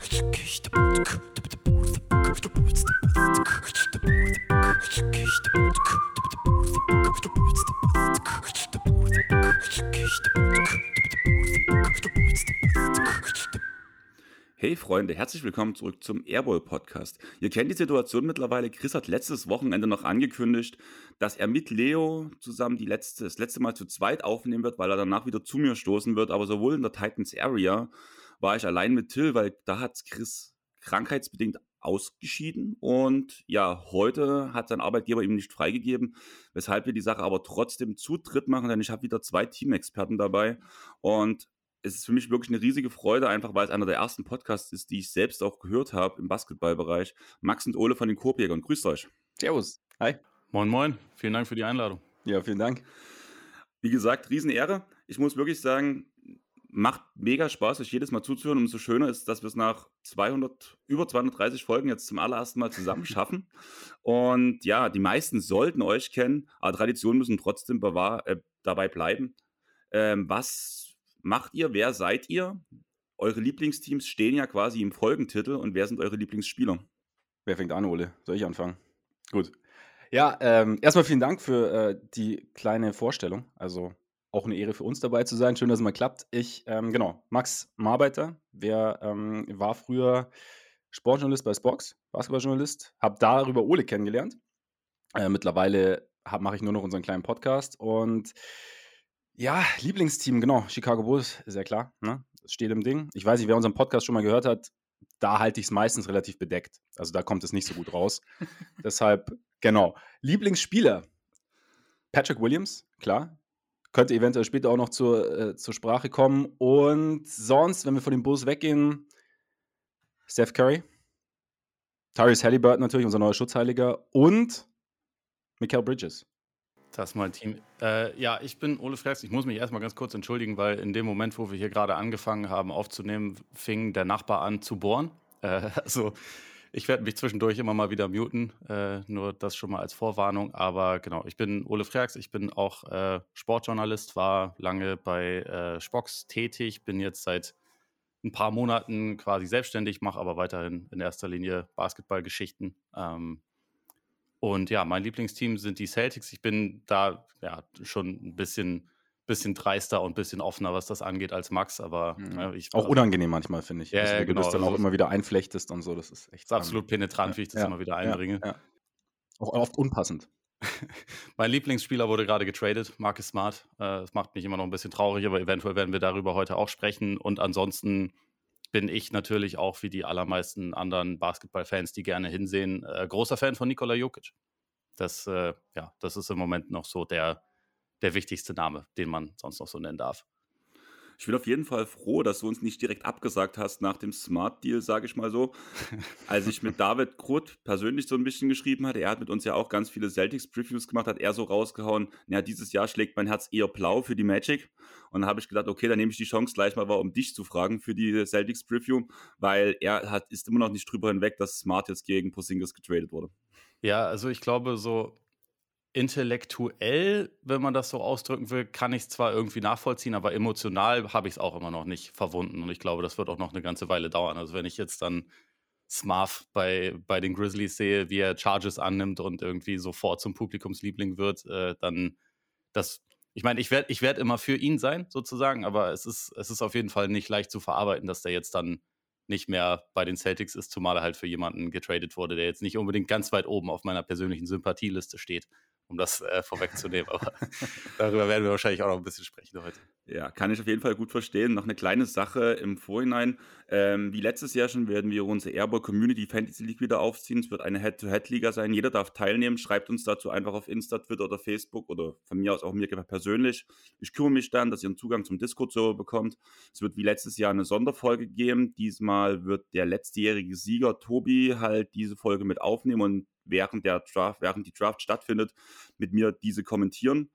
Hey Freunde, herzlich willkommen zurück zum Airball Podcast. Ihr kennt die Situation mittlerweile. Chris hat letztes Wochenende noch angekündigt, dass er mit Leo zusammen die letzte, das letzte Mal zu zweit aufnehmen wird, weil er danach wieder zu mir stoßen wird. Aber sowohl in der Titans Area war ich allein mit Till, weil da hat Chris krankheitsbedingt ausgeschieden und ja, heute hat sein Arbeitgeber ihm nicht freigegeben, weshalb wir die Sache aber trotzdem zu dritt machen, denn ich habe wieder zwei Teamexperten dabei und es ist für mich wirklich eine riesige Freude, einfach weil es einer der ersten Podcasts ist, die ich selbst auch gehört habe im Basketballbereich. Max und Ole von den Korbjägern, grüßt euch. Servus. Hi. Moin, moin. Vielen Dank für die Einladung. Ja, vielen Dank. Wie gesagt, Riesenehre. Ich muss wirklich sagen, macht mega Spaß, euch jedes Mal zuzuhören. Umso schöner ist, dass wir es nach 200, über 230 Folgen jetzt zum allerersten Mal zusammen schaffen. Und ja, die meisten sollten euch kennen, aber Traditionen müssen trotzdem bewahr, äh, dabei bleiben. Ähm, was macht ihr? Wer seid ihr? Eure Lieblingsteams stehen ja quasi im Folgentitel und wer sind eure Lieblingsspieler? Wer fängt an, Ole? Soll ich anfangen? Gut. Ja, ähm, erstmal vielen Dank für äh, die kleine Vorstellung. Also auch eine Ehre für uns dabei zu sein. Schön, dass es mal klappt. Ich, ähm, genau, Max Marbeiter, wer ähm, war früher Sportjournalist bei Spox, Basketballjournalist, habe darüber Ole kennengelernt. Äh, mittlerweile mache ich nur noch unseren kleinen Podcast und ja, Lieblingsteam, genau. Chicago Bulls, ist ja klar. Ne? steht im Ding. Ich weiß nicht, wer unseren Podcast schon mal gehört hat, da halte ich es meistens relativ bedeckt. Also da kommt es nicht so gut raus. Deshalb, genau. Lieblingsspieler. Patrick Williams, klar. Könnte eventuell später auch noch zur, äh, zur Sprache kommen. Und sonst, wenn wir von den Bulls weggehen, Steph Curry. Tyrese Halliburton natürlich, unser neuer Schutzheiliger. Und Michael Bridges. Das ist mein Team. Äh, ja, ich bin Ole Frex. Ich muss mich erstmal ganz kurz entschuldigen, weil in dem Moment, wo wir hier gerade angefangen haben aufzunehmen, fing der Nachbar an zu bohren. Äh, also ich werde mich zwischendurch immer mal wieder muten, äh, nur das schon mal als Vorwarnung. Aber genau, ich bin Ole Freaks, ich bin auch äh, Sportjournalist, war lange bei äh, Spox tätig, bin jetzt seit ein paar Monaten quasi selbstständig, mache aber weiterhin in erster Linie Basketballgeschichten. Ähm, und ja, mein Lieblingsteam sind die Celtics. Ich bin da ja schon ein bisschen, bisschen dreister und ein bisschen offener, was das angeht, als Max. Aber mhm. ja, ich, auch unangenehm manchmal, finde ich. Ja, also, ja, genau. Du das dann auch immer wieder einflechtest und so. Das ist echt. Absolut penetrant, wie ich das immer wieder einbringe. Auch oft unpassend. mein Lieblingsspieler wurde gerade getradet, Marcus Smart. Äh, das macht mich immer noch ein bisschen traurig, aber eventuell werden wir darüber heute auch sprechen. Und ansonsten bin ich natürlich auch wie die allermeisten anderen Basketballfans, die gerne hinsehen, äh, großer Fan von Nikola Jokic. Das, äh, ja, das ist im Moment noch so der, der wichtigste Name, den man sonst noch so nennen darf. Ich bin auf jeden Fall froh, dass du uns nicht direkt abgesagt hast nach dem Smart Deal, sage ich mal so. Als ich mit David Krutt persönlich so ein bisschen geschrieben hatte, er hat mit uns ja auch ganz viele Celtics-Previews gemacht, hat er so rausgehauen, ja, dieses Jahr schlägt mein Herz eher blau für die Magic. Und dann habe ich gedacht, okay, dann nehme ich die Chance gleich mal, um dich zu fragen für die Celtics-Preview, weil er hat, ist immer noch nicht drüber hinweg, dass Smart jetzt gegen Porzingis getradet wurde. Ja, also ich glaube, so intellektuell, wenn man das so ausdrücken will, kann ich es zwar irgendwie nachvollziehen, aber emotional habe ich es auch immer noch nicht verwunden. Und ich glaube, das wird auch noch eine ganze Weile dauern. Also wenn ich jetzt dann Smarth bei, bei den Grizzlies sehe, wie er Charges annimmt und irgendwie sofort zum Publikumsliebling wird, äh, dann das, ich meine, ich werde ich werd immer für ihn sein, sozusagen, aber es ist, es ist auf jeden Fall nicht leicht zu verarbeiten, dass der jetzt dann nicht mehr bei den Celtics ist, zumal er halt für jemanden getradet wurde, der jetzt nicht unbedingt ganz weit oben auf meiner persönlichen Sympathieliste steht um das äh, vorwegzunehmen. Aber darüber werden wir wahrscheinlich auch noch ein bisschen sprechen heute. Ja, kann ich auf jeden Fall gut verstehen. Noch eine kleine Sache im Vorhinein. Ähm, wie letztes Jahr schon werden wir unsere Airball Community Fantasy League wieder aufziehen. Es wird eine Head-to-Head-Liga sein. Jeder darf teilnehmen. Schreibt uns dazu einfach auf Insta, Twitter oder Facebook oder von mir aus auch mir persönlich. Ich kümmere mich dann, dass ihr einen Zugang zum Discord-Server bekommt. Es wird wie letztes Jahr eine Sonderfolge geben. Diesmal wird der letztjährige Sieger Tobi halt diese Folge mit aufnehmen und während der Draft, während die Draft stattfindet, mit mir diese kommentieren.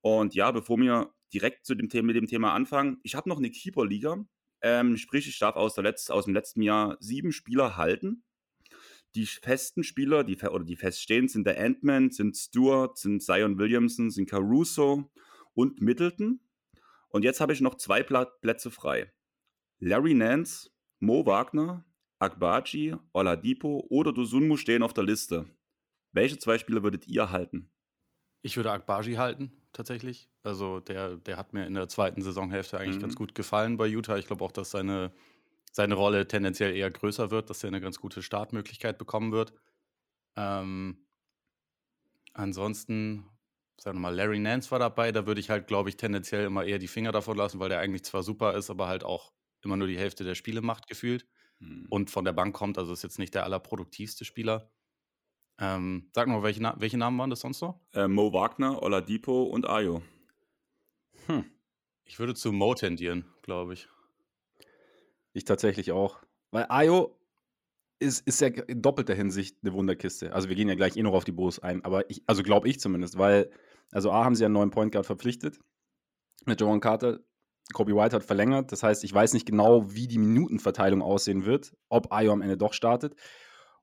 Und ja, bevor wir direkt zu dem Thema, mit dem Thema anfangen, ich habe noch eine Keeper-Liga. Ähm, sprich, ich darf aus, der Letz-, aus dem letzten Jahr sieben Spieler halten. Die festen Spieler, die oder die feststehen, sind der Ant-Man, sind Stewart, sind Zion Williamson, sind Caruso und Middleton. Und jetzt habe ich noch zwei Plätze frei. Larry Nance, Mo Wagner, Akbaji, Oladipo oder Dosunmu stehen auf der Liste. Welche zwei Spieler würdet ihr halten? Ich würde Akbaji halten, tatsächlich. Also der, der hat mir in der zweiten Saisonhälfte eigentlich mhm. ganz gut gefallen bei Utah. Ich glaube auch, dass seine, seine Rolle tendenziell eher größer wird, dass er eine ganz gute Startmöglichkeit bekommen wird. Ähm, ansonsten, sagen wir mal, Larry Nance war dabei. Da würde ich halt, glaube ich, tendenziell immer eher die Finger davon lassen, weil der eigentlich zwar super ist, aber halt auch immer nur die Hälfte der Spiele macht, gefühlt. Mhm. Und von der Bank kommt, also ist jetzt nicht der allerproduktivste Spieler. Ähm, sag mal, welche, Na welche Namen waren das sonst noch? Äh, Mo Wagner, Oladipo und Ayo. Hm. Ich würde zu Mo tendieren, glaube ich. Ich tatsächlich auch. Weil Ayo ist, ist ja in doppelter Hinsicht eine Wunderkiste. Also wir gehen ja gleich eh noch auf die Bulls ein, aber ich, also glaube ich zumindest, weil, also A haben sie einen neuen Point Guard verpflichtet mit Joan Carter. Kobe White hat verlängert. Das heißt, ich weiß nicht genau, wie die Minutenverteilung aussehen wird, ob Ayo am Ende doch startet.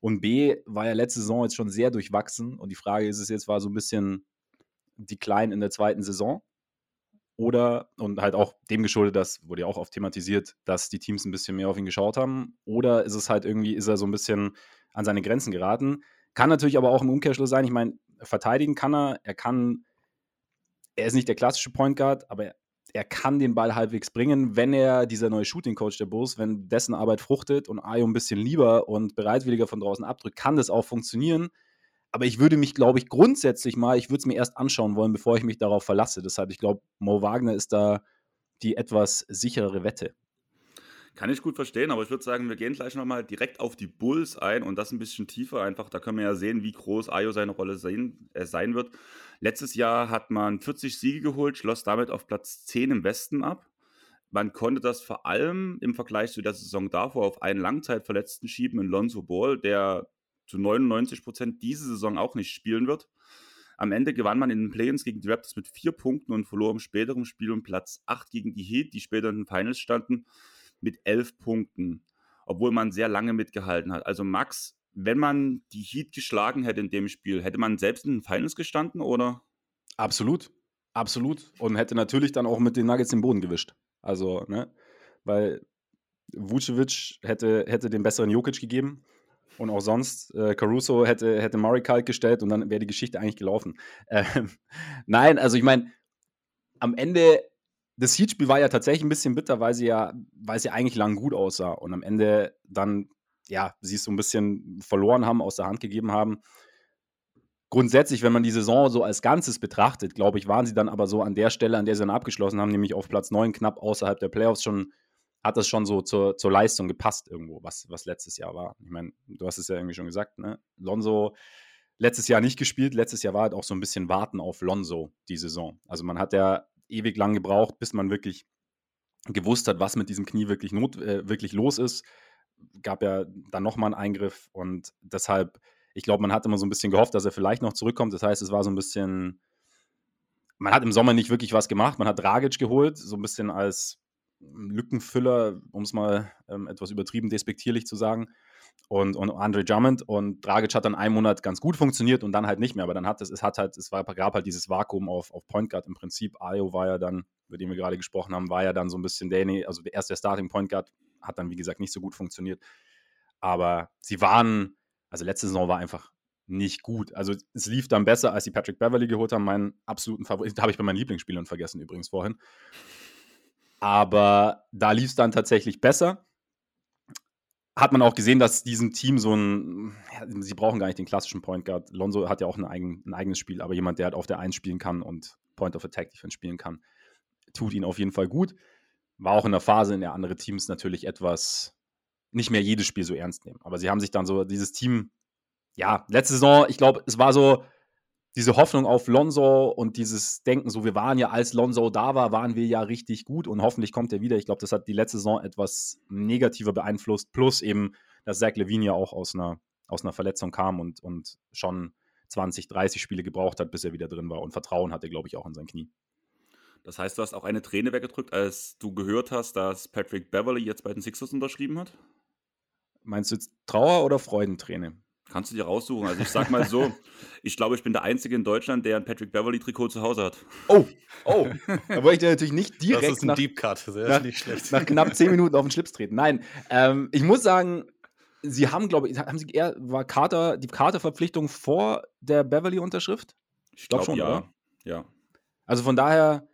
Und B war ja letzte Saison jetzt schon sehr durchwachsen. Und die Frage ist es jetzt, war so ein bisschen die Klein in der zweiten Saison. Oder, und halt auch dem geschuldet, das wurde ja auch oft thematisiert, dass die Teams ein bisschen mehr auf ihn geschaut haben. Oder ist es halt irgendwie, ist er so ein bisschen an seine Grenzen geraten. Kann natürlich aber auch im Umkehrschluss sein. Ich meine, verteidigen kann er. Er kann, er ist nicht der klassische Point Guard, aber er kann den Ball halbwegs bringen, wenn er, dieser neue Shooting-Coach der Bulls, wenn dessen Arbeit fruchtet und Ayo ein bisschen lieber und bereitwilliger von draußen abdrückt, kann das auch funktionieren. Aber ich würde mich, glaube ich, grundsätzlich mal, ich würde es mir erst anschauen wollen, bevor ich mich darauf verlasse. Deshalb, ich glaube, Mo Wagner ist da die etwas sicherere Wette. Kann ich gut verstehen, aber ich würde sagen, wir gehen gleich nochmal direkt auf die Bulls ein und das ein bisschen tiefer einfach. Da können wir ja sehen, wie groß Ayo seine Rolle sein, äh, sein wird. Letztes Jahr hat man 40 Siege geholt, schloss damit auf Platz 10 im Westen ab. Man konnte das vor allem im Vergleich zu der Saison davor auf einen Langzeitverletzten schieben, in Lonzo Ball, der zu 99 Prozent diese Saison auch nicht spielen wird. Am Ende gewann man in den Play-ins gegen die Raptors mit vier Punkten und verlor im späteren Spiel um Platz 8 gegen die Heat, die später in den Finals standen mit elf Punkten, obwohl man sehr lange mitgehalten hat. Also Max, wenn man die Heat geschlagen hätte in dem Spiel, hätte man selbst in den Finals gestanden, oder? Absolut, absolut. Und hätte natürlich dann auch mit den Nuggets den Boden gewischt. Also, ne, weil Vucevic hätte, hätte den besseren Jokic gegeben. Und auch sonst, äh, Caruso hätte, hätte Murray kalt gestellt und dann wäre die Geschichte eigentlich gelaufen. Ähm, nein, also ich meine, am Ende das Heat-Spiel war ja tatsächlich ein bisschen bitter, weil sie ja, weil sie eigentlich lang gut aussah und am Ende dann, ja, sie es so ein bisschen verloren haben, aus der Hand gegeben haben. Grundsätzlich, wenn man die Saison so als Ganzes betrachtet, glaube ich, waren sie dann aber so an der Stelle, an der sie dann abgeschlossen haben, nämlich auf Platz 9, knapp außerhalb der Playoffs schon, hat das schon so zur, zur Leistung gepasst irgendwo, was, was letztes Jahr war. Ich meine, du hast es ja irgendwie schon gesagt, ne? Lonzo letztes Jahr nicht gespielt, letztes Jahr war halt auch so ein bisschen Warten auf Lonzo die Saison. Also man hat ja ewig lang gebraucht, bis man wirklich gewusst hat, was mit diesem Knie wirklich, not, äh, wirklich los ist. Gab ja dann nochmal einen Eingriff und deshalb, ich glaube, man hat immer so ein bisschen gehofft, dass er vielleicht noch zurückkommt. Das heißt, es war so ein bisschen, man hat im Sommer nicht wirklich was gemacht. Man hat Dragic geholt, so ein bisschen als Lückenfüller, um es mal ähm, etwas übertrieben despektierlich zu sagen und, und Andre Drummond und Dragic hat dann einen Monat ganz gut funktioniert und dann halt nicht mehr, aber dann hat es, es hat halt, es war, gab halt dieses Vakuum auf, auf Point Guard im Prinzip. Ayo war ja dann, über den wir gerade gesprochen haben, war ja dann so ein bisschen der, also der Starting Point Guard hat dann, wie gesagt, nicht so gut funktioniert. Aber sie waren, also letzte Saison war einfach nicht gut. Also es lief dann besser, als sie Patrick Beverly geholt haben, meinen absoluten Favorit. Habe ich bei meinen Lieblingsspielern vergessen übrigens vorhin. Aber da lief es dann tatsächlich besser hat man auch gesehen, dass diesem Team so ein, ja, sie brauchen gar nicht den klassischen Point Guard. Lonzo hat ja auch ein, eigen, ein, eigenes Spiel, aber jemand, der halt auf der 1 spielen kann und Point of Attack Defense spielen kann, tut ihn auf jeden Fall gut. War auch in der Phase, in der andere Teams natürlich etwas nicht mehr jedes Spiel so ernst nehmen. Aber sie haben sich dann so dieses Team, ja, letzte Saison, ich glaube, es war so, diese Hoffnung auf Lonzo und dieses Denken, so wir waren ja, als Lonzo da war, waren wir ja richtig gut und hoffentlich kommt er wieder. Ich glaube, das hat die letzte Saison etwas negativer beeinflusst. Plus eben, dass Zach Levine ja auch aus einer, aus einer Verletzung kam und, und schon 20, 30 Spiele gebraucht hat, bis er wieder drin war. Und Vertrauen hatte, glaube ich, auch in sein Knie. Das heißt, du hast auch eine Träne weggedrückt, als du gehört hast, dass Patrick Beverly jetzt bei den Sixers unterschrieben hat? Meinst du jetzt Trauer- oder Freudenträne? Kannst du dir raussuchen. Also ich sag mal so, ich glaube, ich bin der Einzige in Deutschland, der ein Patrick Beverly-Trikot zu Hause hat. Oh, oh. Da wollte ich dir natürlich nicht direkt das ist ein nach, Deep Cut. Sehr nach, nicht schlecht. nach knapp zehn Minuten auf den Schlips treten. Nein, ähm, ich muss sagen, sie haben, glaube ich, haben sie eher, war Carter, die Carter-Verpflichtung vor der Beverly-Unterschrift? Ich glaube glaub schon, ja. Oder? Ja. Also von daher,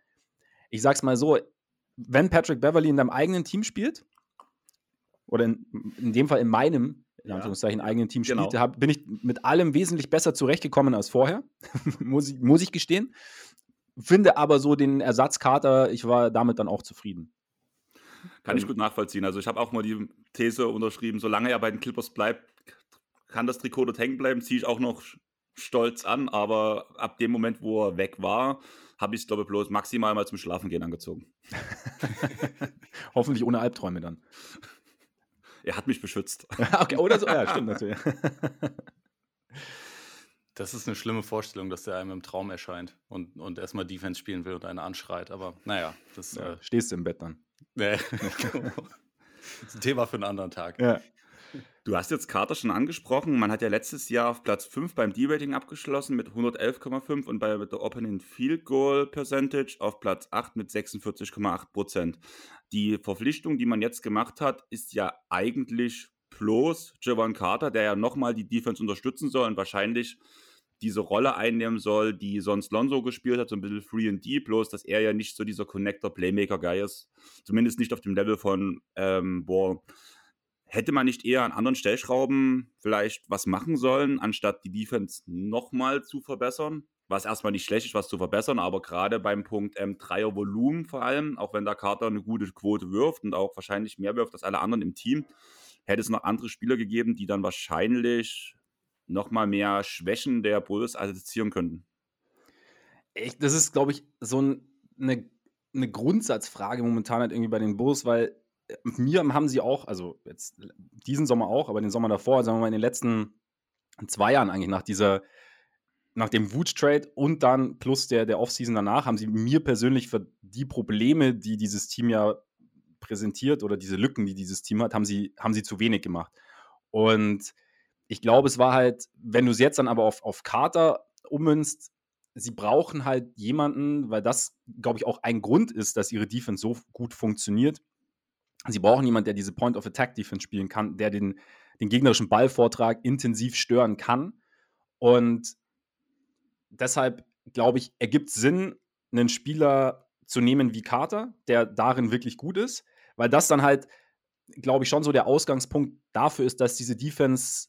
ich sag's mal so, wenn Patrick Beverly in deinem eigenen Team spielt, oder in, in dem Fall in meinem, in Anführungszeichen, ja. eigenen Team genau. spielte, hab, bin ich mit allem wesentlich besser zurechtgekommen als vorher, muss, ich, muss ich gestehen. Finde aber so den Ersatzkater, ich war damit dann auch zufrieden. Kann ich gut nachvollziehen. Also ich habe auch mal die These unterschrieben, solange er bei den Clippers bleibt, kann das Trikot dort hängen bleiben, ziehe ich auch noch stolz an, aber ab dem Moment, wo er weg war, habe ich es, glaube ich, bloß maximal mal zum Schlafengehen angezogen. Hoffentlich ohne Albträume dann. Er hat mich beschützt. okay, oder so, ja, stimmt natürlich. Das ist eine schlimme Vorstellung, dass der einem im Traum erscheint und, und erstmal Defense spielen will und einen anschreit. Aber naja, das. Ja, äh, stehst du im Bett dann. Nee. das ist ein Thema für einen anderen Tag. Ja. Du hast jetzt Carter schon angesprochen. Man hat ja letztes Jahr auf Platz 5 beim D-Rating abgeschlossen mit 111,5 und bei der Opening Field Goal Percentage auf Platz 8 mit 46,8% Die Verpflichtung, die man jetzt gemacht hat, ist ja eigentlich bloß Javon Carter, der ja nochmal die Defense unterstützen soll und wahrscheinlich diese Rolle einnehmen soll, die sonst Lonzo gespielt hat, so ein bisschen Free and D, bloß dass er ja nicht so dieser Connector-Playmaker-Guy ist. Zumindest nicht auf dem Level von ähm, Boah. Hätte man nicht eher an anderen Stellschrauben vielleicht was machen sollen, anstatt die Defense nochmal zu verbessern? Was erstmal nicht schlecht ist, was zu verbessern, aber gerade beim Punkt ähm, Dreier Volumen vor allem, auch wenn der Carter eine gute Quote wirft und auch wahrscheinlich mehr wirft als alle anderen im Team, hätte es noch andere Spieler gegeben, die dann wahrscheinlich nochmal mehr Schwächen der Bulls adressieren könnten? Ich, das ist, glaube ich, so ein, eine, eine Grundsatzfrage momentan halt irgendwie bei den Bulls, weil mir haben sie auch, also jetzt diesen Sommer auch, aber den Sommer davor, sagen wir mal in den letzten zwei Jahren eigentlich nach dieser, nach dem Wutsch-Trade und dann plus der, der Offseason danach, haben sie mir persönlich für die Probleme, die dieses Team ja präsentiert oder diese Lücken, die dieses Team hat, haben sie, haben sie zu wenig gemacht. Und ich glaube, es war halt, wenn du es jetzt dann aber auf, auf Carter ummünzt, sie brauchen halt jemanden, weil das, glaube ich, auch ein Grund ist, dass ihre Defense so gut funktioniert. Sie brauchen jemanden, der diese Point-of-Attack-Defense spielen kann, der den, den gegnerischen Ballvortrag intensiv stören kann. Und deshalb, glaube ich, ergibt Sinn, einen Spieler zu nehmen wie Carter, der darin wirklich gut ist, weil das dann halt, glaube ich, schon so der Ausgangspunkt dafür ist, dass diese Defense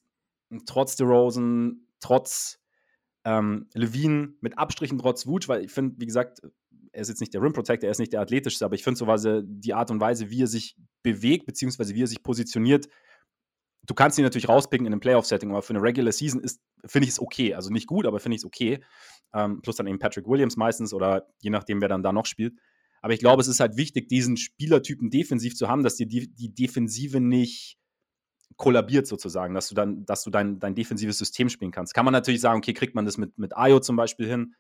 trotz DeRozan, trotz ähm, Levine, mit Abstrichen trotz Wutsch, weil ich finde, wie gesagt, er ist jetzt nicht der Rim Protector, er ist nicht der athletischste, aber ich finde so was, die Art und Weise, wie er sich bewegt, beziehungsweise wie er sich positioniert, du kannst ihn natürlich rauspicken in einem Playoff-Setting, aber für eine Regular Season ist, finde ich es okay. Also nicht gut, aber finde ich es okay. Ähm, plus dann eben Patrick Williams meistens oder je nachdem, wer dann da noch spielt. Aber ich glaube, es ist halt wichtig, diesen Spielertypen defensiv zu haben, dass dir die, die Defensive nicht kollabiert sozusagen, dass du dann, dass du dein, dein defensives System spielen kannst. Kann man natürlich sagen, okay, kriegt man das mit, mit Ayo zum Beispiel hin.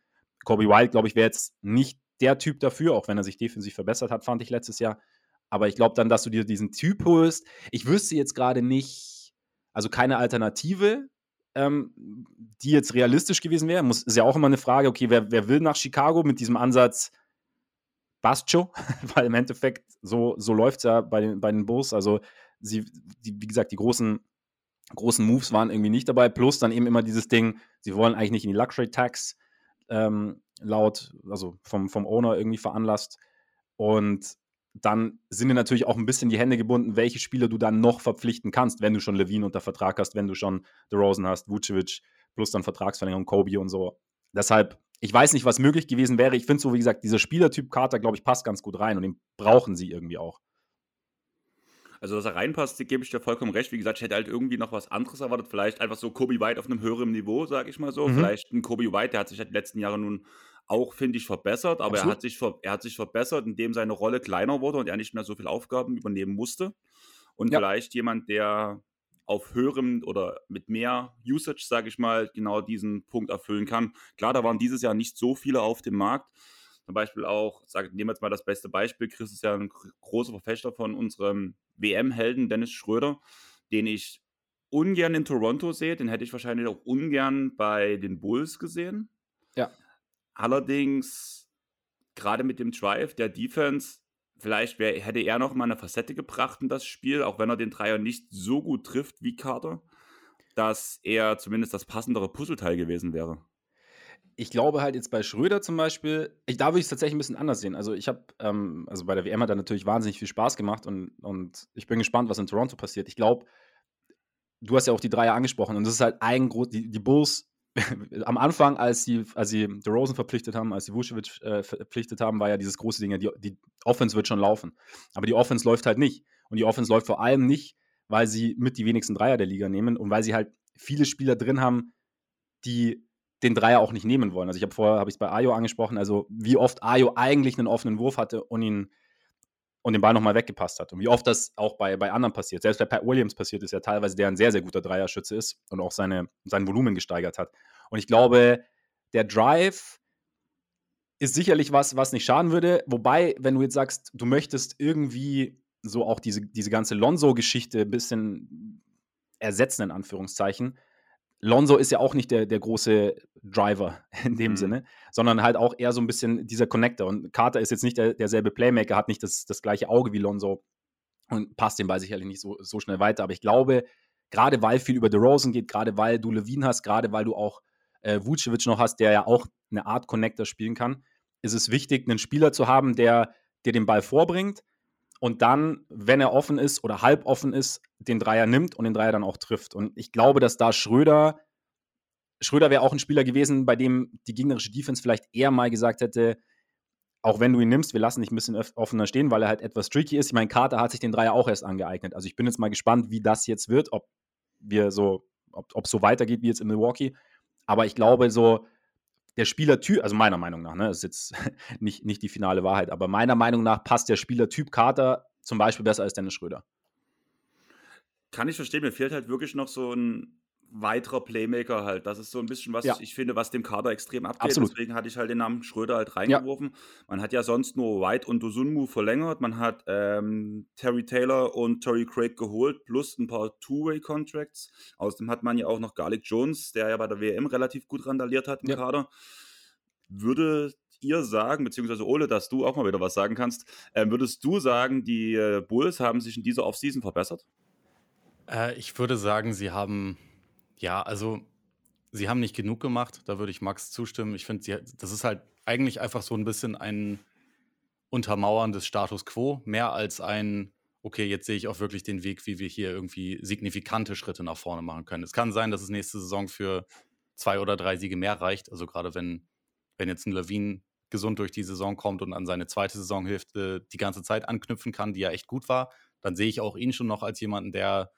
Kobe White, glaube ich, wäre jetzt nicht der Typ dafür, auch wenn er sich defensiv verbessert hat, fand ich letztes Jahr. Aber ich glaube dann, dass du dir diesen Typ holst. Ich wüsste jetzt gerade nicht, also keine Alternative, ähm, die jetzt realistisch gewesen wäre. Muss, ist ja auch immer eine Frage, okay, wer, wer will nach Chicago mit diesem Ansatz Bastjo? Weil im Endeffekt so, so läuft es ja bei den, bei den Bulls. Also sie, die, wie gesagt, die großen, großen Moves waren irgendwie nicht dabei. Plus dann eben immer dieses Ding, sie wollen eigentlich nicht in die Luxury Tax ähm, laut, also vom, vom Owner irgendwie veranlasst. Und dann sind dir natürlich auch ein bisschen die Hände gebunden, welche Spieler du dann noch verpflichten kannst, wenn du schon Levine unter Vertrag hast, wenn du schon DeRozan hast, Vucevic, plus dann Vertragsverlängerung, Kobe und so. Deshalb, ich weiß nicht, was möglich gewesen wäre. Ich finde so, wie gesagt, dieser Spielertyp Carter, glaube ich, passt ganz gut rein und den brauchen sie irgendwie auch. Also, dass er reinpasst, gebe ich dir vollkommen recht. Wie gesagt, ich hätte halt irgendwie noch was anderes erwartet. Vielleicht einfach so Kobe White auf einem höheren Niveau, sage ich mal so. Mhm. Vielleicht ein Kobe White, der hat sich halt die letzten Jahre nun auch, finde ich, verbessert. Aber er hat, sich er hat sich verbessert, indem seine Rolle kleiner wurde und er nicht mehr so viele Aufgaben übernehmen musste. Und ja. vielleicht jemand, der auf höherem oder mit mehr Usage, sage ich mal, genau diesen Punkt erfüllen kann. Klar, da waren dieses Jahr nicht so viele auf dem Markt. Zum Beispiel auch, sag, nehmen wir jetzt mal das beste Beispiel, Chris ist ja ein großer Verfechter von unserem WM-Helden Dennis Schröder, den ich ungern in Toronto sehe, den hätte ich wahrscheinlich auch ungern bei den Bulls gesehen. Ja. Allerdings, gerade mit dem Drive der Defense, vielleicht wär, hätte er noch mal eine Facette gebracht in das Spiel, auch wenn er den Dreier nicht so gut trifft wie Carter, dass er zumindest das passendere Puzzleteil gewesen wäre. Ich glaube halt jetzt bei Schröder zum Beispiel, ich, da würde ich es tatsächlich ein bisschen anders sehen. Also ich habe, ähm, also bei der WM hat er natürlich wahnsinnig viel Spaß gemacht und, und ich bin gespannt, was in Toronto passiert. Ich glaube, du hast ja auch die Dreier angesprochen und das ist halt ein groß, die, die Bulls am Anfang, als sie, als sie DeRozan verpflichtet haben, als sie Vucevic äh, verpflichtet haben, war ja dieses große Ding, die, die Offense wird schon laufen. Aber die Offense läuft halt nicht. Und die Offense läuft vor allem nicht, weil sie mit die wenigsten Dreier der Liga nehmen und weil sie halt viele Spieler drin haben, die den Dreier auch nicht nehmen wollen. Also ich habe vorher, habe ich es bei Ayo angesprochen, also wie oft Ayo eigentlich einen offenen Wurf hatte und ihn und den Ball nochmal weggepasst hat. Und wie oft das auch bei, bei anderen passiert. Selbst bei Pat Williams passiert ist ja teilweise, der ein sehr, sehr guter Dreierschütze ist und auch seine, sein Volumen gesteigert hat. Und ich glaube, der Drive ist sicherlich was, was nicht schaden würde. Wobei, wenn du jetzt sagst, du möchtest irgendwie so auch diese, diese ganze Lonzo-Geschichte ein bisschen ersetzen, in Anführungszeichen, Lonzo ist ja auch nicht der, der große Driver in dem mhm. Sinne, sondern halt auch eher so ein bisschen dieser Connector. Und Carter ist jetzt nicht der, derselbe Playmaker, hat nicht das, das gleiche Auge wie Lonzo und passt den Ball sicherlich nicht so, so schnell weiter. Aber ich glaube, gerade weil viel über DeRozan geht, gerade weil du Levine hast, gerade weil du auch äh, Vucevic noch hast, der ja auch eine Art Connector spielen kann, ist es wichtig, einen Spieler zu haben, der dir den Ball vorbringt, und dann, wenn er offen ist oder halb offen ist, den Dreier nimmt und den Dreier dann auch trifft. Und ich glaube, dass da Schröder, Schröder wäre auch ein Spieler gewesen, bei dem die gegnerische Defense vielleicht eher mal gesagt hätte, auch wenn du ihn nimmst, wir lassen dich ein bisschen offener stehen, weil er halt etwas tricky ist. Ich meine, Carter hat sich den Dreier auch erst angeeignet. Also ich bin jetzt mal gespannt, wie das jetzt wird, ob wir so, ob es so weitergeht wie jetzt in Milwaukee. Aber ich glaube, so der Spielertyp, also meiner Meinung nach, ne, ist jetzt nicht, nicht die finale Wahrheit, aber meiner Meinung nach passt der Spielertyp Carter zum Beispiel besser als Dennis Schröder. Kann ich verstehen, mir fehlt halt wirklich noch so ein weiterer Playmaker halt. Das ist so ein bisschen was, ja. ich finde, was dem Kader extrem abgeht. Absolut. Deswegen hatte ich halt den Namen Schröder halt reingeworfen. Ja. Man hat ja sonst nur White und Dosunmu verlängert. Man hat ähm, Terry Taylor und Terry Craig geholt, plus ein paar Two-Way-Contracts. Außerdem hat man ja auch noch Garlic Jones, der ja bei der WM relativ gut randaliert hat im ja. Kader. Würde ihr sagen, beziehungsweise Ole, dass du auch mal wieder was sagen kannst, äh, würdest du sagen, die äh, Bulls haben sich in dieser Offseason verbessert? Äh, ich würde sagen, sie haben ja, also sie haben nicht genug gemacht, da würde ich Max zustimmen. Ich finde, das ist halt eigentlich einfach so ein bisschen ein Untermauern des Status quo, mehr als ein, okay, jetzt sehe ich auch wirklich den Weg, wie wir hier irgendwie signifikante Schritte nach vorne machen können. Es kann sein, dass es nächste Saison für zwei oder drei Siege mehr reicht. Also gerade wenn, wenn jetzt ein Lawin gesund durch die Saison kommt und an seine zweite Saisonhälfte die ganze Zeit anknüpfen kann, die ja echt gut war, dann sehe ich auch ihn schon noch als jemanden, der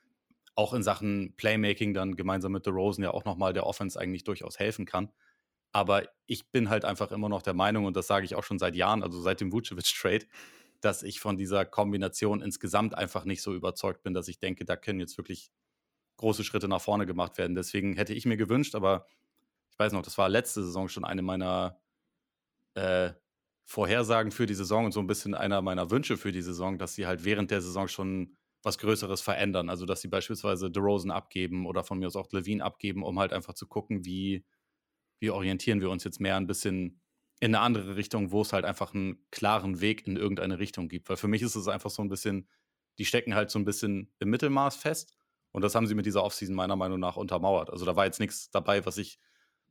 auch in Sachen Playmaking dann gemeinsam mit DeRozan ja auch nochmal der Offense eigentlich durchaus helfen kann. Aber ich bin halt einfach immer noch der Meinung, und das sage ich auch schon seit Jahren, also seit dem Vucevic-Trade, dass ich von dieser Kombination insgesamt einfach nicht so überzeugt bin, dass ich denke, da können jetzt wirklich große Schritte nach vorne gemacht werden. Deswegen hätte ich mir gewünscht, aber ich weiß noch, das war letzte Saison schon eine meiner äh, Vorhersagen für die Saison und so ein bisschen einer meiner Wünsche für die Saison, dass sie halt während der Saison schon was Größeres verändern. Also, dass sie beispielsweise DeRozan abgeben oder von mir aus auch Levine abgeben, um halt einfach zu gucken, wie, wie orientieren wir uns jetzt mehr ein bisschen in eine andere Richtung, wo es halt einfach einen klaren Weg in irgendeine Richtung gibt. Weil für mich ist es einfach so ein bisschen, die stecken halt so ein bisschen im Mittelmaß fest. Und das haben sie mit dieser Offseason meiner Meinung nach untermauert. Also da war jetzt nichts dabei, was ich,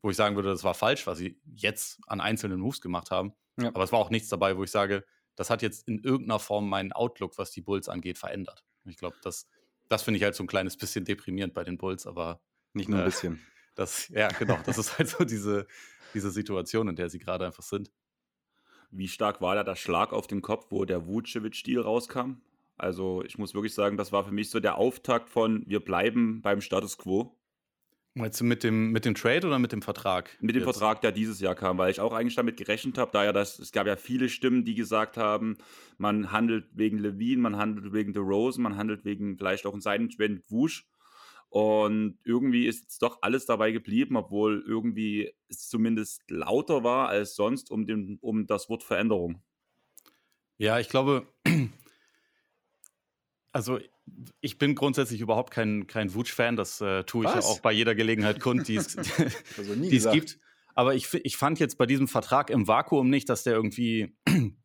wo ich sagen würde, das war falsch, was sie jetzt an einzelnen Moves gemacht haben. Ja. Aber es war auch nichts dabei, wo ich sage, das hat jetzt in irgendeiner Form meinen Outlook, was die Bulls angeht, verändert. Ich glaube, das, das finde ich halt so ein kleines bisschen deprimierend bei den Bulls, aber. Nicht nur ein äh, bisschen. Das, ja, genau. Das ist halt so diese, diese Situation, in der sie gerade einfach sind. Wie stark war da der Schlag auf den Kopf, wo der Vucevic-Stil rauskam? Also, ich muss wirklich sagen, das war für mich so der Auftakt von wir bleiben beim Status quo. Meinst du mit dem, mit dem Trade oder mit dem Vertrag? Mit dem jetzt? Vertrag, der dieses Jahr kam, weil ich auch eigentlich damit gerechnet habe, da ja das, es gab ja viele Stimmen, die gesagt haben, man handelt wegen Levine, man handelt wegen DeRozan, man handelt wegen vielleicht auch in seinem Trend Wusch. Und irgendwie ist jetzt doch alles dabei geblieben, obwohl irgendwie es zumindest lauter war als sonst um, den, um das Wort Veränderung. Ja, ich glaube, also ich bin grundsätzlich überhaupt kein, kein Wutsch-Fan, das äh, tue ich Was? ja auch bei jeder Gelegenheit kund, die es also gibt. Aber ich, ich fand jetzt bei diesem Vertrag im Vakuum nicht, dass der irgendwie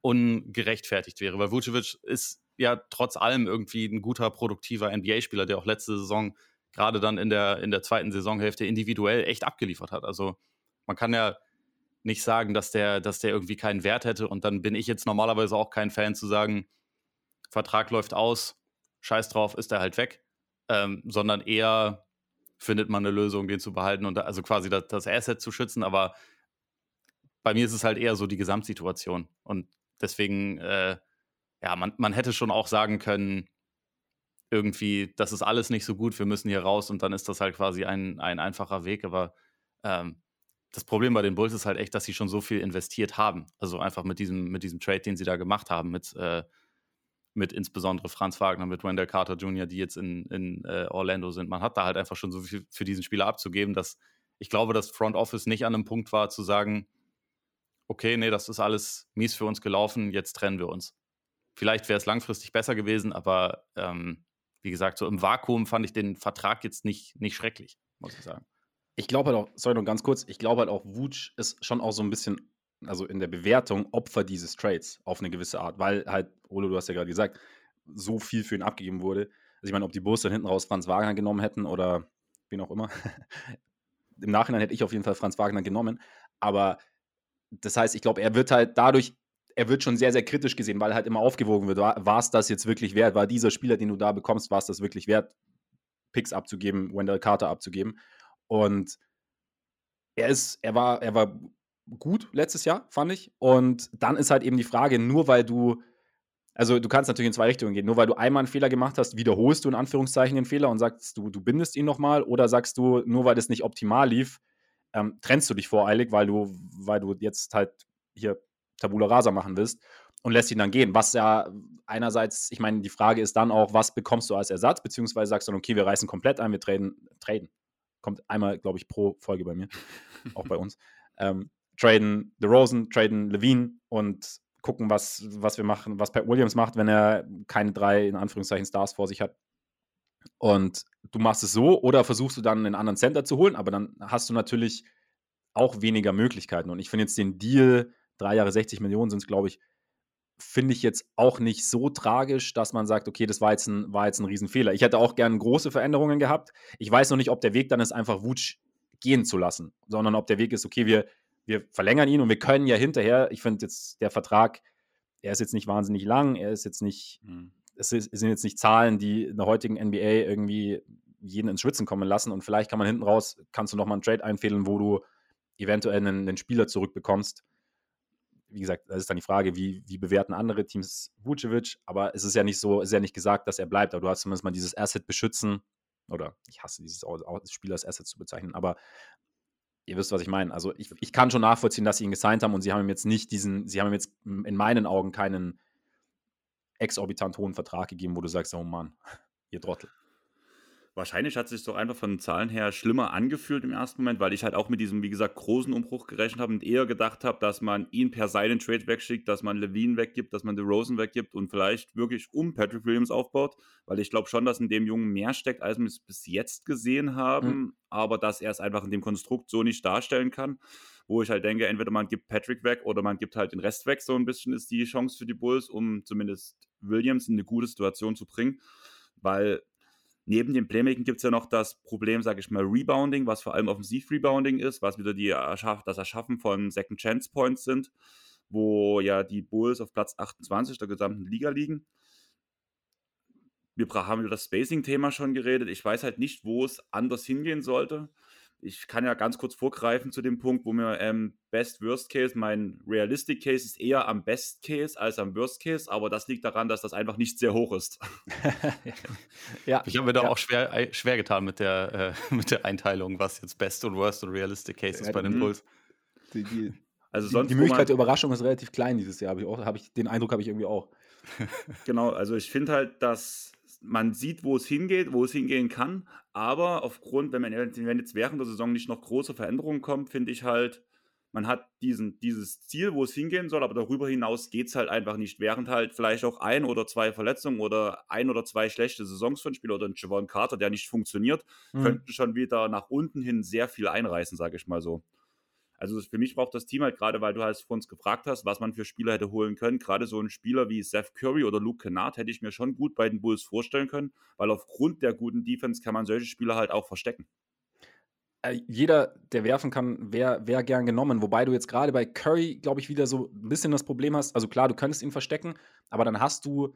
ungerechtfertigt wäre, weil Vucevic ist ja trotz allem irgendwie ein guter, produktiver NBA-Spieler, der auch letzte Saison gerade dann in der, in der zweiten Saisonhälfte individuell echt abgeliefert hat. Also man kann ja nicht sagen, dass der, dass der irgendwie keinen Wert hätte und dann bin ich jetzt normalerweise auch kein Fan zu sagen, Vertrag läuft aus, scheiß drauf, ist er halt weg, ähm, sondern eher findet man eine Lösung, den zu behalten und also quasi das, das Asset zu schützen, aber bei mir ist es halt eher so die Gesamtsituation. Und deswegen, äh, ja, man, man hätte schon auch sagen können, irgendwie, das ist alles nicht so gut, wir müssen hier raus und dann ist das halt quasi ein, ein einfacher Weg, aber ähm, das Problem bei den Bulls ist halt echt, dass sie schon so viel investiert haben. Also einfach mit diesem, mit diesem Trade, den sie da gemacht haben, mit, äh, mit insbesondere Franz Wagner, mit Wendell Carter Jr., die jetzt in, in äh, Orlando sind. Man hat da halt einfach schon so viel für diesen Spieler abzugeben, dass ich glaube, das Front Office nicht an einem Punkt war zu sagen, okay, nee, das ist alles mies für uns gelaufen, jetzt trennen wir uns. Vielleicht wäre es langfristig besser gewesen, aber ähm, wie gesagt, so im Vakuum fand ich den Vertrag jetzt nicht, nicht schrecklich, muss ich sagen. Ich glaube halt auch, sorry, noch ganz kurz, ich glaube halt auch, Wutsch ist schon auch so ein bisschen, also in der Bewertung, Opfer dieses Trades auf eine gewisse Art, weil halt, Olo, du hast ja gerade gesagt, so viel für ihn abgegeben wurde. Also ich meine, ob die Bulls dann hinten raus Franz Wagner genommen hätten oder wen auch immer. Im Nachhinein hätte ich auf jeden Fall Franz Wagner genommen. Aber das heißt, ich glaube, er wird halt dadurch, er wird schon sehr, sehr kritisch gesehen, weil halt immer aufgewogen wird, war es das jetzt wirklich wert? War dieser Spieler, den du da bekommst, war es das wirklich wert, Picks abzugeben, Wendell Carter abzugeben? Und er ist, er war, er war gut letztes Jahr, fand ich. Und dann ist halt eben die Frage, nur weil du, also du kannst natürlich in zwei Richtungen gehen, nur weil du einmal einen Fehler gemacht hast, wiederholst du in Anführungszeichen den Fehler und sagst du, du bindest ihn nochmal, oder sagst du, nur weil das nicht optimal lief, ähm, trennst du dich voreilig, weil du, weil du jetzt halt hier Tabula Rasa machen willst und lässt ihn dann gehen. Was ja einerseits, ich meine, die Frage ist dann auch, was bekommst du als Ersatz, beziehungsweise sagst du dann, okay, wir reißen komplett ein, wir traden, traden. Kommt einmal, glaube ich, pro Folge bei mir, auch bei uns. Ähm, traden The Rosen, traden Levine und gucken, was, was wir machen, was Pat Williams macht, wenn er keine drei, in Anführungszeichen, Stars vor sich hat. Und du machst es so oder versuchst du dann einen anderen Center zu holen, aber dann hast du natürlich auch weniger Möglichkeiten. Und ich finde jetzt den Deal, drei Jahre 60 Millionen sind es, glaube ich, finde ich jetzt auch nicht so tragisch, dass man sagt, okay, das war jetzt ein, war jetzt ein Riesenfehler. Ich hätte auch gerne große Veränderungen gehabt. Ich weiß noch nicht, ob der Weg dann ist, einfach Wutsch gehen zu lassen, sondern ob der Weg ist, okay, wir, wir verlängern ihn und wir können ja hinterher, ich finde jetzt der Vertrag, er ist jetzt nicht wahnsinnig lang, er ist jetzt nicht, mhm. es, ist, es sind jetzt nicht Zahlen, die in der heutigen NBA irgendwie jeden ins Schwitzen kommen lassen und vielleicht kann man hinten raus, kannst du nochmal einen Trade einfädeln, wo du eventuell einen, einen Spieler zurückbekommst, wie gesagt, das ist dann die Frage, wie, wie bewerten andere Teams Vucevic, aber es ist ja nicht so, es ist ja nicht gesagt, dass er bleibt, aber du hast zumindest mal dieses Asset beschützen, oder ich hasse dieses Spiel als Asset zu bezeichnen, aber ihr wisst, was ich meine. Also ich, ich kann schon nachvollziehen, dass sie ihn gesigned haben und sie haben ihm jetzt nicht diesen, sie haben ihm jetzt in meinen Augen keinen exorbitant hohen Vertrag gegeben, wo du sagst, oh Mann, ihr Trottel. Wahrscheinlich hat es sich doch einfach von den Zahlen her schlimmer angefühlt im ersten Moment, weil ich halt auch mit diesem, wie gesagt, großen Umbruch gerechnet habe und eher gedacht habe, dass man ihn per Silent Trade wegschickt, dass man Levine weggibt, dass man Rosen weggibt und vielleicht wirklich um Patrick Williams aufbaut, weil ich glaube schon, dass in dem Jungen mehr steckt, als wir es bis jetzt gesehen haben, mhm. aber dass er es einfach in dem Konstrukt so nicht darstellen kann, wo ich halt denke, entweder man gibt Patrick weg oder man gibt halt den Rest weg, so ein bisschen ist die Chance für die Bulls, um zumindest Williams in eine gute Situation zu bringen, weil Neben dem Playmaking gibt es ja noch das Problem, sage ich mal, Rebounding, was vor allem Offensiv-Rebounding ist, was wieder die Erschaff das Erschaffen von Second Chance Points sind, wo ja die Bulls auf Platz 28 der gesamten Liga liegen. Wir haben über das Spacing-Thema schon geredet. Ich weiß halt nicht, wo es anders hingehen sollte ich kann ja ganz kurz vorgreifen zu dem Punkt, wo mir ähm, Best Worst Case, mein Realistic Case ist eher am Best Case als am Worst Case, aber das liegt daran, dass das einfach nicht sehr hoch ist. ja. Ich habe mir da ja. auch schwer, schwer getan mit der, äh, mit der Einteilung, was jetzt Best und Worst und Realistic Case ist bei den Bulls. Die, die, also sonst, die, die Möglichkeit der Überraschung ist relativ klein dieses Jahr, habe ich auch, habe ich den Eindruck habe ich irgendwie auch. genau, also ich finde halt, dass man sieht, wo es hingeht, wo es hingehen kann, aber aufgrund, wenn man wenn jetzt während der Saison nicht noch große Veränderungen kommt, finde ich halt, man hat diesen, dieses Ziel, wo es hingehen soll, aber darüber hinaus geht es halt einfach nicht. Während halt vielleicht auch ein oder zwei Verletzungen oder ein oder zwei schlechte Saisons von Spielern oder ein Javon Carter, der nicht funktioniert, mhm. könnten schon wieder nach unten hin sehr viel einreißen, sage ich mal so. Also für mich braucht das Team halt gerade, weil du halt vor uns gefragt hast, was man für Spieler hätte holen können. Gerade so ein Spieler wie Seth Curry oder Luke Kennard hätte ich mir schon gut bei den Bulls vorstellen können, weil aufgrund der guten Defense kann man solche Spieler halt auch verstecken. Äh, jeder, der werfen kann, wäre wär gern genommen. Wobei du jetzt gerade bei Curry, glaube ich, wieder so ein bisschen das Problem hast. Also klar, du könntest ihn verstecken, aber dann hast du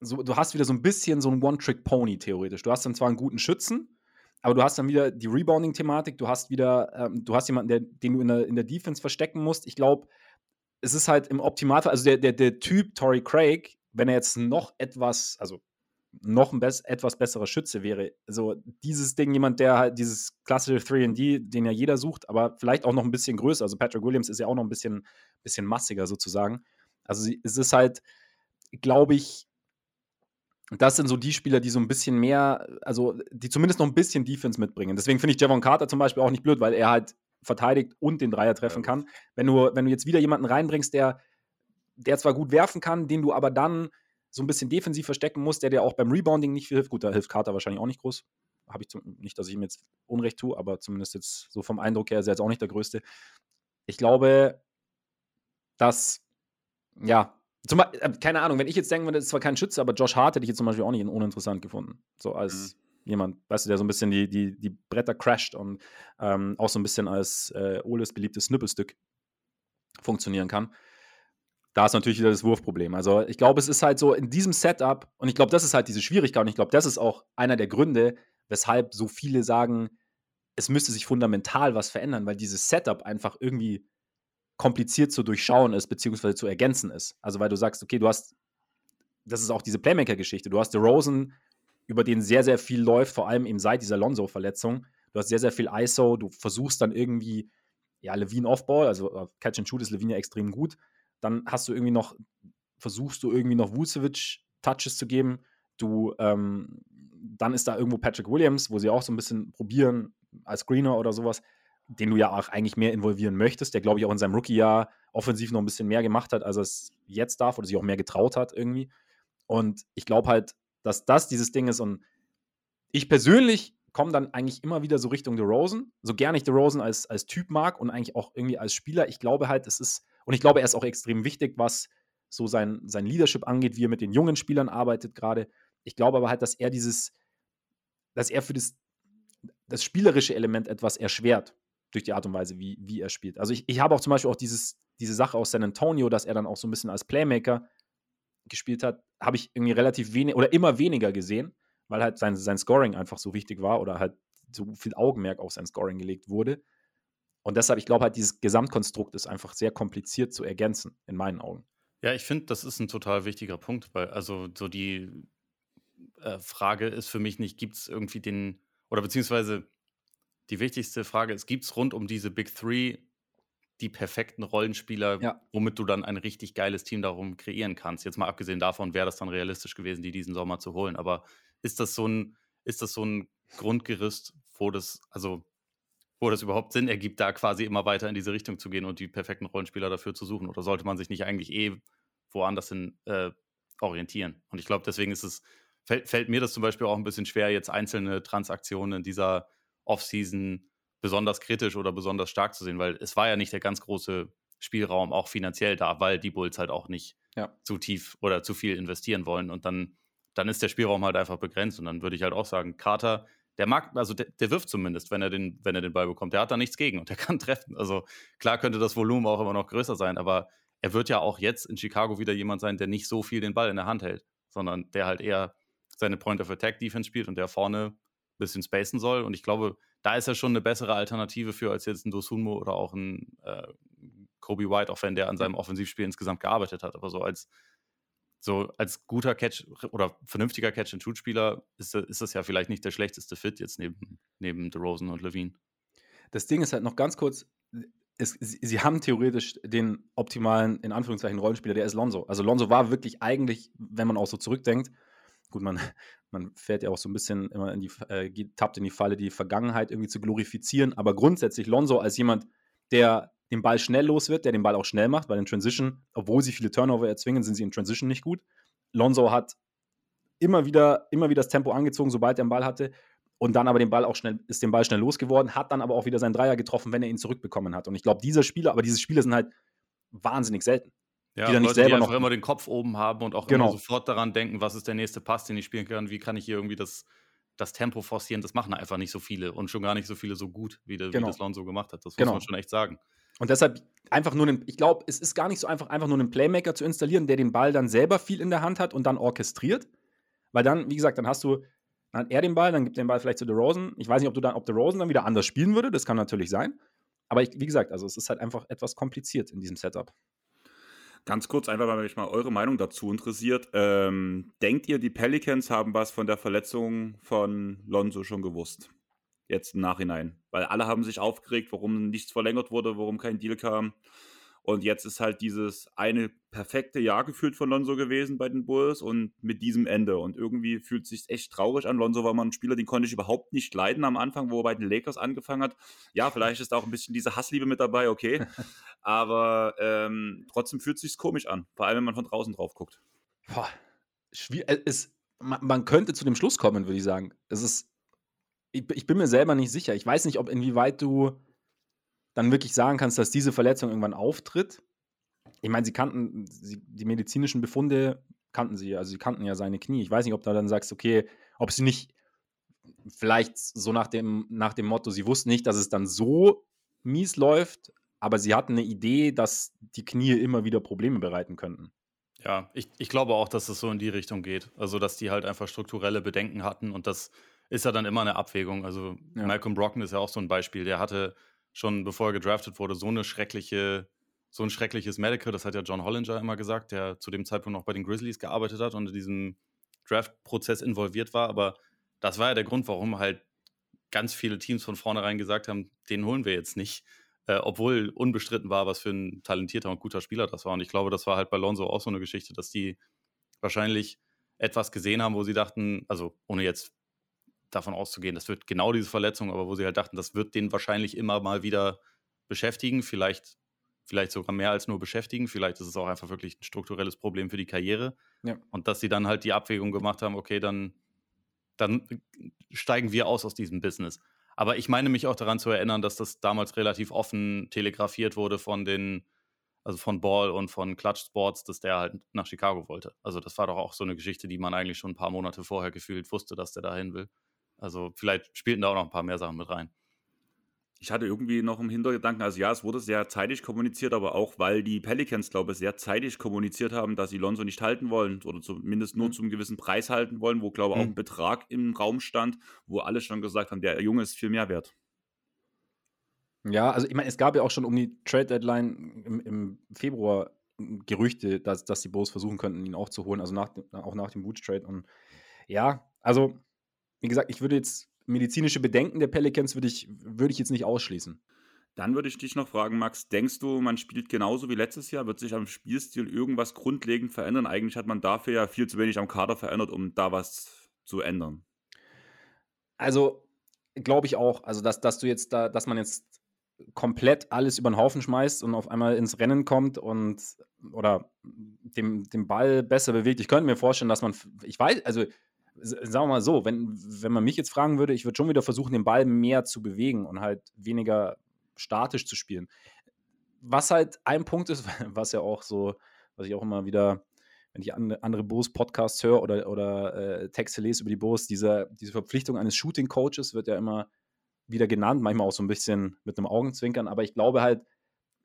so, du hast wieder so ein bisschen so ein One-Trick-Pony theoretisch. Du hast dann zwar einen guten Schützen, aber du hast dann wieder die Rebounding-Thematik, du hast wieder, ähm, du hast jemanden, der, den du in der, in der Defense verstecken musst. Ich glaube, es ist halt im Optimalfall, also der, der, der Typ Tory Craig, wenn er jetzt noch etwas, also noch ein bess etwas besserer Schütze wäre. Also dieses Ding, jemand, der halt dieses klassische 3D, den ja jeder sucht, aber vielleicht auch noch ein bisschen größer. Also Patrick Williams ist ja auch noch ein bisschen, bisschen massiger sozusagen. Also es ist halt, glaube ich, das sind so die Spieler, die so ein bisschen mehr, also die zumindest noch ein bisschen Defense mitbringen. Deswegen finde ich Javon Carter zum Beispiel auch nicht blöd, weil er halt verteidigt und den Dreier treffen ja. kann. Wenn du, wenn du jetzt wieder jemanden reinbringst, der, der zwar gut werfen kann, den du aber dann so ein bisschen defensiv verstecken musst, der dir auch beim Rebounding nicht viel hilft. Gut, da hilft Carter wahrscheinlich auch nicht groß. Habe ich zum, nicht, dass ich ihm jetzt Unrecht tue, aber zumindest jetzt so vom Eindruck her ist er jetzt auch nicht der Größte. Ich glaube, dass, ja, zum, äh, keine Ahnung, wenn ich jetzt denken würde, das ist zwar kein Schütze, aber Josh Hart hätte ich jetzt zum Beispiel auch nicht uninteressant gefunden. So als mhm. jemand, weißt du, der so ein bisschen die, die, die Bretter crasht und ähm, auch so ein bisschen als äh, Oles beliebtes Snippelstück funktionieren kann da ist natürlich wieder das Wurfproblem. Also ich glaube, es ist halt so in diesem Setup, und ich glaube, das ist halt diese Schwierigkeit, und ich glaube, das ist auch einer der Gründe, weshalb so viele sagen, es müsste sich fundamental was verändern, weil dieses Setup einfach irgendwie kompliziert zu durchschauen ist, beziehungsweise zu ergänzen ist. Also weil du sagst, okay, du hast, das ist auch diese Playmaker-Geschichte, du hast Rosen, über den sehr, sehr viel läuft, vor allem eben seit dieser Lonzo-Verletzung. Du hast sehr, sehr viel ISO, du versuchst dann irgendwie, ja, Levine Offball, also Catch and Shoot ist Levine ja extrem gut, dann hast du irgendwie noch, versuchst du irgendwie noch Vucevic Touches zu geben. Du, ähm, dann ist da irgendwo Patrick Williams, wo sie auch so ein bisschen probieren, als Screener oder sowas, den du ja auch eigentlich mehr involvieren möchtest, der, glaube ich, auch in seinem Rookie-Jahr offensiv noch ein bisschen mehr gemacht hat, als er es jetzt darf oder sich auch mehr getraut hat irgendwie. Und ich glaube halt, dass das dieses Ding ist und ich persönlich komme dann eigentlich immer wieder so Richtung DeRozan, so gerne ich DeRozan als, als Typ mag und eigentlich auch irgendwie als Spieler. Ich glaube halt, es ist und ich glaube, er ist auch extrem wichtig, was so sein, sein Leadership angeht, wie er mit den jungen Spielern arbeitet gerade. Ich glaube aber halt, dass er dieses, dass er für das, das spielerische Element etwas erschwert durch die Art und Weise, wie, wie er spielt. Also ich, ich habe auch zum Beispiel auch dieses, diese Sache aus San Antonio, dass er dann auch so ein bisschen als Playmaker gespielt hat, habe ich irgendwie relativ wenig oder immer weniger gesehen, weil halt sein, sein Scoring einfach so wichtig war oder halt so viel Augenmerk auf sein Scoring gelegt wurde. Und deshalb, ich glaube halt, dieses Gesamtkonstrukt ist einfach sehr kompliziert zu ergänzen, in meinen Augen. Ja, ich finde, das ist ein total wichtiger Punkt, weil also so die äh, Frage ist für mich nicht, gibt es irgendwie den, oder beziehungsweise die wichtigste Frage ist, gibt es rund um diese Big Three die perfekten Rollenspieler, ja. womit du dann ein richtig geiles Team darum kreieren kannst? Jetzt mal abgesehen davon, wäre das dann realistisch gewesen, die diesen Sommer zu holen. Aber ist das so ein, ist das so ein Grundgerüst, wo das, also wo das überhaupt Sinn ergibt, da quasi immer weiter in diese Richtung zu gehen und die perfekten Rollenspieler dafür zu suchen? Oder sollte man sich nicht eigentlich eh woanders hin äh, orientieren? Und ich glaube, deswegen ist es, fällt, fällt, mir das zum Beispiel auch ein bisschen schwer, jetzt einzelne Transaktionen in dieser Offseason besonders kritisch oder besonders stark zu sehen, weil es war ja nicht der ganz große Spielraum auch finanziell da, weil die Bulls halt auch nicht ja. zu tief oder zu viel investieren wollen. Und dann, dann ist der Spielraum halt einfach begrenzt. Und dann würde ich halt auch sagen, Carter der mag, also der, der, wirft zumindest, wenn er, den, wenn er den Ball bekommt. Der hat da nichts gegen und der kann treffen. Also klar könnte das Volumen auch immer noch größer sein, aber er wird ja auch jetzt in Chicago wieder jemand sein, der nicht so viel den Ball in der Hand hält, sondern der halt eher seine Point of Attack Defense spielt und der vorne bisschen spacen soll. Und ich glaube, da ist er schon eine bessere Alternative für als jetzt ein Dosunmo oder auch ein äh, Kobe White, auch wenn der an seinem Offensivspiel insgesamt gearbeitet hat. Aber so als so als guter Catch oder vernünftiger Catch-and-Shoot-Spieler ist, ist das ja vielleicht nicht der schlechteste Fit jetzt neben, neben DeRozan und Levine. Das Ding ist halt noch ganz kurz, es, sie haben theoretisch den optimalen, in Anführungszeichen, Rollenspieler, der ist Lonzo. Also Lonzo war wirklich eigentlich, wenn man auch so zurückdenkt, gut, man, man fährt ja auch so ein bisschen immer in die, äh, tappt in die Falle, die Vergangenheit irgendwie zu glorifizieren, aber grundsätzlich Lonzo als jemand, der den Ball schnell los wird, der den Ball auch schnell macht, weil in Transition, obwohl sie viele Turnover erzwingen, sind sie in Transition nicht gut. Lonzo hat immer wieder, immer wieder das Tempo angezogen, sobald er den Ball hatte. und dann aber den Ball auch schnell, ist den Ball schnell losgeworden, hat dann aber auch wieder seinen Dreier getroffen, wenn er ihn zurückbekommen hat. Und ich glaube, dieser Spieler, aber diese Spieler sind halt wahnsinnig selten. Ja, die dann nicht selber die noch immer den Kopf oben haben und auch genau. immer sofort daran denken, was ist der nächste Pass, den ich spielen kann, wie kann ich hier irgendwie das, das Tempo forcieren. Das machen einfach nicht so viele und schon gar nicht so viele so gut, wie, de, genau. wie das Lonzo gemacht hat. Das muss genau. man schon echt sagen. Und deshalb einfach nur, einen, ich glaube, es ist gar nicht so einfach, einfach nur einen Playmaker zu installieren, der den Ball dann selber viel in der Hand hat und dann orchestriert. Weil dann, wie gesagt, dann hast du dann hat er den Ball, dann gibt er den Ball vielleicht zu DeRozan. Ich weiß nicht, ob, du dann, ob DeRozan dann wieder anders spielen würde, das kann natürlich sein. Aber ich, wie gesagt, also es ist halt einfach etwas kompliziert in diesem Setup. Ganz kurz, einfach weil mich mal eure Meinung dazu interessiert. Ähm, denkt ihr, die Pelicans haben was von der Verletzung von Lonzo schon gewusst? Jetzt im Nachhinein. Weil alle haben sich aufgeregt, warum nichts verlängert wurde, warum kein Deal kam. Und jetzt ist halt dieses eine perfekte Jahr gefühlt von Lonzo gewesen bei den Bulls und mit diesem Ende. Und irgendwie fühlt es sich echt traurig an. Lonzo war mal ein Spieler, den konnte ich überhaupt nicht leiden am Anfang, wo er bei den Lakers angefangen hat. Ja, vielleicht ist auch ein bisschen diese Hassliebe mit dabei, okay. Aber ähm, trotzdem fühlt es sich komisch an. Vor allem, wenn man von draußen drauf guckt. Boah, äh, es, man, man könnte zu dem Schluss kommen, würde ich sagen. Es ist, ich, ich bin mir selber nicht sicher. Ich weiß nicht, ob inwieweit du dann wirklich sagen kannst, dass diese Verletzung irgendwann auftritt. Ich meine, sie kannten sie, die medizinischen Befunde kannten sie, also sie kannten ja seine Knie. Ich weiß nicht, ob du dann sagst, okay, ob sie nicht vielleicht so nach dem, nach dem Motto, sie wussten nicht, dass es dann so mies läuft, aber sie hatten eine Idee, dass die Knie immer wieder Probleme bereiten könnten. Ja, ich, ich glaube auch, dass es so in die Richtung geht. Also, dass die halt einfach strukturelle Bedenken hatten und das ist ja dann immer eine Abwägung. Also, ja. Malcolm Brocken ist ja auch so ein Beispiel. Der hatte schon bevor er gedraftet wurde, so eine schreckliche, so ein schreckliches Medical, das hat ja John Hollinger immer gesagt, der zu dem Zeitpunkt noch bei den Grizzlies gearbeitet hat und in diesem Draft-Prozess involviert war. Aber das war ja der Grund, warum halt ganz viele Teams von vornherein gesagt haben, den holen wir jetzt nicht. Äh, obwohl unbestritten war, was für ein talentierter und guter Spieler das war. Und ich glaube, das war halt bei Lonzo auch so eine Geschichte, dass die wahrscheinlich etwas gesehen haben, wo sie dachten, also ohne jetzt davon auszugehen, das wird genau diese Verletzung, aber wo sie halt dachten, das wird den wahrscheinlich immer mal wieder beschäftigen, vielleicht, vielleicht sogar mehr als nur beschäftigen, vielleicht ist es auch einfach wirklich ein strukturelles Problem für die Karriere. Ja. Und dass sie dann halt die Abwägung gemacht haben, okay, dann, dann steigen wir aus aus diesem Business. Aber ich meine mich auch daran zu erinnern, dass das damals relativ offen telegrafiert wurde von den, also von Ball und von Clutch Sports, dass der halt nach Chicago wollte. Also das war doch auch so eine Geschichte, die man eigentlich schon ein paar Monate vorher gefühlt wusste, dass der dahin will. Also vielleicht spielten da auch noch ein paar mehr Sachen mit rein. Ich hatte irgendwie noch im Hintergedanken, also ja, es wurde sehr zeitig kommuniziert, aber auch weil die Pelicans, glaube ich, sehr zeitig kommuniziert haben, dass sie Lonzo nicht halten wollen oder zumindest nur mhm. zu einem gewissen Preis halten wollen, wo, glaube ich, auch mhm. ein Betrag im Raum stand, wo alle schon gesagt haben, der Junge ist viel mehr wert. Ja, also ich meine, es gab ja auch schon um die Trade Deadline im, im Februar Gerüchte, dass, dass die Bulls versuchen könnten, ihn auch zu holen, also nach, auch nach dem Boots Trade. Und ja, also wie gesagt, ich würde jetzt medizinische Bedenken der Pelicans würde ich, würde ich jetzt nicht ausschließen. Dann würde ich dich noch fragen, Max, denkst du, man spielt genauso wie letztes Jahr? Wird sich am Spielstil irgendwas grundlegend verändern? Eigentlich hat man dafür ja viel zu wenig am Kader verändert, um da was zu ändern. Also, glaube ich auch. Also, dass, dass du jetzt da, dass man jetzt komplett alles über den Haufen schmeißt und auf einmal ins Rennen kommt und oder dem, dem Ball besser bewegt. Ich könnte mir vorstellen, dass man, ich weiß, also sagen wir mal so, wenn, wenn man mich jetzt fragen würde, ich würde schon wieder versuchen, den Ball mehr zu bewegen und halt weniger statisch zu spielen. Was halt ein Punkt ist, was ja auch so, was ich auch immer wieder, wenn ich andere Bulls-Podcasts höre oder, oder äh, Texte lese über die Bulls, diese, diese Verpflichtung eines Shooting-Coaches wird ja immer wieder genannt, manchmal auch so ein bisschen mit einem Augenzwinkern, aber ich glaube halt,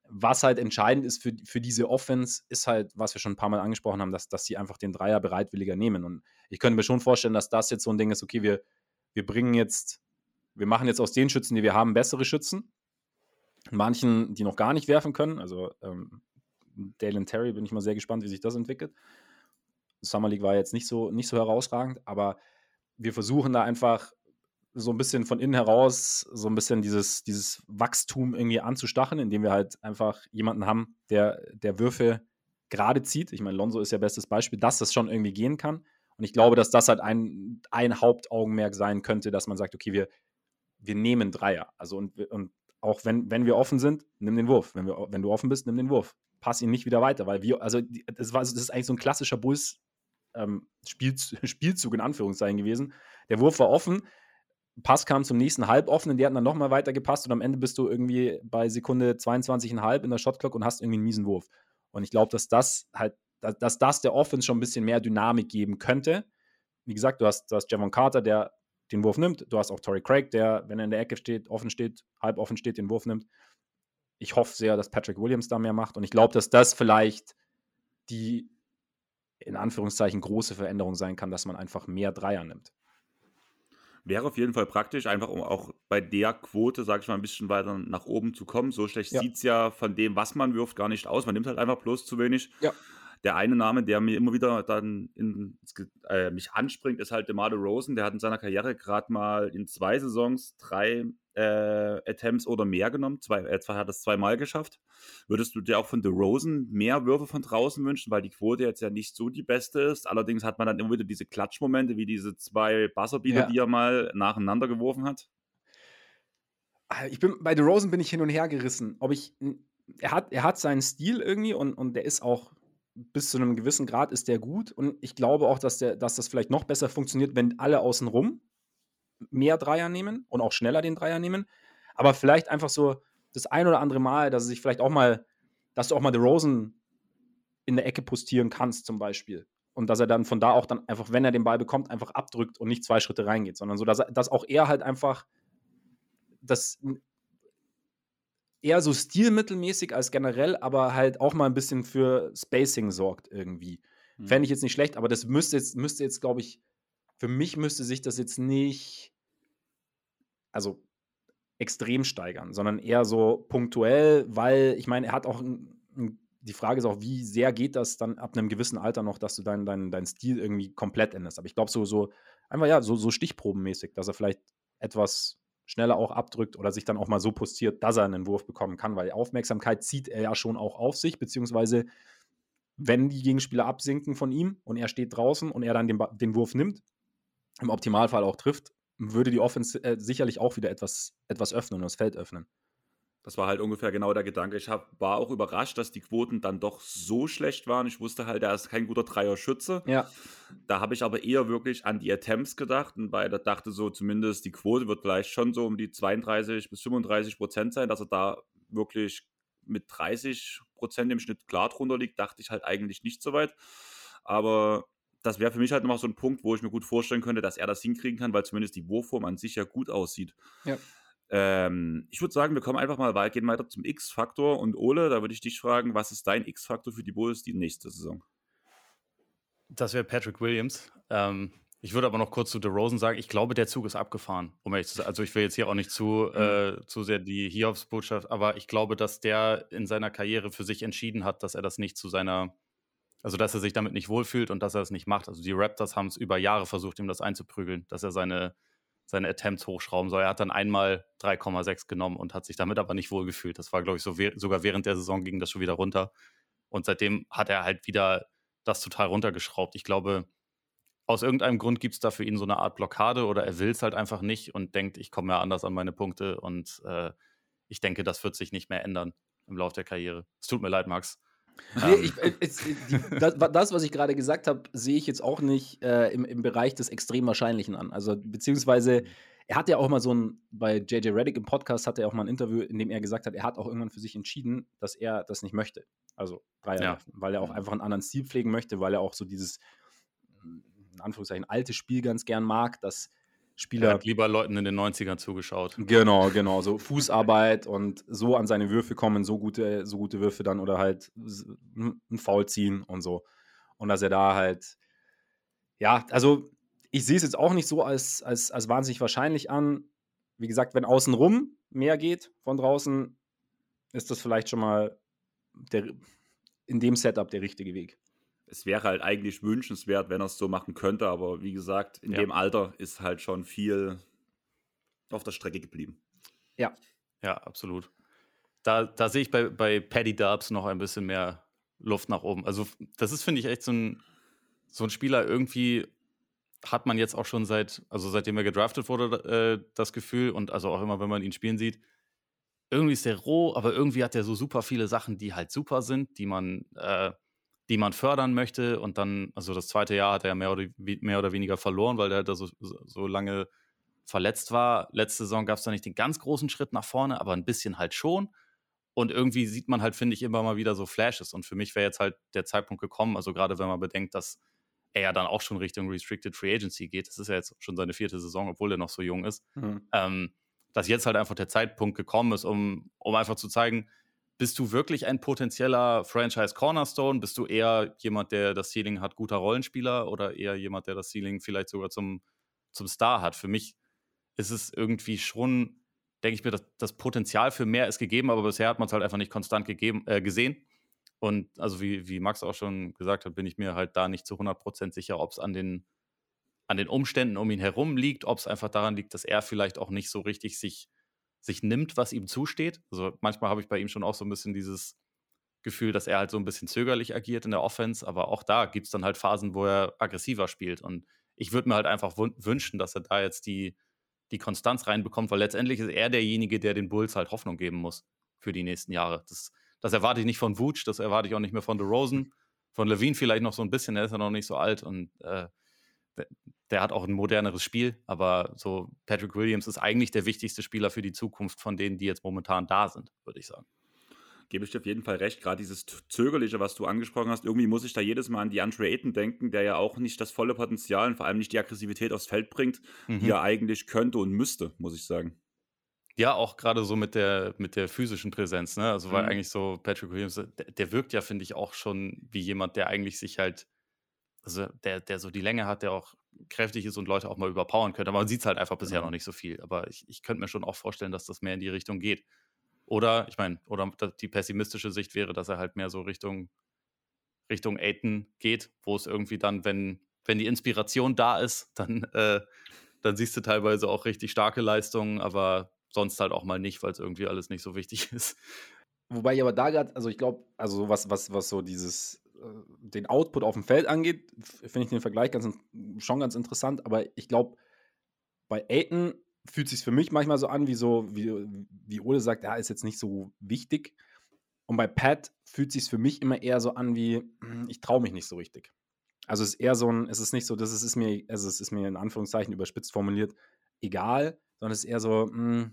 was halt entscheidend ist für, für diese Offense, ist halt, was wir schon ein paar Mal angesprochen haben, dass, dass sie einfach den Dreier bereitwilliger nehmen. Und ich könnte mir schon vorstellen, dass das jetzt so ein Ding ist, okay, wir, wir bringen jetzt, wir machen jetzt aus den Schützen, die wir haben, bessere Schützen. Manchen, die noch gar nicht werfen können. Also ähm, Dalen Terry bin ich mal sehr gespannt, wie sich das entwickelt. Summer League war jetzt nicht so, nicht so herausragend, aber wir versuchen da einfach so ein bisschen von innen heraus so ein bisschen dieses, dieses Wachstum irgendwie anzustachen, indem wir halt einfach jemanden haben, der, der Würfe gerade zieht. Ich meine, Lonzo ist ja bestes Beispiel, dass das schon irgendwie gehen kann. Und ich glaube, dass das halt ein, ein Hauptaugenmerk sein könnte, dass man sagt, okay, wir, wir nehmen Dreier. Also und, und auch wenn, wenn wir offen sind, nimm den Wurf. Wenn, wir, wenn du offen bist, nimm den Wurf. Pass ihn nicht wieder weiter, weil wir, also das, war, das ist eigentlich so ein klassischer Bulls ähm, Spielzug in Anführungszeichen gewesen. Der Wurf war offen, Pass kam zum nächsten halboffenen, der hat dann nochmal weiter gepasst und am Ende bist du irgendwie bei Sekunde 22,5 in der Shotclock und hast irgendwie einen miesen Wurf. Und ich glaube, dass das halt, dass das der Offense schon ein bisschen mehr Dynamik geben könnte. Wie gesagt, du hast, du hast Javon Carter, der den Wurf nimmt. Du hast auch Torrey Craig, der, wenn er in der Ecke steht, offen steht, halb offen steht, den Wurf nimmt. Ich hoffe sehr, dass Patrick Williams da mehr macht. Und ich glaube, dass das vielleicht die in Anführungszeichen große Veränderung sein kann, dass man einfach mehr Dreier nimmt. Wäre auf jeden Fall praktisch, einfach um auch bei der Quote, sag ich mal, ein bisschen weiter nach oben zu kommen. So schlecht ja. sieht es ja von dem, was man wirft, gar nicht aus. Man nimmt halt einfach bloß zu wenig. Ja. Der eine Name, der mir immer wieder dann in, äh, mich anspringt, ist halt DeMar Rosen. Der hat in seiner Karriere gerade mal in zwei Saisons drei äh, Attempts oder mehr genommen. Zwei, er hat es zweimal geschafft. Würdest du dir auch von Rosen mehr Würfe von draußen wünschen, weil die Quote jetzt ja nicht so die beste ist. Allerdings hat man dann immer wieder diese Klatschmomente, wie diese zwei Buzzerbeater, ja. die er mal nacheinander geworfen hat. Ah, ich bin, bei Rosen bin ich hin und her gerissen. Ob ich, er hat, er hat seinen Stil irgendwie und, und der ist auch bis zu einem gewissen Grad ist der gut. Und ich glaube auch, dass, der, dass das vielleicht noch besser funktioniert, wenn alle außenrum mehr Dreier nehmen und auch schneller den Dreier nehmen. Aber vielleicht einfach so das ein oder andere Mal, dass er sich vielleicht auch mal, dass du auch mal The Rosen in der Ecke postieren kannst, zum Beispiel. Und dass er dann von da auch dann einfach, wenn er den Ball bekommt, einfach abdrückt und nicht zwei Schritte reingeht, sondern so, dass, dass auch er halt einfach das eher so stilmittelmäßig als generell, aber halt auch mal ein bisschen für Spacing sorgt irgendwie. Mhm. Fände ich jetzt nicht schlecht, aber das müsste jetzt, müsste jetzt, glaube ich, für mich müsste sich das jetzt nicht, also extrem steigern, sondern eher so punktuell, weil ich meine, er hat auch ein, ein, die Frage ist auch, wie sehr geht das dann ab einem gewissen Alter noch, dass du deinen dein, dein Stil irgendwie komplett änderst. Aber ich glaube, so, so einfach ja, so, so stichprobenmäßig, dass er vielleicht etwas schneller auch abdrückt oder sich dann auch mal so postiert, dass er einen Wurf bekommen kann, weil Aufmerksamkeit zieht er ja schon auch auf sich, beziehungsweise wenn die Gegenspieler absinken von ihm und er steht draußen und er dann den, den Wurf nimmt, im Optimalfall auch trifft, würde die Offense äh, sicherlich auch wieder etwas, etwas öffnen und das Feld öffnen. Das war halt ungefähr genau der Gedanke. Ich hab, war auch überrascht, dass die Quoten dann doch so schlecht waren. Ich wusste halt, er ist kein guter Dreier-Schütze. Ja. Da habe ich aber eher wirklich an die Attempts gedacht, weil da dachte so, zumindest die Quote wird vielleicht schon so um die 32 bis 35 Prozent sein, dass er da wirklich mit 30 Prozent im Schnitt klar drunter liegt, dachte ich halt eigentlich nicht so weit. Aber das wäre für mich halt noch so ein Punkt, wo ich mir gut vorstellen könnte, dass er das hinkriegen kann, weil zumindest die Wurfform an sich ja gut aussieht. Ja. Ähm, ich würde sagen, wir kommen einfach mal weiter, gehen weiter zum X-Faktor. Und Ole, da würde ich dich fragen, was ist dein X-Faktor für die Bulls die nächste Saison? Das wäre Patrick Williams. Ähm, ich würde aber noch kurz zu DeRozan sagen, ich glaube, der Zug ist abgefahren, um ehrlich zu sagen. Also ich will jetzt hier auch nicht zu, mhm. äh, zu sehr die Hiobs-Botschaft, aber ich glaube, dass der in seiner Karriere für sich entschieden hat, dass er das nicht zu seiner also, dass er sich damit nicht wohlfühlt und dass er es nicht macht. Also, die Raptors haben es über Jahre versucht, ihm das einzuprügeln, dass er seine, seine Attempts hochschrauben soll. Er hat dann einmal 3,6 genommen und hat sich damit aber nicht wohlgefühlt. Das war, glaube ich, so sogar während der Saison ging das schon wieder runter. Und seitdem hat er halt wieder das total runtergeschraubt. Ich glaube, aus irgendeinem Grund gibt es da für ihn so eine Art Blockade oder er will es halt einfach nicht und denkt, ich komme ja anders an meine Punkte. Und äh, ich denke, das wird sich nicht mehr ändern im Laufe der Karriere. Es tut mir leid, Max. Nee, ähm. ich, äh, es, das, das, was ich gerade gesagt habe, sehe ich jetzt auch nicht äh, im, im Bereich des extrem Wahrscheinlichen an. Also, beziehungsweise, er hat ja auch mal so ein, bei JJ Reddick im Podcast hat er auch mal ein Interview, in dem er gesagt hat, er hat auch irgendwann für sich entschieden, dass er das nicht möchte. Also Dreier, ja. weil er auch einfach einen anderen Stil pflegen möchte, weil er auch so dieses, in Anführungszeichen, alte Spiel ganz gern mag, dass Spieler. Er hat lieber Leuten in den 90ern zugeschaut. Genau, genau. So Fußarbeit und so an seine Würfe kommen, so gute, so gute Würfe dann oder halt ein Foul ziehen und so. Und dass er da halt, ja, also ich sehe es jetzt auch nicht so als, als, als wahnsinnig wahrscheinlich an. Wie gesagt, wenn außenrum mehr geht von draußen, ist das vielleicht schon mal der, in dem Setup der richtige Weg es wäre halt eigentlich wünschenswert, wenn er es so machen könnte, aber wie gesagt, in ja. dem Alter ist halt schon viel auf der Strecke geblieben. Ja. Ja, absolut. Da, da sehe ich bei, bei Paddy Dubs noch ein bisschen mehr Luft nach oben. Also, das ist, finde ich, echt so ein, so ein Spieler. Irgendwie hat man jetzt auch schon seit, also seitdem er gedraftet wurde, äh, das Gefühl und also auch immer, wenn man ihn spielen sieht, irgendwie ist der roh, aber irgendwie hat er so super viele Sachen, die halt super sind, die man äh, die man fördern möchte. Und dann, also das zweite Jahr hat er mehr oder, mehr oder weniger verloren, weil er da so, so lange verletzt war. Letzte Saison gab es da nicht den ganz großen Schritt nach vorne, aber ein bisschen halt schon. Und irgendwie sieht man halt, finde ich, immer mal wieder so Flashes. Und für mich wäre jetzt halt der Zeitpunkt gekommen, also gerade wenn man bedenkt, dass er ja dann auch schon Richtung Restricted Free Agency geht. Das ist ja jetzt schon seine vierte Saison, obwohl er noch so jung ist. Mhm. Ähm, dass jetzt halt einfach der Zeitpunkt gekommen ist, um, um einfach zu zeigen, bist du wirklich ein potenzieller Franchise Cornerstone? Bist du eher jemand, der das Ceiling hat, guter Rollenspieler oder eher jemand, der das Ceiling vielleicht sogar zum, zum Star hat? Für mich ist es irgendwie schon denke ich mir, das, das Potenzial für mehr ist gegeben, aber bisher hat man es halt einfach nicht konstant gegeben, äh, gesehen. Und also wie, wie Max auch schon gesagt hat, bin ich mir halt da nicht zu 100% sicher, ob es an den, an den Umständen um ihn herum liegt, ob es einfach daran liegt, dass er vielleicht auch nicht so richtig sich, sich nimmt, was ihm zusteht. Also manchmal habe ich bei ihm schon auch so ein bisschen dieses Gefühl, dass er halt so ein bisschen zögerlich agiert in der Offense, aber auch da gibt es dann halt Phasen, wo er aggressiver spielt. Und ich würde mir halt einfach wünschen, dass er da jetzt die, die Konstanz reinbekommt, weil letztendlich ist er derjenige, der den Bulls halt Hoffnung geben muss für die nächsten Jahre. Das, das erwarte ich nicht von Vooch, das erwarte ich auch nicht mehr von DeRozan, von Levine vielleicht noch so ein bisschen, er ist ja noch nicht so alt und äh, der, hat auch ein moderneres Spiel, aber so Patrick Williams ist eigentlich der wichtigste Spieler für die Zukunft von denen, die jetzt momentan da sind, würde ich sagen gebe ich dir auf jeden Fall recht. Gerade dieses Zögerliche, was du angesprochen hast, irgendwie muss ich da jedes Mal an die Andre Ayton denken, der ja auch nicht das volle Potenzial und vor allem nicht die Aggressivität aufs Feld bringt, mhm. die er eigentlich könnte und müsste, muss ich sagen. Ja, auch gerade so mit der, mit der physischen Präsenz, ne? Also, weil mhm. eigentlich so Patrick Williams, der, der wirkt ja, finde ich, auch schon wie jemand, der eigentlich sich halt, also der, der so die Länge hat, der auch kräftig ist und Leute auch mal überpowern könnte. Aber man sieht es halt einfach bisher mhm. noch nicht so viel. Aber ich, ich könnte mir schon auch vorstellen, dass das mehr in die Richtung geht. Oder, ich meine, oder die pessimistische Sicht wäre, dass er halt mehr so Richtung, Richtung Aiton geht, wo es irgendwie dann, wenn, wenn die Inspiration da ist, dann, äh, dann siehst du teilweise auch richtig starke Leistungen, aber sonst halt auch mal nicht, weil es irgendwie alles nicht so wichtig ist. Wobei ich aber da gerade, also ich glaube, also was, was, was so dieses, den Output auf dem Feld angeht, finde ich den Vergleich ganz, schon ganz interessant, aber ich glaube, bei Aiton fühlt sich für mich manchmal so an, wie so, wie, wie Ole sagt, ja, ist jetzt nicht so wichtig. Und bei Pat fühlt sich für mich immer eher so an, wie hm, ich traue mich nicht so richtig. Also es ist eher so ein, es ist nicht so, das ist, mir, also es ist mir in Anführungszeichen überspitzt formuliert, egal, sondern es ist eher so, mh, hm,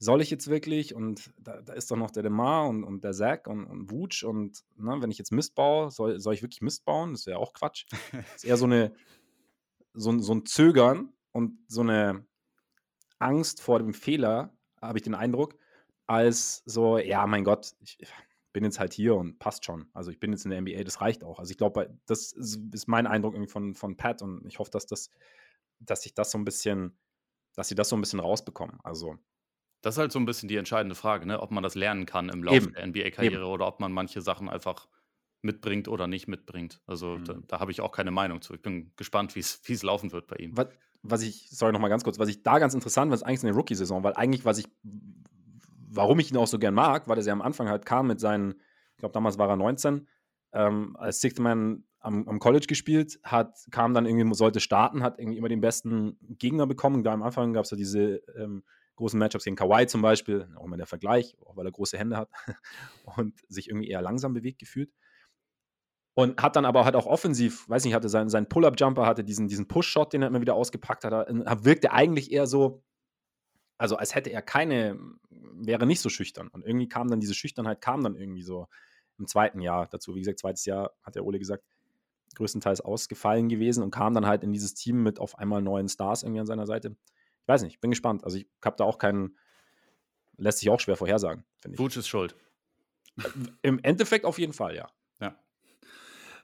soll ich jetzt wirklich? Und da, da, ist doch noch der Demar und, und der Zack und, und Wutsch und ne, wenn ich jetzt Mist baue, soll, soll ich wirklich Mist bauen? Das wäre auch Quatsch. Es ist eher so eine, so, so ein Zögern und so eine, Angst vor dem Fehler, habe ich den Eindruck, als so, ja, mein Gott, ich bin jetzt halt hier und passt schon. Also ich bin jetzt in der NBA, das reicht auch. Also ich glaube, das ist mein Eindruck irgendwie von, von Pat und ich hoffe, dass das, dass ich das so ein bisschen, dass sie das so ein bisschen rausbekommen. Also das ist halt so ein bisschen die entscheidende Frage, ne? ob man das lernen kann im Laufe Eben. der NBA-Karriere oder ob man manche Sachen einfach mitbringt oder nicht mitbringt. Also mhm. da, da habe ich auch keine Meinung zu. Ich bin gespannt, wie es laufen wird bei ihm. Was, was ich, sorry nochmal ganz kurz, was ich da ganz interessant was eigentlich in der Rookie-Saison, weil eigentlich, was ich, warum ich ihn auch so gern mag, weil er ja am Anfang halt kam mit seinen, ich glaube damals war er 19, ähm, als Sixth Man am, am, College gespielt, hat, kam dann irgendwie, sollte starten, hat irgendwie immer den besten Gegner bekommen. Da am Anfang gab es ja diese ähm, großen Matchups gegen Kawhi zum Beispiel, auch immer der Vergleich, auch weil er große Hände hat und sich irgendwie eher langsam bewegt gefühlt. Und hat dann aber halt auch offensiv, weiß nicht, hatte seinen, seinen Pull-Up-Jumper, hatte diesen, diesen Push-Shot, den er immer wieder ausgepackt hat, wirkte eigentlich eher so, also als hätte er keine, wäre nicht so schüchtern. Und irgendwie kam dann diese Schüchternheit, kam dann irgendwie so im zweiten Jahr dazu. Wie gesagt, zweites Jahr, hat der Ole gesagt, größtenteils ausgefallen gewesen und kam dann halt in dieses Team mit auf einmal neuen Stars irgendwie an seiner Seite. Ich weiß nicht, bin gespannt. Also ich habe da auch keinen, lässt sich auch schwer vorhersagen, finde ich. Wutsch ist schuld. Im Endeffekt auf jeden Fall, ja.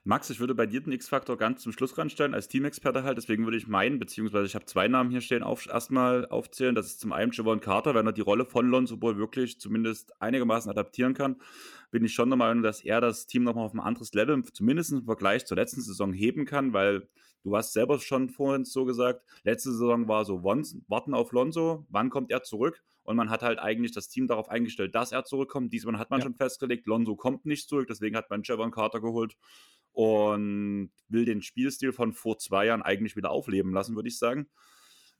Max, ich würde bei dir den X-Faktor ganz zum Schluss ranstellen, als Teamexperte halt. Deswegen würde ich meinen, beziehungsweise ich habe zwei Namen hier stehen, auf, erstmal aufzählen. Das ist zum einen Javon Carter, wenn er die Rolle von Lonzo Ball wirklich zumindest einigermaßen adaptieren kann, bin ich schon der Meinung, dass er das Team nochmal auf ein anderes Level, zumindest im Vergleich zur letzten Saison, heben kann, weil du hast selber schon vorhin so gesagt, letzte Saison war so, warten auf Lonzo, wann kommt er zurück? Und man hat halt eigentlich das Team darauf eingestellt, dass er zurückkommt. Diesmal hat man ja. schon festgelegt, Lonzo kommt nicht zurück, deswegen hat man Javon Carter geholt und will den Spielstil von vor zwei Jahren eigentlich wieder aufleben lassen, würde ich sagen.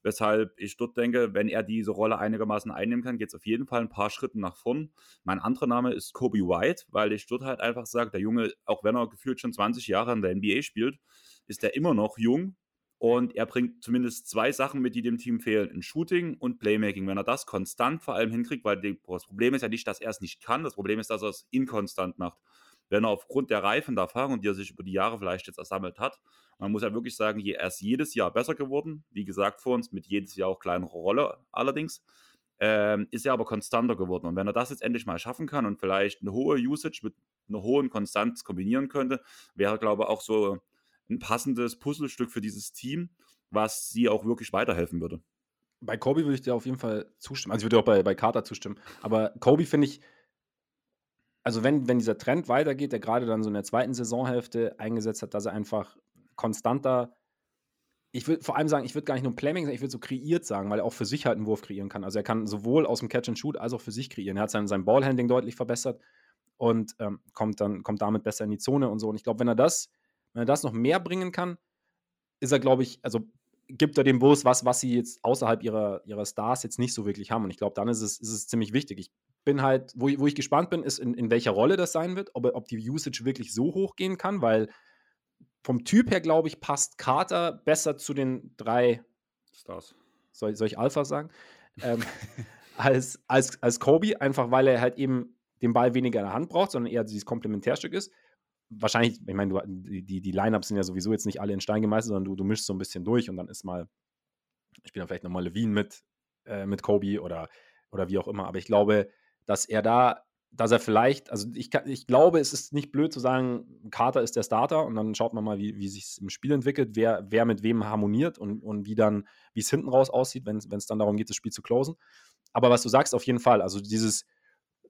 Weshalb ich dort denke, wenn er diese Rolle einigermaßen einnehmen kann, geht es auf jeden Fall ein paar Schritte nach vorn. Mein anderer Name ist Kobe White, weil ich dort halt einfach sage, der Junge, auch wenn er gefühlt schon 20 Jahre in der NBA spielt, ist er immer noch jung Und er bringt zumindest zwei Sachen mit, die dem Team fehlen: ein Shooting und Playmaking. Wenn er das konstant vor allem hinkriegt, weil das Problem ist ja nicht, dass er es nicht kann, das Problem ist, dass er es inkonstant macht. Wenn er aufgrund der Reife und der Erfahrung, die er sich über die Jahre vielleicht jetzt ersammelt hat, man muss ja wirklich sagen, er ist jedes Jahr besser geworden. Wie gesagt, vor uns mit jedes Jahr auch kleinere Rolle allerdings. Ähm, ist er aber konstanter geworden. Und wenn er das jetzt endlich mal schaffen kann und vielleicht eine hohe Usage mit einer hohen Konstanz kombinieren könnte, wäre, glaube ich, auch so ein passendes Puzzlestück für dieses Team, was sie auch wirklich weiterhelfen würde. Bei Kobe würde ich dir auf jeden Fall zustimmen. Also ich würde auch bei, bei Carter zustimmen. Aber Kobe finde ich, also wenn, wenn dieser Trend weitergeht, der gerade dann so in der zweiten Saisonhälfte eingesetzt hat, dass er einfach konstanter, ich würde vor allem sagen, ich würde gar nicht nur Playmaking sagen, ich würde so kreiert sagen, weil er auch für sich halt einen Wurf kreieren kann. Also er kann sowohl aus dem Catch and Shoot als auch für sich kreieren. Er hat sein, sein Ballhandling deutlich verbessert und ähm, kommt dann kommt damit besser in die Zone und so. Und ich glaube, wenn er das wenn er das noch mehr bringen kann, ist er, glaube ich, also gibt er dem Bulls was, was sie jetzt außerhalb ihrer, ihrer Stars jetzt nicht so wirklich haben. Und ich glaube, dann ist es, ist es ziemlich wichtig. Ich bin halt, wo, wo ich gespannt bin, ist, in, in welcher Rolle das sein wird, ob, ob die Usage wirklich so hoch gehen kann, weil vom Typ her, glaube ich, passt Carter besser zu den drei Stars. Soll, soll ich Alpha sagen? ähm, als, als, als Kobe, einfach weil er halt eben den Ball weniger in der Hand braucht, sondern eher dieses Komplementärstück ist wahrscheinlich, ich meine, die, die, die Lineups sind ja sowieso jetzt nicht alle in Stein gemeißelt, sondern du, du mischst so ein bisschen durch und dann ist mal, ich spiele dann vielleicht nochmal Levine mit, äh, mit Kobe oder, oder wie auch immer. Aber ich glaube, dass er da, dass er vielleicht, also ich, ich glaube, es ist nicht blöd zu sagen, Carter ist der Starter und dann schaut man mal, wie, wie sich im Spiel entwickelt, wer, wer mit wem harmoniert und, und wie dann, wie es hinten raus aussieht, wenn es dann darum geht, das Spiel zu closen. Aber was du sagst, auf jeden Fall, also dieses,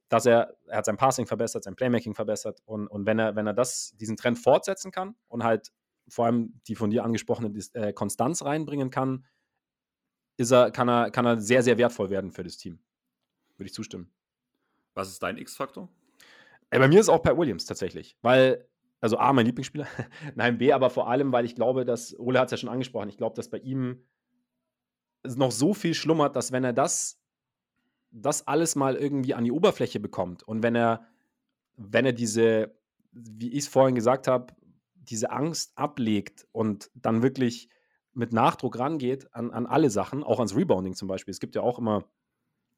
dass er, er hat sein Passing verbessert, sein Playmaking verbessert und, und wenn er, wenn er das, diesen Trend fortsetzen kann und halt vor allem die von dir angesprochene äh, Konstanz reinbringen kann, ist er, kann, er, kann er sehr, sehr wertvoll werden für das Team. Würde ich zustimmen. Was ist dein X-Faktor? Äh, bei mir ist auch Pat Williams tatsächlich, weil, also A, mein Lieblingsspieler, nein, B, aber vor allem, weil ich glaube, dass, Ole hat es ja schon angesprochen, ich glaube, dass bei ihm noch so viel schlummert, dass wenn er das das alles mal irgendwie an die Oberfläche bekommt und wenn er, wenn er diese, wie ich es vorhin gesagt habe, diese Angst ablegt und dann wirklich mit Nachdruck rangeht an, an alle Sachen, auch ans Rebounding zum Beispiel. Es gibt ja auch immer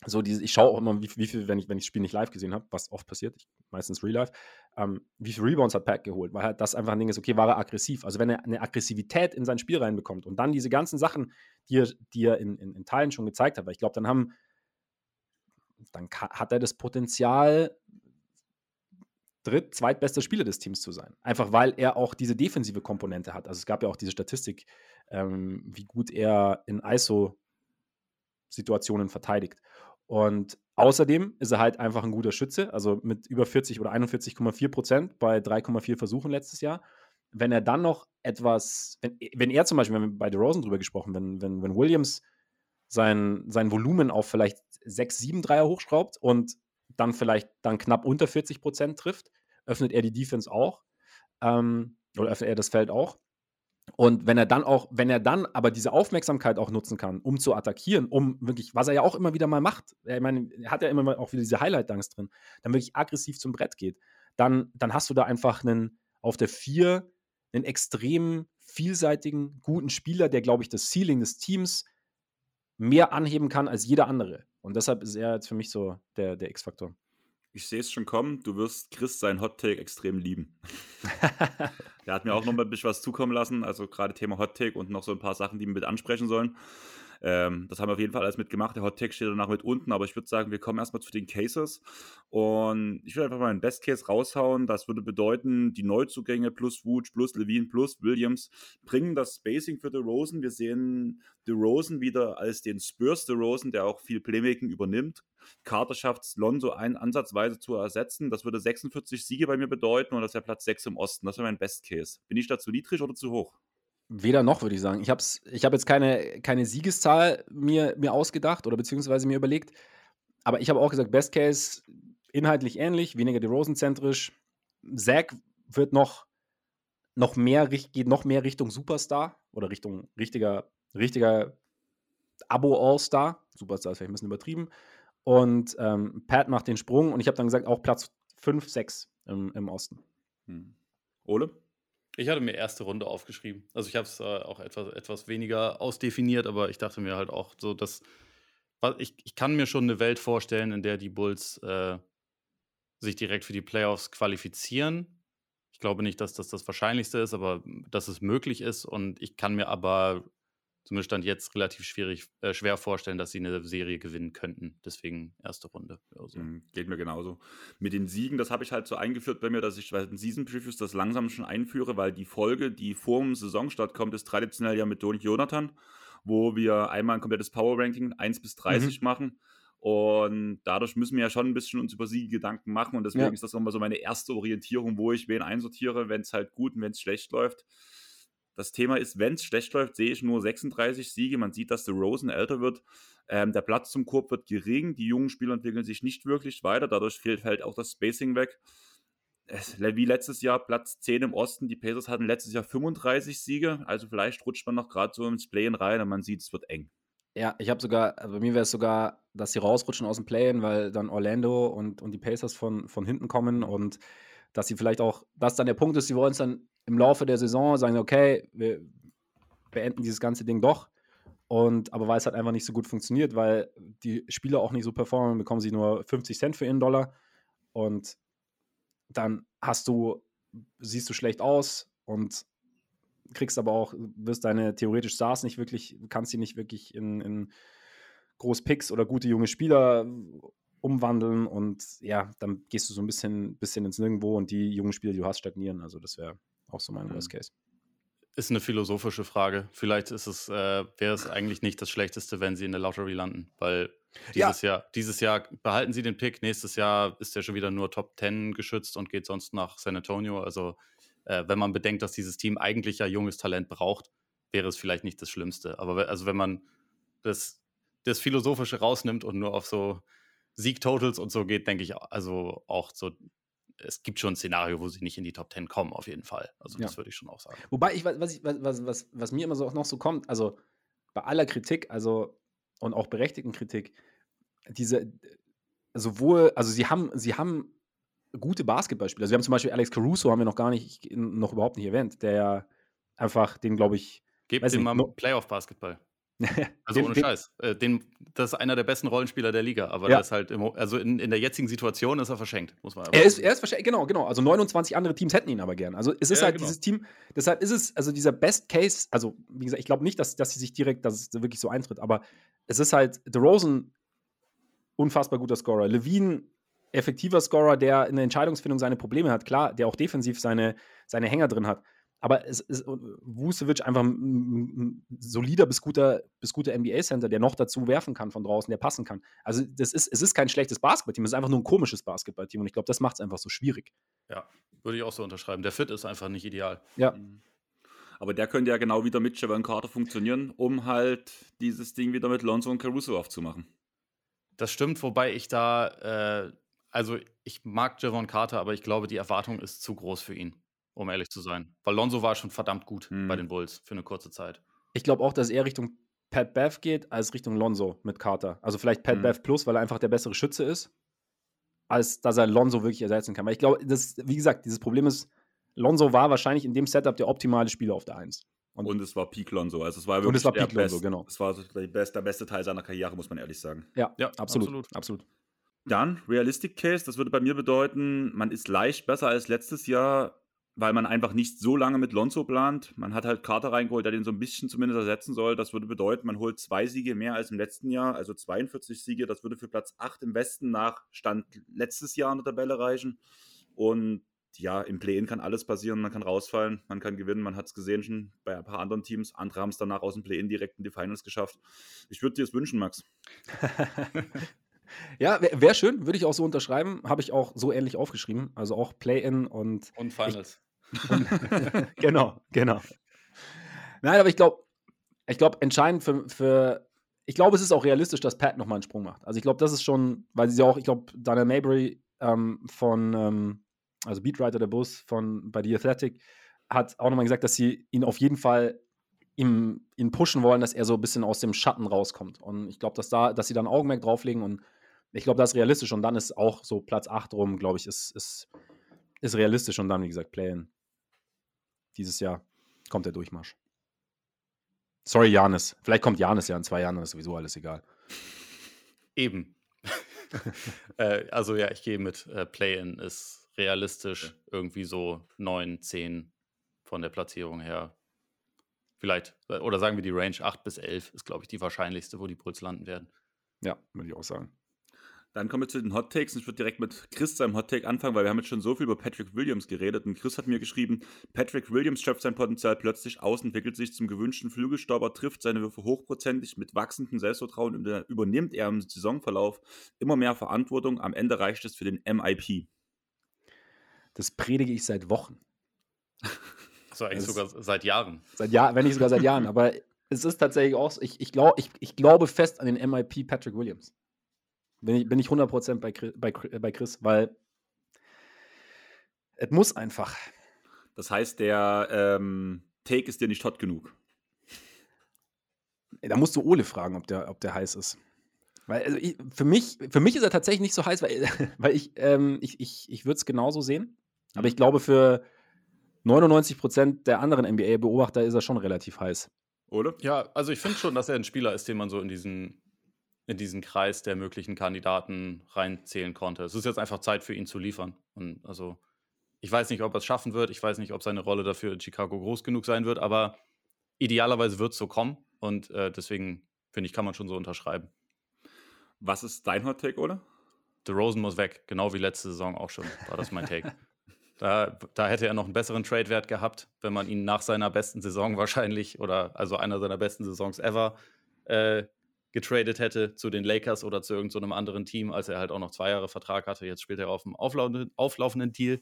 so diese, ich schaue auch immer, wie, wie viel, wenn ich, wenn ich das Spiel nicht live gesehen habe, was oft passiert, ich, meistens Real Life, ähm, wie viele Rebounds hat Pack geholt, weil halt das einfach ein Ding ist, okay, war er aggressiv. Also wenn er eine Aggressivität in sein Spiel reinbekommt und dann diese ganzen Sachen, die er, die er in, in, in Teilen schon gezeigt hat, weil ich glaube, dann haben dann hat er das Potenzial, dritt-, zweitbester Spieler des Teams zu sein. Einfach weil er auch diese defensive Komponente hat. Also es gab ja auch diese Statistik, ähm, wie gut er in ISO-Situationen verteidigt. Und außerdem ist er halt einfach ein guter Schütze, also mit über 40 oder 41,4 Prozent bei 3,4 Versuchen letztes Jahr. Wenn er dann noch etwas, wenn, wenn er zum Beispiel, wir haben bei DeRozan drüber gesprochen, wenn, wenn, wenn Williams sein, sein Volumen auf vielleicht 6, 7 Dreier hochschraubt und dann vielleicht dann knapp unter 40 Prozent trifft, öffnet er die Defense auch. Ähm, oder öffnet er das Feld auch. Und wenn er dann auch, wenn er dann aber diese Aufmerksamkeit auch nutzen kann, um zu attackieren, um wirklich, was er ja auch immer wieder mal macht, ich meine, er hat ja immer mal auch wieder diese Highlight-Dunks drin, dann wirklich aggressiv zum Brett geht, dann, dann hast du da einfach einen auf der 4 einen extrem vielseitigen, guten Spieler, der, glaube ich, das Ceiling des Teams mehr anheben kann als jeder andere. Und deshalb ist er jetzt für mich so der, der X-Faktor. Ich sehe es schon kommen. Du wirst Chris seinen Hot Take extrem lieben. der hat mir auch noch mal ein bisschen was zukommen lassen. Also gerade Thema Hot Take und noch so ein paar Sachen, die wir mit ansprechen sollen. Ähm, das haben wir auf jeden Fall alles mitgemacht. Der Hot Take steht danach mit unten, aber ich würde sagen, wir kommen erstmal zu den Cases. Und ich würde einfach mal einen Best Case raushauen. Das würde bedeuten, die Neuzugänge plus Wooch, plus Levine, plus Williams bringen das Spacing für The Rosen. Wir sehen The Rosen wieder als den Spurs The Rosen, der auch viel Playmaking übernimmt. Carter schafft es, Lonzo ein, ansatzweise zu ersetzen. Das würde 46 Siege bei mir bedeuten und das wäre Platz 6 im Osten. Das wäre mein Best Case. Bin ich da zu niedrig oder zu hoch? Weder noch, würde ich sagen. Ich habe ich hab jetzt keine, keine Siegeszahl mir, mir ausgedacht oder beziehungsweise mir überlegt. Aber ich habe auch gesagt, Best Case inhaltlich ähnlich, weniger DeRozan-zentrisch. Zack wird noch, noch mehr, geht noch mehr Richtung Superstar oder Richtung richtiger, richtiger Abo-All-Star. Superstar ist vielleicht ein bisschen übertrieben. Und ähm, Pat macht den Sprung und ich habe dann gesagt, auch Platz 5, 6 im, im Osten. Hm. Ole? Ich hatte mir erste Runde aufgeschrieben. Also ich habe es äh, auch etwas, etwas weniger ausdefiniert, aber ich dachte mir halt auch so, dass ich, ich kann mir schon eine Welt vorstellen, in der die Bulls äh, sich direkt für die Playoffs qualifizieren. Ich glaube nicht, dass das das Wahrscheinlichste ist, aber dass es möglich ist. Und ich kann mir aber zumindest Stand jetzt relativ schwierig, äh, schwer vorstellen, dass sie eine Serie gewinnen könnten. Deswegen erste Runde. Also. Geht mir genauso. Mit den Siegen, das habe ich halt so eingeführt bei mir, dass ich bei den Season Previews das langsam schon einführe, weil die Folge, die vor dem Saisonstart kommt, ist traditionell ja mit Donny Jonathan, wo wir einmal ein komplettes Power Ranking 1 bis 30 mhm. machen. Und dadurch müssen wir ja schon ein bisschen uns über Siege Gedanken machen. Und deswegen ja. ist das nochmal so meine erste Orientierung, wo ich wen einsortiere, wenn es halt gut und wenn es schlecht läuft. Das Thema ist, wenn es schlecht läuft, sehe ich nur 36 Siege. Man sieht, dass der Rosen älter wird. Ähm, der Platz zum Korb wird gering. Die jungen Spieler entwickeln sich nicht wirklich weiter. Dadurch fehlt halt auch das Spacing weg. Wie letztes Jahr Platz 10 im Osten. Die Pacers hatten letztes Jahr 35 Siege. Also vielleicht rutscht man noch gerade so ins Play-In rein und man sieht, es wird eng. Ja, ich habe sogar, also bei mir wäre es sogar, dass sie rausrutschen aus dem Play-In, weil dann Orlando und, und die Pacers von, von hinten kommen und dass sie vielleicht auch, dass dann der Punkt ist, sie wollen es dann im Laufe der Saison sagen, okay, wir beenden dieses ganze Ding doch. Und, aber weil es halt einfach nicht so gut funktioniert, weil die Spieler auch nicht so performen, bekommen sie nur 50 Cent für ihren Dollar. Und dann hast du, siehst du schlecht aus und kriegst aber auch, wirst deine theoretisch Stars nicht wirklich, kannst sie nicht wirklich in, in Großpicks oder gute junge Spieler umwandeln und ja, dann gehst du so ein bisschen, bisschen ins Nirgendwo und die jungen Spieler, die du hast, stagnieren. Also das wäre auch so mein mhm. Worst Case. Ist eine philosophische Frage. Vielleicht ist es, äh, wäre es eigentlich nicht das Schlechteste, wenn sie in der Lottery landen, weil dieses ja. Jahr, dieses Jahr behalten sie den Pick, nächstes Jahr ist er schon wieder nur Top 10 geschützt und geht sonst nach San Antonio. Also, äh, wenn man bedenkt, dass dieses Team eigentlich ja junges Talent braucht, wäre es vielleicht nicht das Schlimmste. Aber also wenn man das, das Philosophische rausnimmt und nur auf so Sieg-Totals und so geht, denke ich, also auch so es gibt schon ein Szenario, wo sie nicht in die Top 10 kommen, auf jeden Fall. Also, das würde ich schon auch sagen. Wobei, ich, was, ich, was, was, was mir immer so auch noch so kommt, also bei aller Kritik, also und auch berechtigten Kritik, diese sowohl, also sie haben, sie haben gute Basketballspieler. Also wir haben zum Beispiel Alex Caruso, haben wir noch gar nicht, noch überhaupt nicht erwähnt, der ja einfach, den glaube ich. Gebt ihm mal Playoff-Basketball. Also ohne Scheiß. Äh, den, das ist einer der besten Rollenspieler der Liga, aber ja. das halt im, also in, in der jetzigen Situation ist er verschenkt, muss man er ist, er ist verschenkt, genau, genau. Also 29 andere Teams hätten ihn aber gern. Also es ist ja, halt genau. dieses Team, deshalb ist es, also dieser Best Case, also wie gesagt, ich glaube nicht, dass, dass sie sich direkt, dass es wirklich so eintritt, aber es ist halt DeRozan unfassbar guter Scorer. Levine effektiver Scorer, der in der Entscheidungsfindung seine Probleme hat, klar, der auch defensiv seine, seine Hänger drin hat. Aber es ist Vucevic einfach ein, solider bis guter, bis guter NBA-Center, der noch dazu werfen kann von draußen, der passen kann. Also das ist, es ist kein schlechtes Basketballteam, es ist einfach nur ein komisches Basketballteam und ich glaube, das macht es einfach so schwierig. Ja, würde ich auch so unterschreiben. Der Fit ist einfach nicht ideal. Ja. Mhm. Aber der könnte ja genau wieder mit Javon Carter funktionieren, um halt dieses Ding wieder mit Lonzo und Caruso aufzumachen. Das stimmt, wobei ich da, äh, also ich mag Javon Carter, aber ich glaube, die Erwartung ist zu groß für ihn um ehrlich zu sein. Weil Lonzo war schon verdammt gut mhm. bei den Bulls für eine kurze Zeit. Ich glaube auch, dass er Richtung Pat Bev geht, als Richtung Lonzo mit Carter. Also vielleicht Pat mhm. Bev Plus, weil er einfach der bessere Schütze ist, als dass er Lonzo wirklich ersetzen kann. Weil ich glaube, wie gesagt, dieses Problem ist, Lonzo war wahrscheinlich in dem Setup der optimale Spieler auf der Eins. Und, und, es war Peak Lonzo. Also es war wirklich und es war Peak Lonzo, genau. Es war der beste, der beste Teil seiner Karriere, muss man ehrlich sagen. Ja, ja absolut, absolut. absolut. Dann Realistic Case, das würde bei mir bedeuten, man ist leicht besser als letztes Jahr weil man einfach nicht so lange mit Lonzo plant. Man hat halt Carter reingeholt, der den so ein bisschen zumindest ersetzen soll. Das würde bedeuten, man holt zwei Siege mehr als im letzten Jahr, also 42 Siege. Das würde für Platz 8 im Westen nach Stand letztes Jahr in der Tabelle reichen. Und ja, im Play-In kann alles passieren. Man kann rausfallen, man kann gewinnen. Man hat es gesehen schon bei ein paar anderen Teams. Andere haben es danach aus dem Play-In direkt in die Finals geschafft. Ich würde dir es wünschen, Max. Ja, wäre wär schön, würde ich auch so unterschreiben. Habe ich auch so ähnlich aufgeschrieben. Also auch Play-In und. Und Finals. genau, genau. Nein, aber ich glaube, ich glaube, entscheidend für, für ich glaube, es ist auch realistisch, dass Pat nochmal einen Sprung macht. Also ich glaube, das ist schon, weil sie auch, ich glaube, Daniel Mabry ähm, von, ähm, also Beatwriter der Bus von bei The Athletic, hat auch nochmal gesagt, dass sie ihn auf jeden Fall ihm, ihn pushen wollen, dass er so ein bisschen aus dem Schatten rauskommt. Und ich glaube, dass da, dass sie da ein Augenmerk drauflegen und ich glaube, das ist realistisch und dann ist auch so Platz 8 rum, glaube ich, ist, ist, ist realistisch und dann, wie gesagt, Play-In dieses Jahr kommt der Durchmarsch. Sorry, Janis. Vielleicht kommt Janis ja in zwei Jahren, ist sowieso alles egal. Eben. äh, also ja, ich gehe mit äh, Play-In ist realistisch ja. irgendwie so 9, 10 von der Platzierung her. Vielleicht, äh, oder sagen wir die Range 8 bis 11 ist, glaube ich, die wahrscheinlichste, wo die Bulls landen werden. Ja, würde ich auch sagen. Dann kommen wir zu den Hot Takes. Ich würde direkt mit Chris seinem Hot Take anfangen, weil wir haben jetzt schon so viel über Patrick Williams geredet. Und Chris hat mir geschrieben, Patrick Williams schöpft sein Potenzial plötzlich aus, entwickelt sich zum gewünschten Flügelstauber, trifft seine Würfe hochprozentig, mit wachsendem Selbstvertrauen übernimmt er im Saisonverlauf immer mehr Verantwortung. Am Ende reicht es für den MIP. Das predige ich seit Wochen. Also eigentlich das sogar seit Jahren. Seit Jahren, wenn nicht sogar seit Jahren. Aber es ist tatsächlich auch, ich, ich, glaub, ich, ich glaube fest an den MIP Patrick Williams. Bin ich, bin ich 100% bei, bei, bei Chris, weil es muss einfach. Das heißt, der ähm, Take ist dir nicht hot genug. Da musst du Ole fragen, ob der, ob der heiß ist. Weil also ich, für, mich, für mich ist er tatsächlich nicht so heiß, weil, weil ich, ähm, ich, ich, ich würde es genauso sehen. Aber ich mhm. glaube, für 99% der anderen NBA-Beobachter ist er schon relativ heiß. Oder? Ja, also ich finde schon, dass er ein Spieler ist, den man so in diesen in diesen Kreis der möglichen Kandidaten reinzählen konnte. Es ist jetzt einfach Zeit für ihn zu liefern. Und also, ich weiß nicht, ob er es schaffen wird. Ich weiß nicht, ob seine Rolle dafür in Chicago groß genug sein wird, aber idealerweise wird es so kommen. Und äh, deswegen, finde ich, kann man schon so unterschreiben. Was ist dein Hot Take, oder? The Rosen muss weg, genau wie letzte Saison auch schon, war das mein Take. da, da hätte er noch einen besseren Trade-Wert gehabt, wenn man ihn nach seiner besten Saison wahrscheinlich oder also einer seiner besten Saisons ever äh, getradet hätte zu den Lakers oder zu irgendeinem so anderen Team, als er halt auch noch zwei Jahre Vertrag hatte. Jetzt spielt er auf einem auflaufenden, auflaufenden Deal,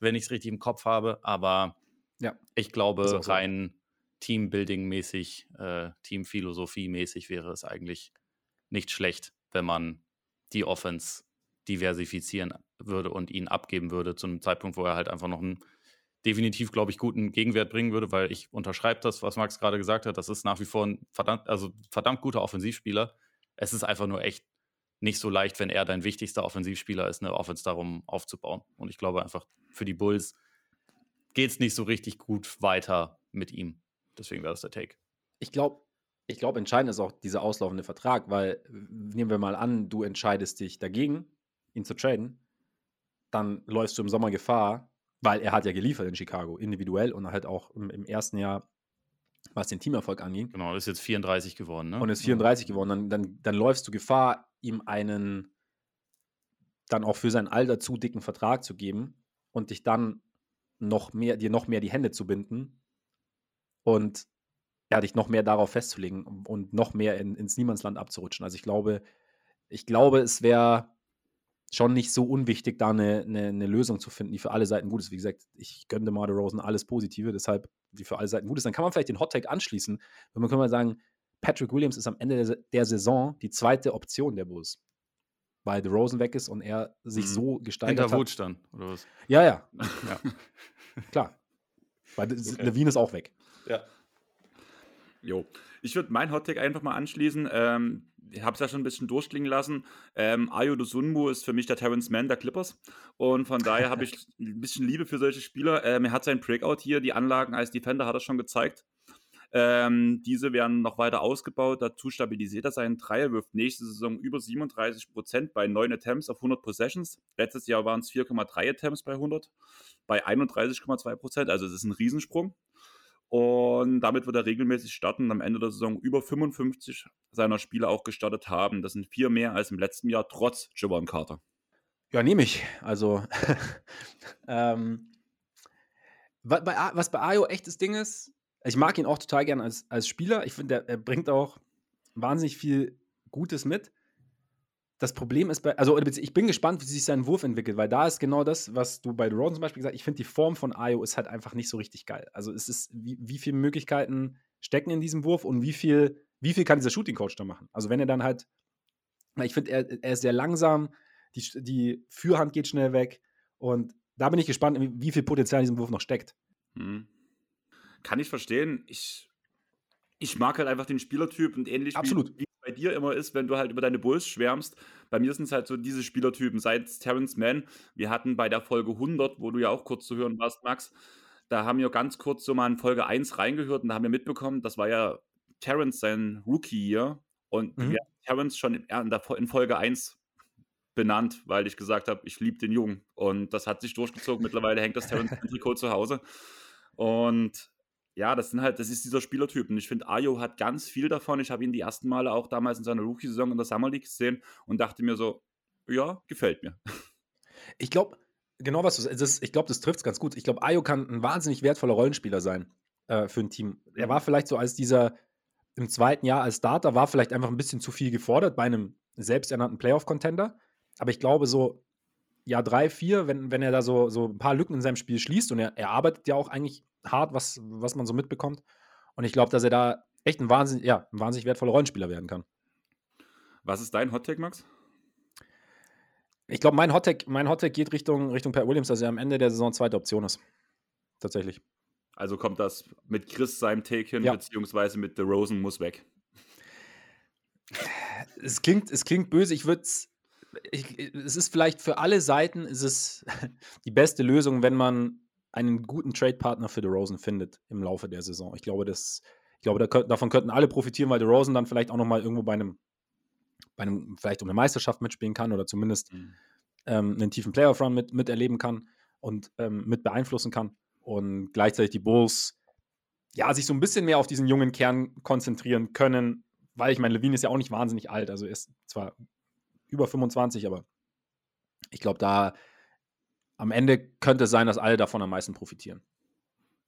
wenn ich es richtig im Kopf habe. Aber ja, ich glaube, so. rein Teambuilding-mäßig, äh, Teamphilosophie-mäßig wäre es eigentlich nicht schlecht, wenn man die Offense diversifizieren würde und ihn abgeben würde zu einem Zeitpunkt, wo er halt einfach noch ein definitiv, glaube ich, guten Gegenwert bringen würde, weil ich unterschreibe das, was Max gerade gesagt hat. Das ist nach wie vor ein verdammt, also verdammt guter Offensivspieler. Es ist einfach nur echt nicht so leicht, wenn er dein wichtigster Offensivspieler ist, eine Offense darum aufzubauen. Und ich glaube einfach, für die Bulls geht es nicht so richtig gut weiter mit ihm. Deswegen wäre das der Take. Ich glaube, ich glaube, entscheidend ist auch dieser auslaufende Vertrag, weil nehmen wir mal an, du entscheidest dich dagegen, ihn zu traden, dann läufst du im Sommer Gefahr, weil er hat ja geliefert in Chicago, individuell und halt auch im, im ersten Jahr, was den Teamerfolg anging. Genau, ist jetzt 34 geworden, ne? Und ist 34 geworden. Dann, dann, dann läufst du Gefahr, ihm einen dann auch für sein Alter zu dicken Vertrag zu geben und dich dann noch mehr, dir noch mehr die Hände zu binden und ja, dich noch mehr darauf festzulegen und noch mehr in, ins Niemandsland abzurutschen. Also ich glaube, ich glaube, es wäre schon nicht so unwichtig, da eine, eine, eine, Lösung zu finden, die für alle Seiten gut ist. Wie gesagt, ich gönne DeMar Rosen alles Positive, deshalb die für alle Seiten gut ist. Dann kann man vielleicht den Hottag anschließen, wenn man kann mal sagen, Patrick Williams ist am Ende der, der, Saison die zweite Option der Bulls. Weil The Rosen weg ist und er sich mhm. so gesteigert Hinter hat. Hinter oder was? Ja, ja. ja. Klar. Weil okay. Levine ist auch weg. Ja. Jo. Ich würde mein Hottag einfach mal anschließen. Ähm, habe es ja schon ein bisschen durchklingen lassen. Ähm, Ayo Dosunmu ist für mich der Terrence Mann der Clippers. Und von daher habe ich ein bisschen Liebe für solche Spieler. Ähm, er hat sein Breakout hier, die Anlagen als Defender hat er schon gezeigt. Ähm, diese werden noch weiter ausgebaut. Dazu stabilisiert er seinen Dreier, wirft nächste Saison über 37 Prozent bei 9 Attempts auf 100 Possessions. Letztes Jahr waren es 4,3 Attempts bei 100, bei 31,2 Prozent. Also, es ist ein Riesensprung. Und damit wird er regelmäßig starten und am Ende der Saison über 55 seiner Spiele auch gestartet haben. Das sind vier mehr als im letzten Jahr, trotz Javon Carter. Ja, nehme ich. Also, ähm, was bei Ayo echt das Ding ist, ich mag ihn auch total gern als, als Spieler. Ich finde, er, er bringt auch wahnsinnig viel Gutes mit das Problem ist bei, also ich bin gespannt, wie sich sein Wurf entwickelt, weil da ist genau das, was du bei Roden zum Beispiel gesagt hast. Ich finde, die Form von Ayo ist halt einfach nicht so richtig geil. Also es ist, wie, wie viele Möglichkeiten stecken in diesem Wurf und wie viel, wie viel kann dieser Shooting Coach da machen? Also wenn er dann halt, ich finde, er, er ist sehr langsam, die, die Fürhand geht schnell weg und da bin ich gespannt, wie viel Potenzial in diesem Wurf noch steckt. Hm. Kann ich verstehen. Ich, ich mag halt einfach den Spielertyp und ähnlich Absolut. wie, wie bei dir immer ist, wenn du halt über deine Bulls schwärmst. Bei mir sind es halt so diese Spielertypen, seit Terrence Mann. Wir hatten bei der Folge 100, wo du ja auch kurz zu hören warst, Max, da haben wir ganz kurz so mal in Folge 1 reingehört und da haben wir mitbekommen, das war ja Terrence sein Rookie-Year und mhm. wir haben Terrence schon in, Folge 1 benannt, weil ich gesagt habe, ich liebe den Jungen. Und das hat sich durchgezogen. Mittlerweile hängt das Terrence-Trikot zu Hause. Und ja, das sind halt, das ist dieser Spielertyp. Und ich finde, Ayo hat ganz viel davon. Ich habe ihn die ersten Male auch damals in seiner Rookie-Saison in der Summer League gesehen und dachte mir so, ja, gefällt mir. Ich glaube, genau was du sagst, ich glaube, das trifft es ganz gut. Ich glaube, Ayo kann ein wahnsinnig wertvoller Rollenspieler sein äh, für ein Team. Er war vielleicht so als dieser im zweiten Jahr als Starter, war vielleicht einfach ein bisschen zu viel gefordert bei einem selbsternannten Playoff-Contender. Aber ich glaube, so Jahr drei, vier, wenn, wenn er da so, so ein paar Lücken in seinem Spiel schließt und er, er arbeitet ja auch eigentlich hart, was, was man so mitbekommt. Und ich glaube, dass er da echt ein wahnsinnig, ja, ein wahnsinnig wertvoller Rollenspieler werden kann. Was ist dein Hottake, Max? Ich glaube, mein Hottake, mein Hottake geht Richtung, Richtung Pat Williams, dass er am Ende der Saison zweite Option ist. Tatsächlich. Also kommt das mit Chris seinem Take hin, ja. beziehungsweise mit The Rosen muss weg. Es klingt, es klingt böse. Ich würde es es ist vielleicht für alle Seiten ist es die beste Lösung, wenn man einen guten Trade-Partner für DeRozan findet im Laufe der Saison. Ich glaube, das, ich glaube da, davon könnten alle profitieren, weil DeRozan dann vielleicht auch nochmal irgendwo bei einem, bei einem, vielleicht um eine Meisterschaft mitspielen kann oder zumindest mhm. ähm, einen tiefen Playoff-Run mit, miterleben kann und ähm, mit beeinflussen kann. Und gleichzeitig die Bulls ja, sich so ein bisschen mehr auf diesen jungen Kern konzentrieren können, weil ich meine, Levine ist ja auch nicht wahnsinnig alt, also er ist zwar über 25, aber ich glaube, da am Ende könnte es sein, dass alle davon am meisten profitieren.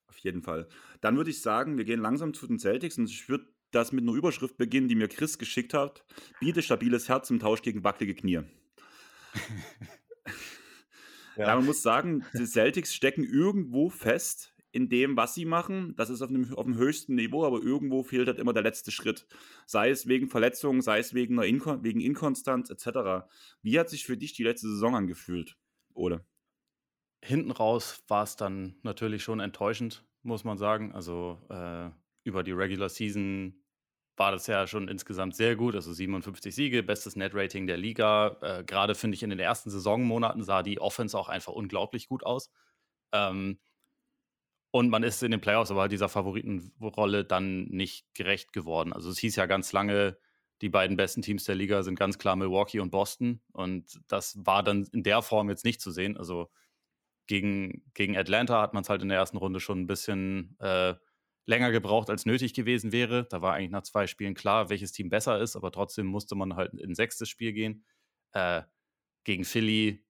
Auf jeden Fall. Dann würde ich sagen, wir gehen langsam zu den Celtics und ich würde das mit einer Überschrift beginnen, die mir Chris geschickt hat. Biete stabiles Herz im Tausch gegen wackelige Knie. ja. ja, man muss sagen, die Celtics stecken irgendwo fest in dem, was sie machen. Das ist auf dem, auf dem höchsten Niveau, aber irgendwo fehlt halt immer der letzte Schritt. Sei es wegen Verletzungen, sei es wegen, Inkon wegen Inkonstanz etc. Wie hat sich für dich die letzte Saison angefühlt, Ole? Hinten raus war es dann natürlich schon enttäuschend, muss man sagen. Also äh, über die Regular Season war das ja schon insgesamt sehr gut. Also 57 Siege, bestes Net-Rating der Liga. Äh, Gerade finde ich in den ersten Saisonmonaten sah die Offense auch einfach unglaublich gut aus. Ähm, und man ist in den Playoffs aber halt dieser Favoritenrolle dann nicht gerecht geworden. Also es hieß ja ganz lange, die beiden besten Teams der Liga sind ganz klar Milwaukee und Boston. Und das war dann in der Form jetzt nicht zu sehen. Also gegen, gegen Atlanta hat man es halt in der ersten Runde schon ein bisschen äh, länger gebraucht, als nötig gewesen wäre. Da war eigentlich nach zwei Spielen klar, welches Team besser ist, aber trotzdem musste man halt in sechstes Spiel gehen. Äh, gegen Philly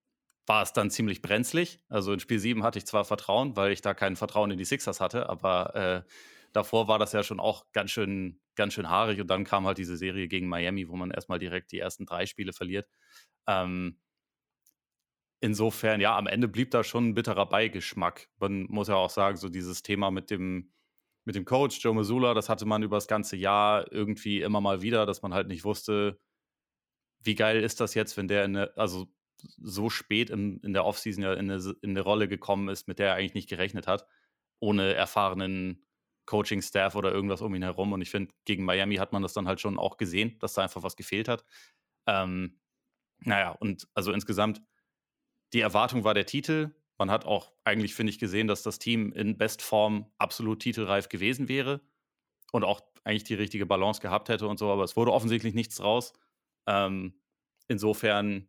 war es dann ziemlich brenzlig. Also in Spiel 7 hatte ich zwar Vertrauen, weil ich da kein Vertrauen in die Sixers hatte, aber äh, davor war das ja schon auch ganz schön, ganz schön haarig und dann kam halt diese Serie gegen Miami, wo man erstmal direkt die ersten drei Spiele verliert. Ähm, insofern, ja, am Ende blieb da schon ein bitterer Beigeschmack. Man muss ja auch sagen, so dieses Thema mit dem, mit dem Coach Joe Missoula, das hatte man über das ganze Jahr irgendwie immer mal wieder, dass man halt nicht wusste, wie geil ist das jetzt, wenn der in eine, also so spät in, in der Offseason ja in eine, in eine Rolle gekommen ist, mit der er eigentlich nicht gerechnet hat, ohne erfahrenen Coaching-Staff oder irgendwas um ihn herum. Und ich finde, gegen Miami hat man das dann halt schon auch gesehen, dass da einfach was gefehlt hat. Ähm, naja, und also insgesamt, die Erwartung war der Titel. Man hat auch eigentlich, finde ich, gesehen, dass das Team in Bestform absolut titelreif gewesen wäre und auch eigentlich die richtige Balance gehabt hätte und so, aber es wurde offensichtlich nichts draus. Ähm, insofern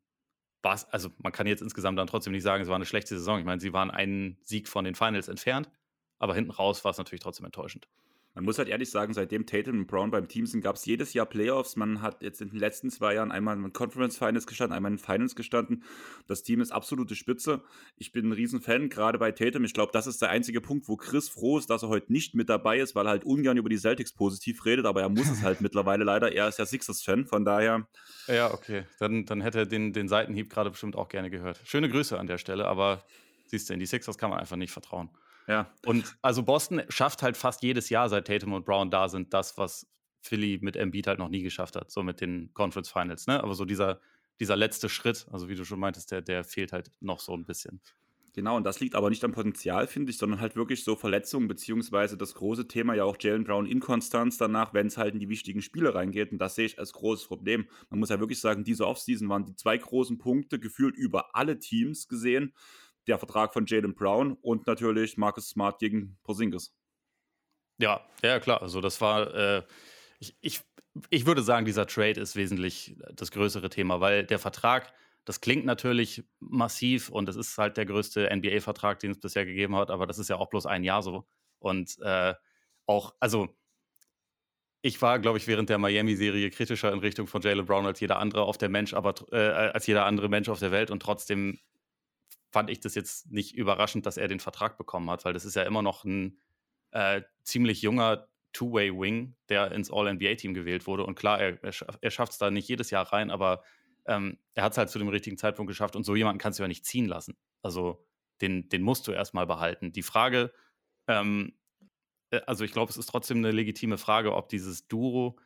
war es, also man kann jetzt insgesamt dann trotzdem nicht sagen, es war eine schlechte Saison. Ich meine, sie waren einen Sieg von den Finals entfernt, aber hinten raus war es natürlich trotzdem enttäuschend. Man muss halt ehrlich sagen, seitdem Tatum und Brown beim Team sind, gab es jedes Jahr Playoffs. Man hat jetzt in den letzten zwei Jahren einmal in Conference Finals gestanden, einmal in Finals gestanden. Das Team ist absolute Spitze. Ich bin ein Riesenfan, gerade bei Tatum. Ich glaube, das ist der einzige Punkt, wo Chris froh ist, dass er heute nicht mit dabei ist, weil er halt ungern über die Celtics positiv redet, aber er muss es halt mittlerweile leider. Er ist ja Sixers-Fan, von daher. Ja, okay. Dann, dann hätte er den, den Seitenhieb gerade bestimmt auch gerne gehört. Schöne Grüße an der Stelle, aber siehst du, in die Sixers kann man einfach nicht vertrauen. Ja. Und also Boston schafft halt fast jedes Jahr, seit Tatum und Brown da sind, das, was Philly mit Embiid halt noch nie geschafft hat, so mit den Conference Finals, ne? Aber so dieser, dieser letzte Schritt, also wie du schon meintest, der, der fehlt halt noch so ein bisschen. Genau, und das liegt aber nicht am Potenzial, finde ich, sondern halt wirklich so Verletzungen, beziehungsweise das große Thema ja auch Jalen Brown Inkonstanz danach, wenn es halt in die wichtigen Spiele reingeht. Und das sehe ich als großes Problem. Man muss ja wirklich sagen, diese Offseason waren die zwei großen Punkte gefühlt über alle Teams gesehen der Vertrag von Jalen Brown und natürlich Marcus Smart gegen Porzingis. Ja, ja, klar. Also das war, äh, ich, ich, ich würde sagen, dieser Trade ist wesentlich das größere Thema, weil der Vertrag, das klingt natürlich massiv und es ist halt der größte NBA-Vertrag, den es bisher gegeben hat, aber das ist ja auch bloß ein Jahr so. Und äh, auch, also ich war, glaube ich, während der Miami-Serie kritischer in Richtung von Jalen Brown als jeder andere auf der Mensch, aber äh, als jeder andere Mensch auf der Welt und trotzdem fand ich das jetzt nicht überraschend, dass er den Vertrag bekommen hat, weil das ist ja immer noch ein äh, ziemlich junger Two-Way-Wing, der ins All-NBA-Team gewählt wurde. Und klar, er, er schafft es da nicht jedes Jahr rein, aber ähm, er hat es halt zu dem richtigen Zeitpunkt geschafft und so jemanden kannst du ja nicht ziehen lassen. Also den, den musst du erstmal behalten. Die Frage, ähm, äh, also ich glaube, es ist trotzdem eine legitime Frage, ob dieses Duo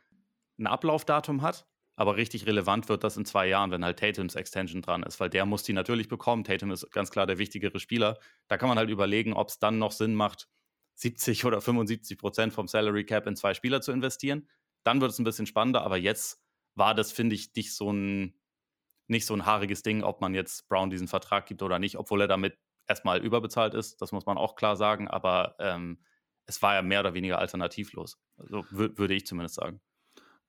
ein Ablaufdatum hat. Aber richtig relevant wird das in zwei Jahren, wenn halt Tatums Extension dran ist, weil der muss die natürlich bekommen. Tatum ist ganz klar der wichtigere Spieler. Da kann man halt überlegen, ob es dann noch Sinn macht, 70 oder 75 Prozent vom Salary Cap in zwei Spieler zu investieren. Dann wird es ein bisschen spannender, aber jetzt war das, finde ich, nicht so ein, nicht so ein haariges Ding, ob man jetzt Brown diesen Vertrag gibt oder nicht, obwohl er damit erstmal überbezahlt ist. Das muss man auch klar sagen, aber ähm, es war ja mehr oder weniger alternativlos. Also würde ich zumindest sagen.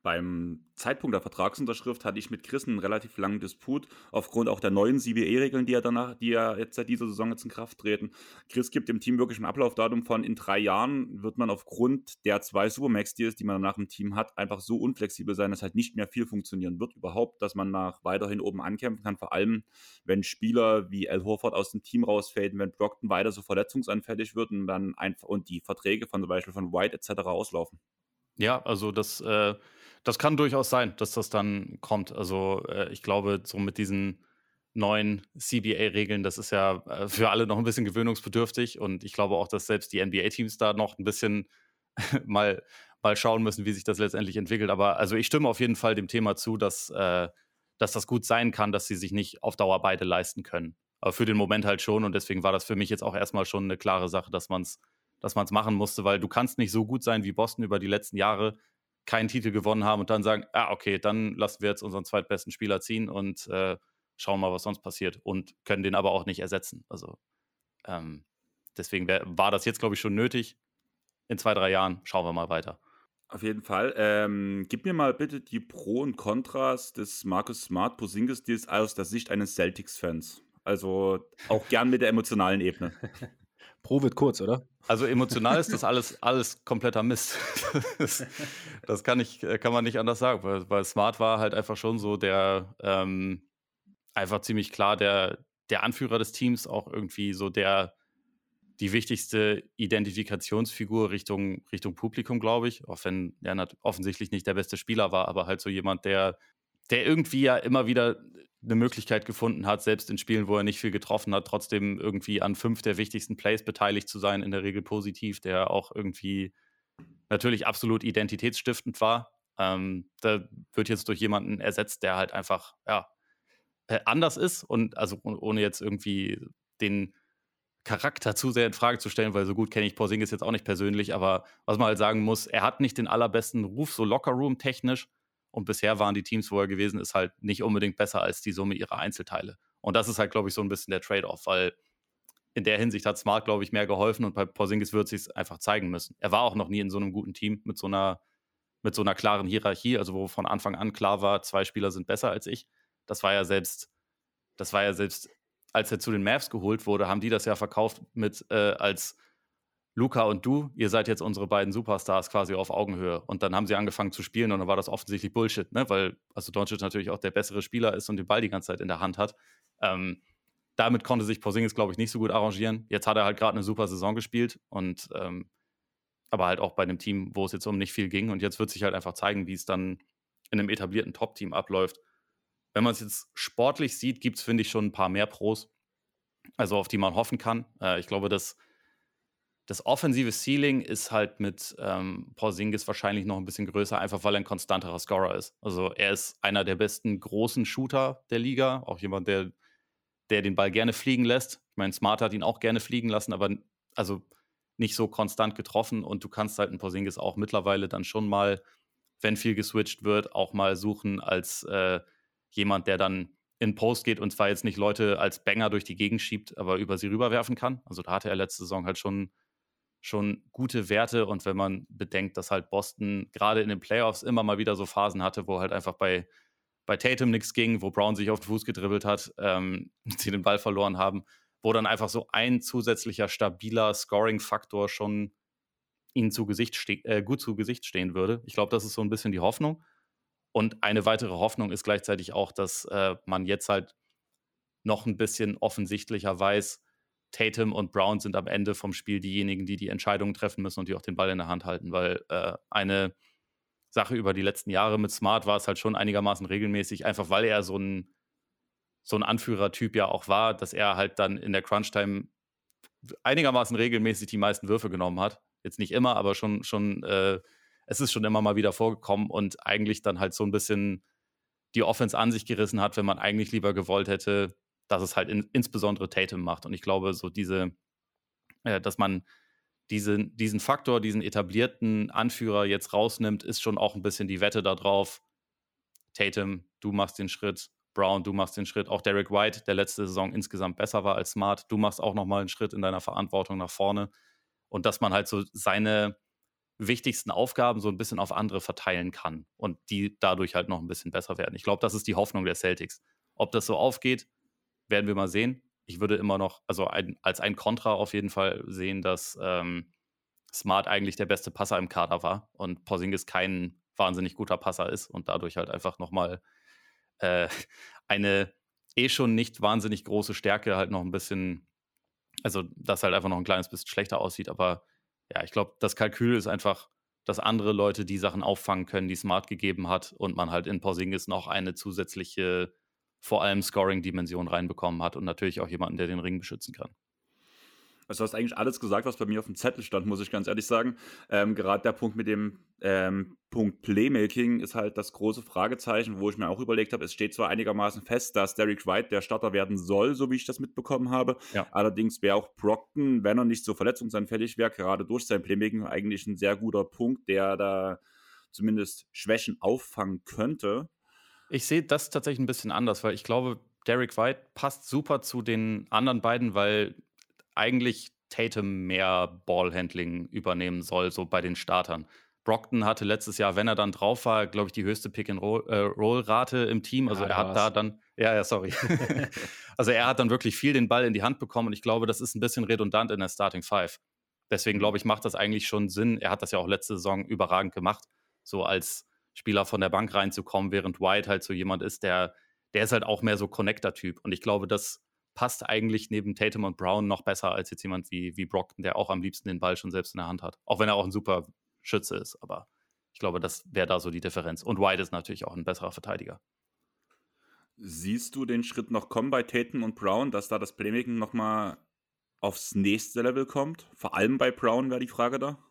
Beim Zeitpunkt der Vertragsunterschrift hatte ich mit Chris einen relativ langen Disput, aufgrund auch der neuen CBA-Regeln, die ja danach, die ja jetzt seit dieser Saison jetzt in Kraft treten. Chris gibt dem Team wirklich ein Ablaufdatum von in drei Jahren wird man aufgrund der zwei Supermax-Deals, die man danach im Team hat, einfach so unflexibel sein, dass halt nicht mehr viel funktionieren wird überhaupt, dass man nach weiterhin oben ankämpfen kann, vor allem wenn Spieler wie Al Horford aus dem Team rausfaden, wenn Brockton weiter so verletzungsanfällig wird und dann einfach und die Verträge von zum Beispiel von White etc. auslaufen. Ja, also das äh das kann durchaus sein, dass das dann kommt. Also äh, ich glaube, so mit diesen neuen CBA-Regeln, das ist ja äh, für alle noch ein bisschen gewöhnungsbedürftig. Und ich glaube auch, dass selbst die NBA-Teams da noch ein bisschen mal, mal schauen müssen, wie sich das letztendlich entwickelt. Aber also ich stimme auf jeden Fall dem Thema zu, dass, äh, dass das gut sein kann, dass sie sich nicht auf Dauer beide leisten können. Aber für den Moment halt schon. Und deswegen war das für mich jetzt auch erstmal schon eine klare Sache, dass man es dass man's machen musste, weil du kannst nicht so gut sein wie Boston über die letzten Jahre keinen Titel gewonnen haben und dann sagen, ah, okay, dann lassen wir jetzt unseren zweitbesten Spieler ziehen und äh, schauen mal, was sonst passiert und können den aber auch nicht ersetzen. Also ähm, deswegen wär, war das jetzt, glaube ich, schon nötig. In zwei, drei Jahren schauen wir mal weiter. Auf jeden Fall. Ähm, gib mir mal bitte die Pro und Kontras des Marcus Smart Posingis Deals aus der Sicht eines Celtics-Fans. Also auch gern mit der emotionalen Ebene. Pro wird kurz, oder? Also emotional ist das alles, alles kompletter Mist. das, das kann, ich, kann man nicht anders sagen, weil, weil Smart war halt einfach schon so der, ähm, einfach ziemlich klar der, der Anführer des Teams, auch irgendwie so der, die wichtigste Identifikationsfigur Richtung, Richtung Publikum, glaube ich. Auch wenn er offensichtlich nicht der beste Spieler war, aber halt so jemand, der, der irgendwie ja immer wieder eine Möglichkeit gefunden hat, selbst in Spielen, wo er nicht viel getroffen hat, trotzdem irgendwie an fünf der wichtigsten Plays beteiligt zu sein, in der Regel positiv, der auch irgendwie natürlich absolut identitätsstiftend war. Ähm, da wird jetzt durch jemanden ersetzt, der halt einfach, ja, äh, anders ist und also ohne jetzt irgendwie den Charakter zu sehr in Frage zu stellen, weil so gut kenne ich Porzingis jetzt auch nicht persönlich, aber was man halt sagen muss, er hat nicht den allerbesten Ruf, so Lockerroom technisch, und bisher waren die Teams, wo er gewesen ist, halt nicht unbedingt besser als die Summe ihrer Einzelteile. Und das ist halt, glaube ich, so ein bisschen der Trade-off, weil in der Hinsicht hat Smart, glaube ich, mehr geholfen und bei Porzingis wird sich einfach zeigen müssen. Er war auch noch nie in so einem guten Team mit so einer, mit so einer klaren Hierarchie, also wo von Anfang an klar war, zwei Spieler sind besser als ich. Das war ja selbst, das war ja selbst, als er zu den Mavs geholt wurde, haben die das ja verkauft mit äh, als Luca und du, ihr seid jetzt unsere beiden Superstars quasi auf Augenhöhe. Und dann haben sie angefangen zu spielen und dann war das offensichtlich Bullshit, ne? weil also Doncic natürlich auch der bessere Spieler ist und den Ball die ganze Zeit in der Hand hat. Ähm, damit konnte sich Porzingis, glaube ich, nicht so gut arrangieren. Jetzt hat er halt gerade eine super Saison gespielt und ähm, aber halt auch bei einem Team, wo es jetzt um nicht viel ging. Und jetzt wird sich halt einfach zeigen, wie es dann in einem etablierten Top-Team abläuft. Wenn man es jetzt sportlich sieht, gibt es, finde ich, schon ein paar mehr Pros, also auf die man hoffen kann. Äh, ich glaube, dass das offensive Ceiling ist halt mit ähm, Porzingis wahrscheinlich noch ein bisschen größer, einfach weil er ein konstanterer Scorer ist. Also er ist einer der besten großen Shooter der Liga, auch jemand, der, der den Ball gerne fliegen lässt. Ich meine, Smart hat ihn auch gerne fliegen lassen, aber also nicht so konstant getroffen und du kannst halt einen Porzingis auch mittlerweile dann schon mal, wenn viel geswitcht wird, auch mal suchen als äh, jemand, der dann in Post geht und zwar jetzt nicht Leute als Banger durch die Gegend schiebt, aber über sie rüberwerfen kann. Also da hatte er letzte Saison halt schon, schon gute Werte und wenn man bedenkt, dass halt Boston gerade in den Playoffs immer mal wieder so Phasen hatte, wo halt einfach bei, bei Tatum nichts ging, wo Brown sich auf den Fuß gedribbelt hat, ähm, sie den Ball verloren haben, wo dann einfach so ein zusätzlicher stabiler Scoring-Faktor schon ihnen zu Gesicht äh, gut zu Gesicht stehen würde. Ich glaube, das ist so ein bisschen die Hoffnung. Und eine weitere Hoffnung ist gleichzeitig auch, dass äh, man jetzt halt noch ein bisschen offensichtlicher weiß, Tatum und Brown sind am Ende vom Spiel diejenigen, die die Entscheidungen treffen müssen und die auch den Ball in der Hand halten, weil äh, eine Sache über die letzten Jahre mit Smart war es halt schon einigermaßen regelmäßig, einfach weil er so ein, so ein Anführertyp ja auch war, dass er halt dann in der Crunch-Time einigermaßen regelmäßig die meisten Würfe genommen hat. Jetzt nicht immer, aber schon, schon äh, es ist schon immer mal wieder vorgekommen und eigentlich dann halt so ein bisschen die Offense an sich gerissen hat, wenn man eigentlich lieber gewollt hätte, dass es halt in, insbesondere Tatum macht. Und ich glaube, so diese, äh, dass man diese, diesen Faktor, diesen etablierten Anführer jetzt rausnimmt, ist schon auch ein bisschen die Wette darauf. Tatum, du machst den Schritt, Brown, du machst den Schritt. Auch Derek White, der letzte Saison insgesamt besser war als Smart, du machst auch nochmal einen Schritt in deiner Verantwortung nach vorne. Und dass man halt so seine, wichtigsten Aufgaben so ein bisschen auf andere verteilen kann und die dadurch halt noch ein bisschen besser werden. Ich glaube, das ist die Hoffnung der Celtics. Ob das so aufgeht, werden wir mal sehen. Ich würde immer noch, also ein, als ein Kontra auf jeden Fall sehen, dass ähm, Smart eigentlich der beste Passer im Kader war und Porzingis kein wahnsinnig guter Passer ist und dadurch halt einfach nochmal äh, eine eh schon nicht wahnsinnig große Stärke halt noch ein bisschen, also das halt einfach noch ein kleines bisschen schlechter aussieht, aber ja, ich glaube, das Kalkül ist einfach, dass andere Leute die Sachen auffangen können, die Smart gegeben hat und man halt in Porzingis noch eine zusätzliche, vor allem Scoring-Dimension reinbekommen hat und natürlich auch jemanden, der den Ring beschützen kann. Also du hast eigentlich alles gesagt, was bei mir auf dem Zettel stand, muss ich ganz ehrlich sagen. Ähm, Gerade der Punkt mit dem ähm, Punkt Playmaking ist halt das große Fragezeichen, wo ich mir auch überlegt habe, es steht zwar einigermaßen fest, dass Derek White der Starter werden soll, so wie ich das mitbekommen habe. Ja. Allerdings wäre auch Brockton, wenn er nicht so verletzungsanfällig wäre, gerade durch sein Playmaking eigentlich ein sehr guter Punkt, der da zumindest Schwächen auffangen könnte. Ich sehe das tatsächlich ein bisschen anders, weil ich glaube, Derek White passt super zu den anderen beiden, weil eigentlich Tatum mehr Ballhandling übernehmen soll, so bei den Startern. Brockton hatte letztes Jahr, wenn er dann drauf war, glaube ich, die höchste Pick-and-Roll-Rate äh, im Team. Also ja, er hat da dann, ja, ja, sorry. also er hat dann wirklich viel den Ball in die Hand bekommen und ich glaube, das ist ein bisschen redundant in der Starting Five. Deswegen glaube ich, macht das eigentlich schon Sinn. Er hat das ja auch letzte Saison überragend gemacht, so als Spieler von der Bank reinzukommen, während White halt so jemand ist, der, der ist halt auch mehr so Connector-Typ. Und ich glaube, das passt eigentlich neben Tatum und Brown noch besser als jetzt jemand wie, wie Brockton, der auch am liebsten den Ball schon selbst in der Hand hat. Auch wenn er auch ein super Schütze ist, aber ich glaube, das wäre da so die Differenz. Und White ist natürlich auch ein besserer Verteidiger. Siehst du den Schritt noch kommen bei Tatum und Brown, dass da das Playmaking nochmal aufs nächste Level kommt? Vor allem bei Brown wäre die Frage da.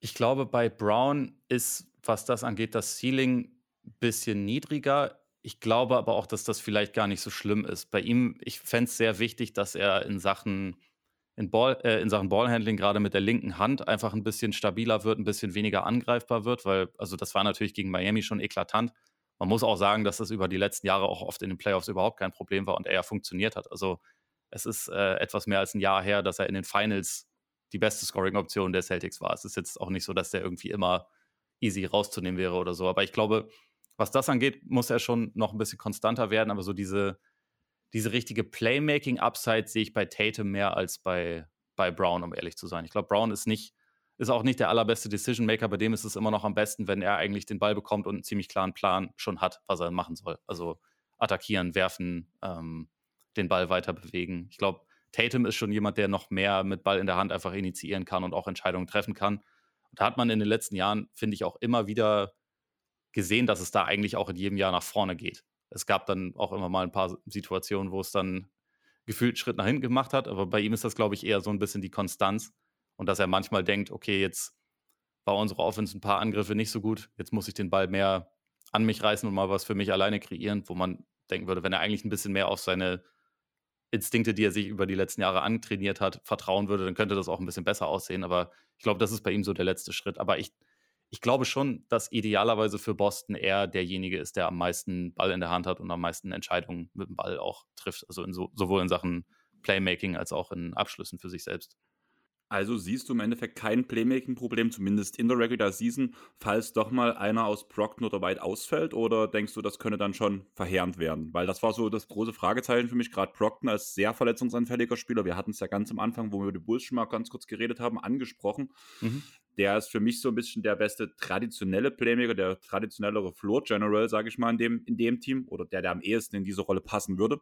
Ich glaube, bei Brown ist, was das angeht, das Ceiling ein bisschen niedriger. Ich glaube aber auch, dass das vielleicht gar nicht so schlimm ist. Bei ihm, ich fände es sehr wichtig, dass er in Sachen, in, Ball, äh, in Sachen Ballhandling gerade mit der linken Hand einfach ein bisschen stabiler wird, ein bisschen weniger angreifbar wird, weil, also das war natürlich gegen Miami schon eklatant. Man muss auch sagen, dass das über die letzten Jahre auch oft in den Playoffs überhaupt kein Problem war und er ja funktioniert hat. Also es ist äh, etwas mehr als ein Jahr her, dass er in den Finals die beste Scoring-Option der Celtics war. Es ist jetzt auch nicht so, dass der irgendwie immer easy rauszunehmen wäre oder so. Aber ich glaube, was das angeht, muss er schon noch ein bisschen konstanter werden, aber so diese, diese richtige Playmaking-Upside sehe ich bei Tatum mehr als bei, bei Brown, um ehrlich zu sein. Ich glaube, Brown ist nicht, ist auch nicht der allerbeste Decision Maker. Bei dem ist es immer noch am besten, wenn er eigentlich den Ball bekommt und einen ziemlich klaren Plan schon hat, was er machen soll. Also attackieren, werfen, ähm, den Ball weiter bewegen. Ich glaube, Tatum ist schon jemand, der noch mehr mit Ball in der Hand einfach initiieren kann und auch Entscheidungen treffen kann. Und da hat man in den letzten Jahren, finde ich, auch immer wieder gesehen, dass es da eigentlich auch in jedem Jahr nach vorne geht. Es gab dann auch immer mal ein paar Situationen, wo es dann gefühlt einen Schritt nach hinten gemacht hat, aber bei ihm ist das, glaube ich, eher so ein bisschen die Konstanz und dass er manchmal denkt, okay, jetzt war unsere Offense ein paar Angriffe nicht so gut, jetzt muss ich den Ball mehr an mich reißen und mal was für mich alleine kreieren, wo man denken würde, wenn er eigentlich ein bisschen mehr auf seine Instinkte, die er sich über die letzten Jahre antrainiert hat, vertrauen würde, dann könnte das auch ein bisschen besser aussehen. Aber ich glaube, das ist bei ihm so der letzte Schritt. Aber ich, ich glaube schon, dass idealerweise für Boston er derjenige ist, der am meisten Ball in der Hand hat und am meisten Entscheidungen mit dem Ball auch trifft. Also in so, sowohl in Sachen Playmaking als auch in Abschlüssen für sich selbst. Also siehst du im Endeffekt kein Playmaking-Problem, zumindest in der Regular Season, falls doch mal einer aus Brockton oder weit ausfällt? Oder denkst du, das könne dann schon verheerend werden? Weil das war so das große Fragezeichen für mich, gerade Brockton als sehr verletzungsanfälliger Spieler. Wir hatten es ja ganz am Anfang, wo wir über die Bulls schon mal ganz kurz geredet haben, angesprochen. Mhm. Der ist für mich so ein bisschen der beste traditionelle Playmaker, der traditionellere Floor General, sage ich mal, in dem, in dem Team. Oder der, der am ehesten in diese Rolle passen würde.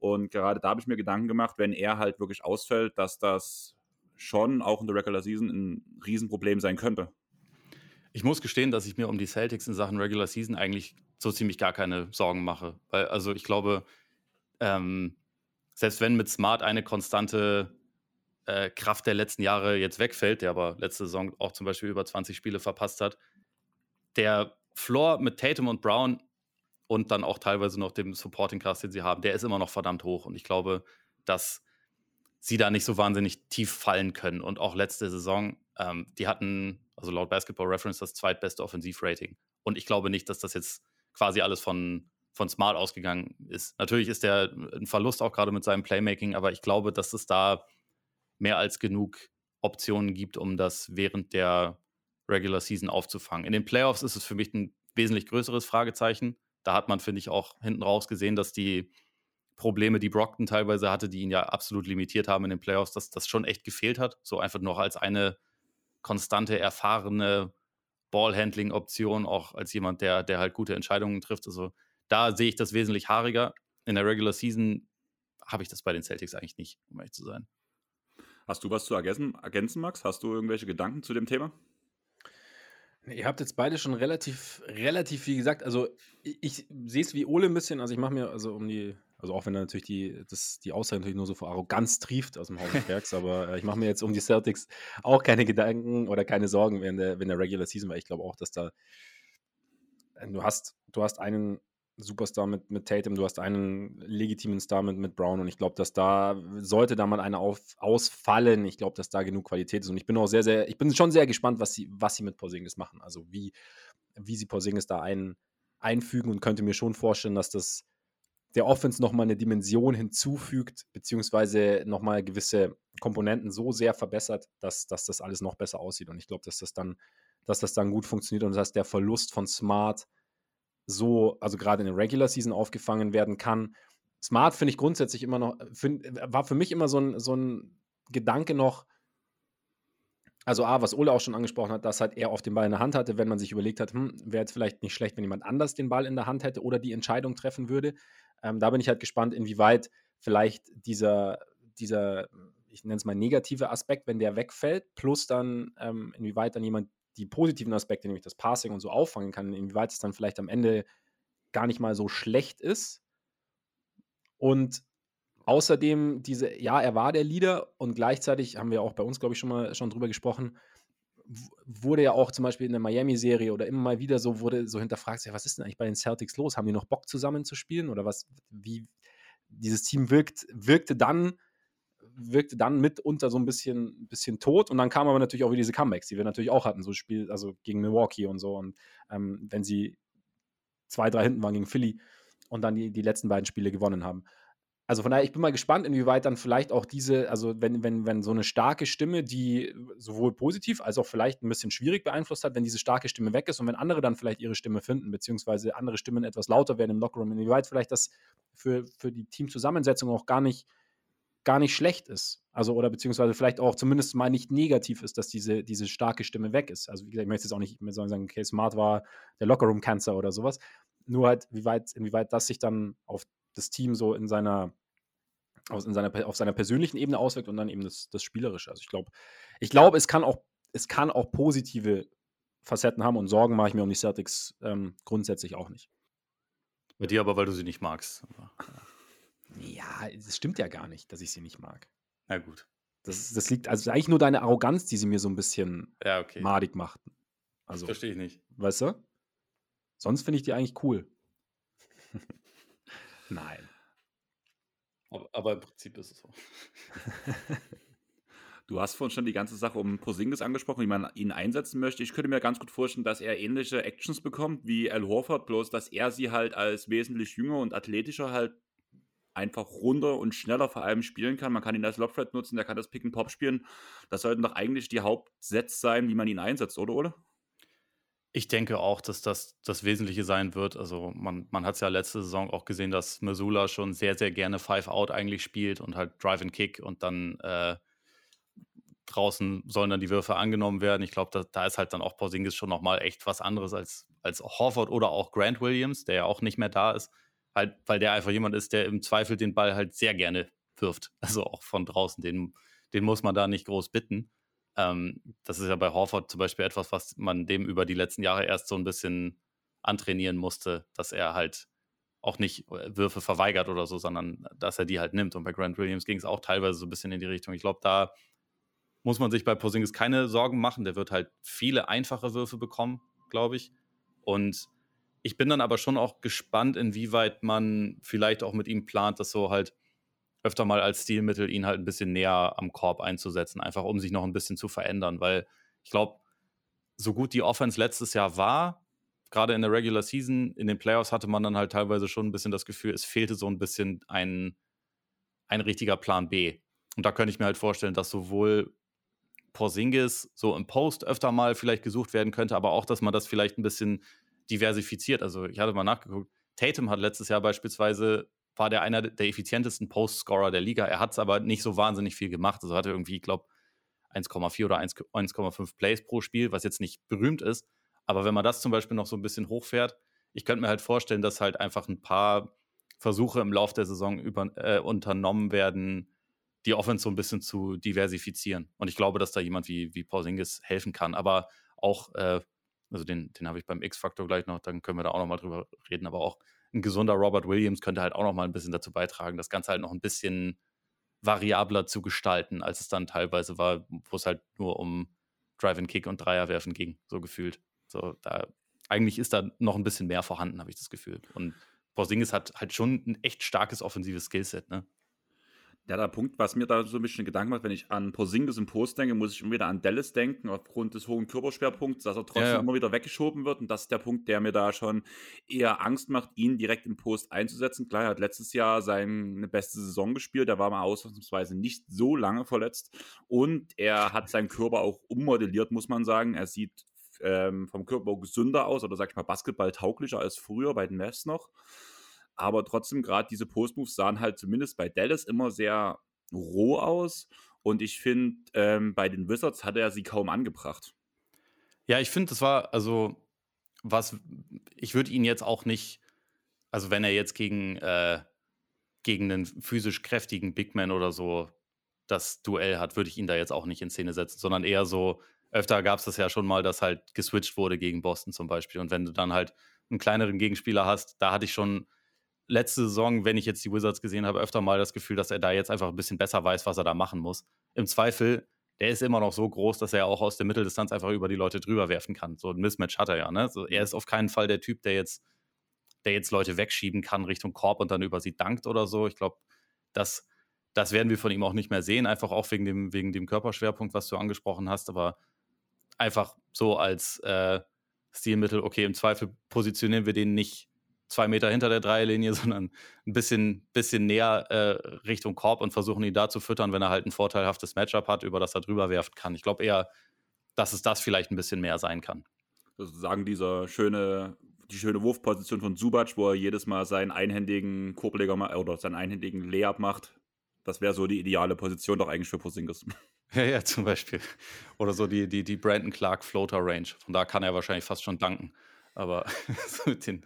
Und gerade da habe ich mir Gedanken gemacht, wenn er halt wirklich ausfällt, dass das schon auch in der Regular Season ein Riesenproblem sein könnte. Ich muss gestehen, dass ich mir um die Celtics in Sachen Regular Season eigentlich so ziemlich gar keine Sorgen mache. Weil, also ich glaube, ähm, selbst wenn mit Smart eine konstante äh, Kraft der letzten Jahre jetzt wegfällt, der aber letzte Saison auch zum Beispiel über 20 Spiele verpasst hat, der Floor mit Tatum und Brown und dann auch teilweise noch dem Supporting Cast, den sie haben, der ist immer noch verdammt hoch. Und ich glaube, dass sie da nicht so wahnsinnig tief fallen können. Und auch letzte Saison, ähm, die hatten, also laut Basketball Reference, das zweitbeste Offensivrating. Und ich glaube nicht, dass das jetzt quasi alles von, von Smart ausgegangen ist. Natürlich ist der ein Verlust auch gerade mit seinem Playmaking, aber ich glaube, dass es da mehr als genug Optionen gibt, um das während der Regular Season aufzufangen. In den Playoffs ist es für mich ein wesentlich größeres Fragezeichen. Da hat man, finde ich, auch hinten raus gesehen, dass die Probleme, die Brockton teilweise hatte, die ihn ja absolut limitiert haben in den Playoffs, dass das schon echt gefehlt hat. So einfach noch als eine konstante, erfahrene Ballhandling-Option, auch als jemand, der, der halt gute Entscheidungen trifft. Also da sehe ich das wesentlich haariger. In der Regular Season habe ich das bei den Celtics eigentlich nicht, um ehrlich zu sein. Hast du was zu ergänzen, ergänzen Max? Hast du irgendwelche Gedanken zu dem Thema? Ihr habt jetzt beide schon relativ, relativ viel gesagt. Also ich, ich sehe es wie Ole ein bisschen. Also ich mache mir, also um die also auch wenn natürlich die, das, die Aussage natürlich nur so vor Arroganz trieft aus dem Haus des Bergs, aber äh, ich mache mir jetzt um die Celtics auch keine Gedanken oder keine Sorgen während der, während der Regular Season, weil ich glaube auch, dass da äh, du hast, du hast einen Superstar mit, mit Tatum, du hast einen legitimen Star mit, mit Brown und ich glaube, dass da sollte da mal einer auf, ausfallen. Ich glaube, dass da genug Qualität ist und ich bin auch sehr, sehr, ich bin schon sehr gespannt, was sie, was sie mit Porzingis machen. Also wie, wie sie Porzingis da ein, einfügen und könnte mir schon vorstellen, dass das der Offense nochmal eine Dimension hinzufügt, beziehungsweise nochmal gewisse Komponenten so sehr verbessert, dass, dass das alles noch besser aussieht. Und ich glaube, dass das dann, dass das dann gut funktioniert und dass der Verlust von Smart so, also gerade in der Regular Season aufgefangen werden kann. Smart finde ich grundsätzlich immer noch, find, war für mich immer so ein, so ein Gedanke noch, also A, was Ole auch schon angesprochen hat, dass halt er oft den Ball in der Hand hatte, wenn man sich überlegt hat, hm, wäre jetzt vielleicht nicht schlecht, wenn jemand anders den Ball in der Hand hätte oder die Entscheidung treffen würde. Ähm, da bin ich halt gespannt, inwieweit vielleicht dieser, dieser ich nenne es mal negative Aspekt, wenn der wegfällt, plus dann, ähm, inwieweit dann jemand die positiven Aspekte, nämlich das Passing und so auffangen kann, inwieweit es dann vielleicht am Ende gar nicht mal so schlecht ist. Und außerdem diese, ja, er war der Leader und gleichzeitig haben wir auch bei uns, glaube ich, schon mal schon drüber gesprochen, wurde ja auch zum Beispiel in der Miami-Serie oder immer mal wieder so wurde so hinterfragt, ja, was ist denn eigentlich bei den Celtics los? Haben die noch Bock zusammen zu spielen oder was? Wie dieses Team wirkt, wirkte dann wirkte dann mitunter so ein bisschen, bisschen tot und dann kamen aber natürlich auch wieder diese Comebacks, die wir natürlich auch hatten, so Spiel, also gegen Milwaukee und so und ähm, wenn sie zwei, drei hinten waren gegen Philly und dann die, die letzten beiden Spiele gewonnen haben. Also von daher, ich bin mal gespannt, inwieweit dann vielleicht auch diese, also wenn, wenn, wenn so eine starke Stimme, die sowohl positiv als auch vielleicht ein bisschen schwierig beeinflusst hat, wenn diese starke Stimme weg ist und wenn andere dann vielleicht ihre Stimme finden, beziehungsweise andere Stimmen etwas lauter werden im Lockerroom, inwieweit vielleicht das für, für die Teamzusammensetzung auch gar nicht, gar nicht schlecht ist. Also, oder beziehungsweise vielleicht auch zumindest mal nicht negativ ist, dass diese, diese starke Stimme weg ist. Also, wie gesagt, ich möchte jetzt auch nicht mehr sagen, okay, Smart war der Lockerroom-Cancer oder sowas. Nur halt, wie weit, inwieweit das sich dann auf das Team so in seiner, in seiner, auf seiner persönlichen Ebene auswirkt und dann eben das, das Spielerische. Also ich glaube, ich glaube, es kann auch, es kann auch positive Facetten haben und Sorgen mache ich mir um die Celtics ähm, grundsätzlich auch nicht. Bei dir aber, weil du sie nicht magst. Ja, es stimmt ja gar nicht, dass ich sie nicht mag. Na gut. Das, das liegt, also eigentlich nur deine Arroganz, die sie mir so ein bisschen ja, okay. madig machten. Also, Verstehe ich nicht. Weißt du? Sonst finde ich die eigentlich cool. Nein. Aber, aber, im Prinzip ist es so. Du hast vorhin schon die ganze Sache um Porzingis angesprochen, wie man ihn einsetzen möchte. Ich könnte mir ganz gut vorstellen, dass er ähnliche Actions bekommt wie Al Horford, bloß dass er sie halt als wesentlich jünger und athletischer halt einfach runder und schneller vor allem spielen kann. Man kann ihn als Lobthread nutzen, der kann das Pick and Pop spielen. Das sollten doch eigentlich die Hauptsätze sein, wie man ihn einsetzt, oder, Ole? Ich denke auch, dass das das Wesentliche sein wird. Also man, man hat es ja letzte Saison auch gesehen, dass Missoula schon sehr, sehr gerne Five-Out eigentlich spielt und halt Drive and Kick und dann äh, draußen sollen dann die Würfe angenommen werden. Ich glaube, da, da, ist halt dann auch Porzingis schon nochmal echt was anderes als, als Horford oder auch Grant Williams, der ja auch nicht mehr da ist. Halt, weil der einfach jemand ist, der im Zweifel den Ball halt sehr gerne wirft. Also auch von draußen, den, den muss man da nicht groß bitten. Ähm, das ist ja bei Horford zum Beispiel etwas, was man dem über die letzten Jahre erst so ein bisschen antrainieren musste, dass er halt auch nicht äh, Würfe verweigert oder so, sondern dass er die halt nimmt. Und bei Grant Williams ging es auch teilweise so ein bisschen in die Richtung. Ich glaube, da muss man sich bei Porzingis keine Sorgen machen. Der wird halt viele einfache Würfe bekommen, glaube ich. Und ich bin dann aber schon auch gespannt, inwieweit man vielleicht auch mit ihm plant, das so halt öfter mal als Stilmittel ihn halt ein bisschen näher am Korb einzusetzen, einfach um sich noch ein bisschen zu verändern, weil ich glaube, so gut die Offense letztes Jahr war, gerade in der Regular Season, in den Playoffs hatte man dann halt teilweise schon ein bisschen das Gefühl, es fehlte so ein bisschen ein, ein richtiger Plan B. Und da könnte ich mir halt vorstellen, dass sowohl Porzingis so im Post öfter mal vielleicht gesucht werden könnte, aber auch, dass man das vielleicht ein bisschen diversifiziert. Also ich hatte mal nachgeguckt, Tatum hat letztes Jahr beispielsweise war der einer der effizientesten Post-Scorer der Liga. Er hat es aber nicht so wahnsinnig viel gemacht. Also hatte irgendwie, ich glaube, 1,4 oder 1,5 Plays pro Spiel, was jetzt nicht berühmt ist. Aber wenn man das zum Beispiel noch so ein bisschen hochfährt, ich könnte mir halt vorstellen, dass halt einfach ein paar Versuche im Laufe der Saison über, äh, unternommen werden, die Offense so ein bisschen zu diversifizieren. Und ich glaube, dass da jemand wie, wie Pausingis helfen kann. Aber auch, äh, also den, den habe ich beim X-Faktor gleich noch, dann können wir da auch noch mal drüber reden, aber auch ein gesunder Robert Williams könnte halt auch noch mal ein bisschen dazu beitragen, das Ganze halt noch ein bisschen variabler zu gestalten, als es dann teilweise war, wo es halt nur um Drive and Kick und Dreier werfen ging, so gefühlt. So, da eigentlich ist da noch ein bisschen mehr vorhanden, habe ich das Gefühl. Und Porzingis hat halt schon ein echt starkes offensives Skillset, ne? Ja, der Punkt, was mir da so ein bisschen Gedanken macht, wenn ich an Porzingis im Post denke, muss ich immer wieder an Dallas denken, aufgrund des hohen Körperschwerpunkts, dass er trotzdem ja, ja. immer wieder weggeschoben wird. Und das ist der Punkt, der mir da schon eher Angst macht, ihn direkt im Post einzusetzen. Klar, er hat letztes Jahr seine beste Saison gespielt, er war mal ausnahmsweise nicht so lange verletzt. Und er hat seinen Körper auch ummodelliert, muss man sagen. Er sieht ähm, vom Körper gesünder aus oder sag ich mal basketballtauglicher als früher bei den Mavs noch. Aber trotzdem, gerade diese Post-Moves sahen halt zumindest bei Dallas immer sehr roh aus. Und ich finde, ähm, bei den Wizards hat er sie kaum angebracht. Ja, ich finde, das war, also, was, ich würde ihn jetzt auch nicht, also wenn er jetzt gegen, äh, gegen einen physisch kräftigen Big Man oder so das Duell hat, würde ich ihn da jetzt auch nicht in Szene setzen, sondern eher so, öfter gab es das ja schon mal, dass halt geswitcht wurde gegen Boston zum Beispiel. Und wenn du dann halt einen kleineren Gegenspieler hast, da hatte ich schon letzte Saison, wenn ich jetzt die Wizards gesehen habe, öfter mal das Gefühl, dass er da jetzt einfach ein bisschen besser weiß, was er da machen muss. Im Zweifel, der ist immer noch so groß, dass er auch aus der Mitteldistanz einfach über die Leute drüber werfen kann. So ein Mismatch hat er ja. Ne? So, er ist auf keinen Fall der Typ, der jetzt, der jetzt Leute wegschieben kann Richtung Korb und dann über sie dankt oder so. Ich glaube, das, das werden wir von ihm auch nicht mehr sehen, einfach auch wegen dem, wegen dem Körperschwerpunkt, was du angesprochen hast, aber einfach so als äh, Stilmittel, okay, im Zweifel positionieren wir den nicht zwei Meter hinter der Dreierlinie, sondern ein bisschen, bisschen näher äh, Richtung Korb und versuchen ihn da zu füttern, wenn er halt ein vorteilhaftes Matchup hat, über das er drüber werfen kann. Ich glaube eher, dass es das vielleicht ein bisschen mehr sein kann. Sozusagen dieser schöne, die schöne Wurfposition von Subac, wo er jedes Mal seinen einhändigen Korbleger oder seinen einhändigen Layup macht. Das wäre so die ideale Position doch eigentlich für Posingis. Ja, ja, zum Beispiel. Oder so die, die, die Brandon Clark Floater Range. Von da kann er wahrscheinlich fast schon danken. Aber so mit den,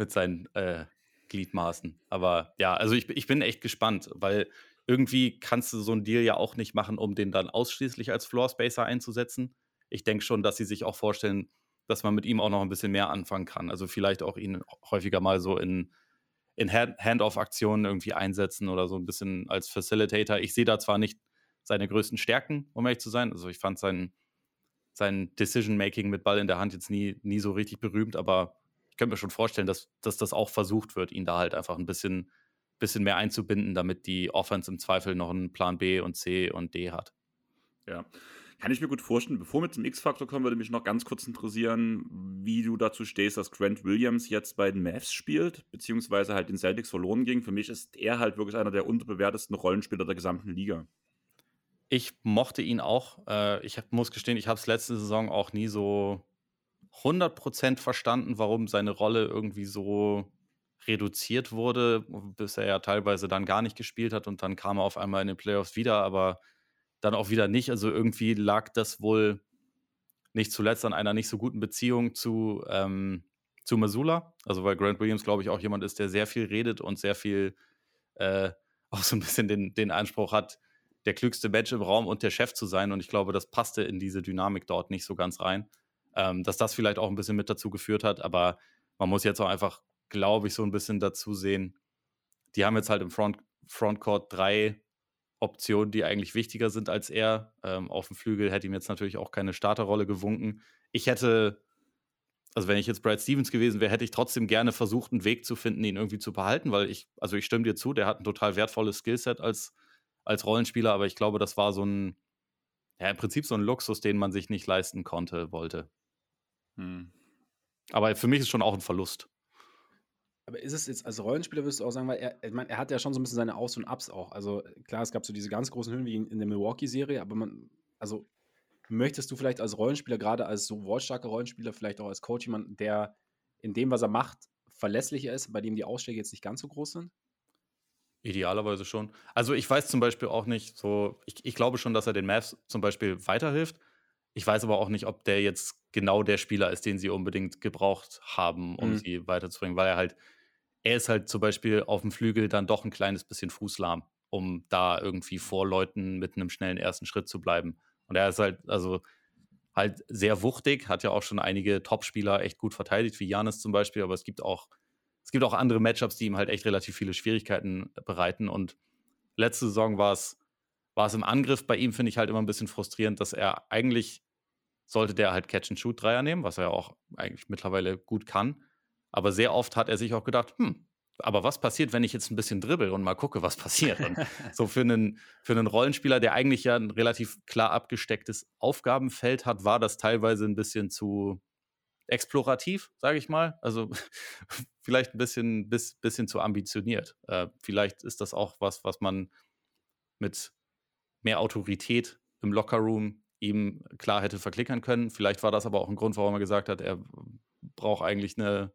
mit seinen äh, Gliedmaßen. Aber ja, also ich, ich bin echt gespannt, weil irgendwie kannst du so einen Deal ja auch nicht machen, um den dann ausschließlich als Floor Spacer einzusetzen. Ich denke schon, dass sie sich auch vorstellen, dass man mit ihm auch noch ein bisschen mehr anfangen kann. Also vielleicht auch ihn häufiger mal so in, in Hand-off-Aktionen irgendwie einsetzen oder so ein bisschen als Facilitator. Ich sehe da zwar nicht seine größten Stärken, um ehrlich zu sein. Also ich fand sein, sein Decision-Making mit Ball in der Hand jetzt nie, nie so richtig berühmt, aber könnte mir schon vorstellen, dass, dass das auch versucht wird, ihn da halt einfach ein bisschen, bisschen mehr einzubinden, damit die Offense im Zweifel noch einen Plan B und C und D hat. Ja. Kann ich mir gut vorstellen. Bevor wir zum X-Faktor kommen, würde mich noch ganz kurz interessieren, wie du dazu stehst, dass Grant Williams jetzt bei den Mavs spielt, beziehungsweise halt den Celtics verloren ging. Für mich ist er halt wirklich einer der unterbewertesten Rollenspieler der gesamten Liga. Ich mochte ihn auch. Äh, ich muss gestehen, ich habe es letzte Saison auch nie so 100% verstanden, warum seine Rolle irgendwie so reduziert wurde, bis er ja teilweise dann gar nicht gespielt hat und dann kam er auf einmal in den Playoffs wieder, aber dann auch wieder nicht. Also irgendwie lag das wohl nicht zuletzt an einer nicht so guten Beziehung zu, ähm, zu Missoula. Also weil Grant Williams, glaube ich, auch jemand ist, der sehr viel redet und sehr viel äh, auch so ein bisschen den, den Anspruch hat, der klügste Mensch im Raum und der Chef zu sein. Und ich glaube, das passte in diese Dynamik dort nicht so ganz rein. Ähm, dass das vielleicht auch ein bisschen mit dazu geführt hat, aber man muss jetzt auch einfach, glaube ich, so ein bisschen dazu sehen. Die haben jetzt halt im Front, Frontcourt drei Optionen, die eigentlich wichtiger sind als er. Ähm, auf dem Flügel hätte ihm jetzt natürlich auch keine Starterrolle gewunken. Ich hätte, also wenn ich jetzt Brad Stevens gewesen wäre, hätte ich trotzdem gerne versucht, einen Weg zu finden, ihn irgendwie zu behalten, weil ich, also ich stimme dir zu, der hat ein total wertvolles Skillset als, als Rollenspieler, aber ich glaube, das war so ein, ja, im Prinzip so ein Luxus, den man sich nicht leisten konnte, wollte. Hm. Aber für mich ist schon auch ein Verlust. Aber ist es jetzt als Rollenspieler, würdest du auch sagen, weil er, ich meine, er hat ja schon so ein bisschen seine Aus- und Ups auch. Also klar, es gab so diese ganz großen Höhen wie in der Milwaukee-Serie, aber man, also möchtest du vielleicht als Rollenspieler, gerade als so wortstarker Rollenspieler, vielleicht auch als Coach, jemanden, der in dem, was er macht, verlässlicher ist, bei dem die Ausschläge jetzt nicht ganz so groß sind? Idealerweise schon. Also ich weiß zum Beispiel auch nicht, so, ich, ich glaube schon, dass er den Mavs zum Beispiel weiterhilft. Ich weiß aber auch nicht, ob der jetzt genau der Spieler ist, den sie unbedingt gebraucht haben, um mhm. sie weiterzubringen, weil er halt er ist halt zum Beispiel auf dem Flügel dann doch ein kleines bisschen fußlahm, um da irgendwie vor Leuten mit einem schnellen ersten Schritt zu bleiben. Und er ist halt, also halt sehr wuchtig, hat ja auch schon einige Topspieler echt gut verteidigt, wie Janis zum Beispiel, aber es gibt auch, es gibt auch andere Matchups, die ihm halt echt relativ viele Schwierigkeiten bereiten. Und letzte Saison war es, war es im Angriff bei ihm, finde ich halt immer ein bisschen frustrierend, dass er eigentlich sollte der halt Catch-and-Shoot-Dreier nehmen, was er auch eigentlich mittlerweile gut kann. Aber sehr oft hat er sich auch gedacht, hm, aber was passiert, wenn ich jetzt ein bisschen dribbel und mal gucke, was passiert? Und so für einen, für einen Rollenspieler, der eigentlich ja ein relativ klar abgestecktes Aufgabenfeld hat, war das teilweise ein bisschen zu explorativ, sage ich mal. Also vielleicht ein bisschen, bis, bisschen zu ambitioniert. Äh, vielleicht ist das auch was, was man mit mehr Autorität im Lockerroom ihm klar hätte verklickern können. Vielleicht war das aber auch ein Grund, warum er gesagt hat, er braucht eigentlich eine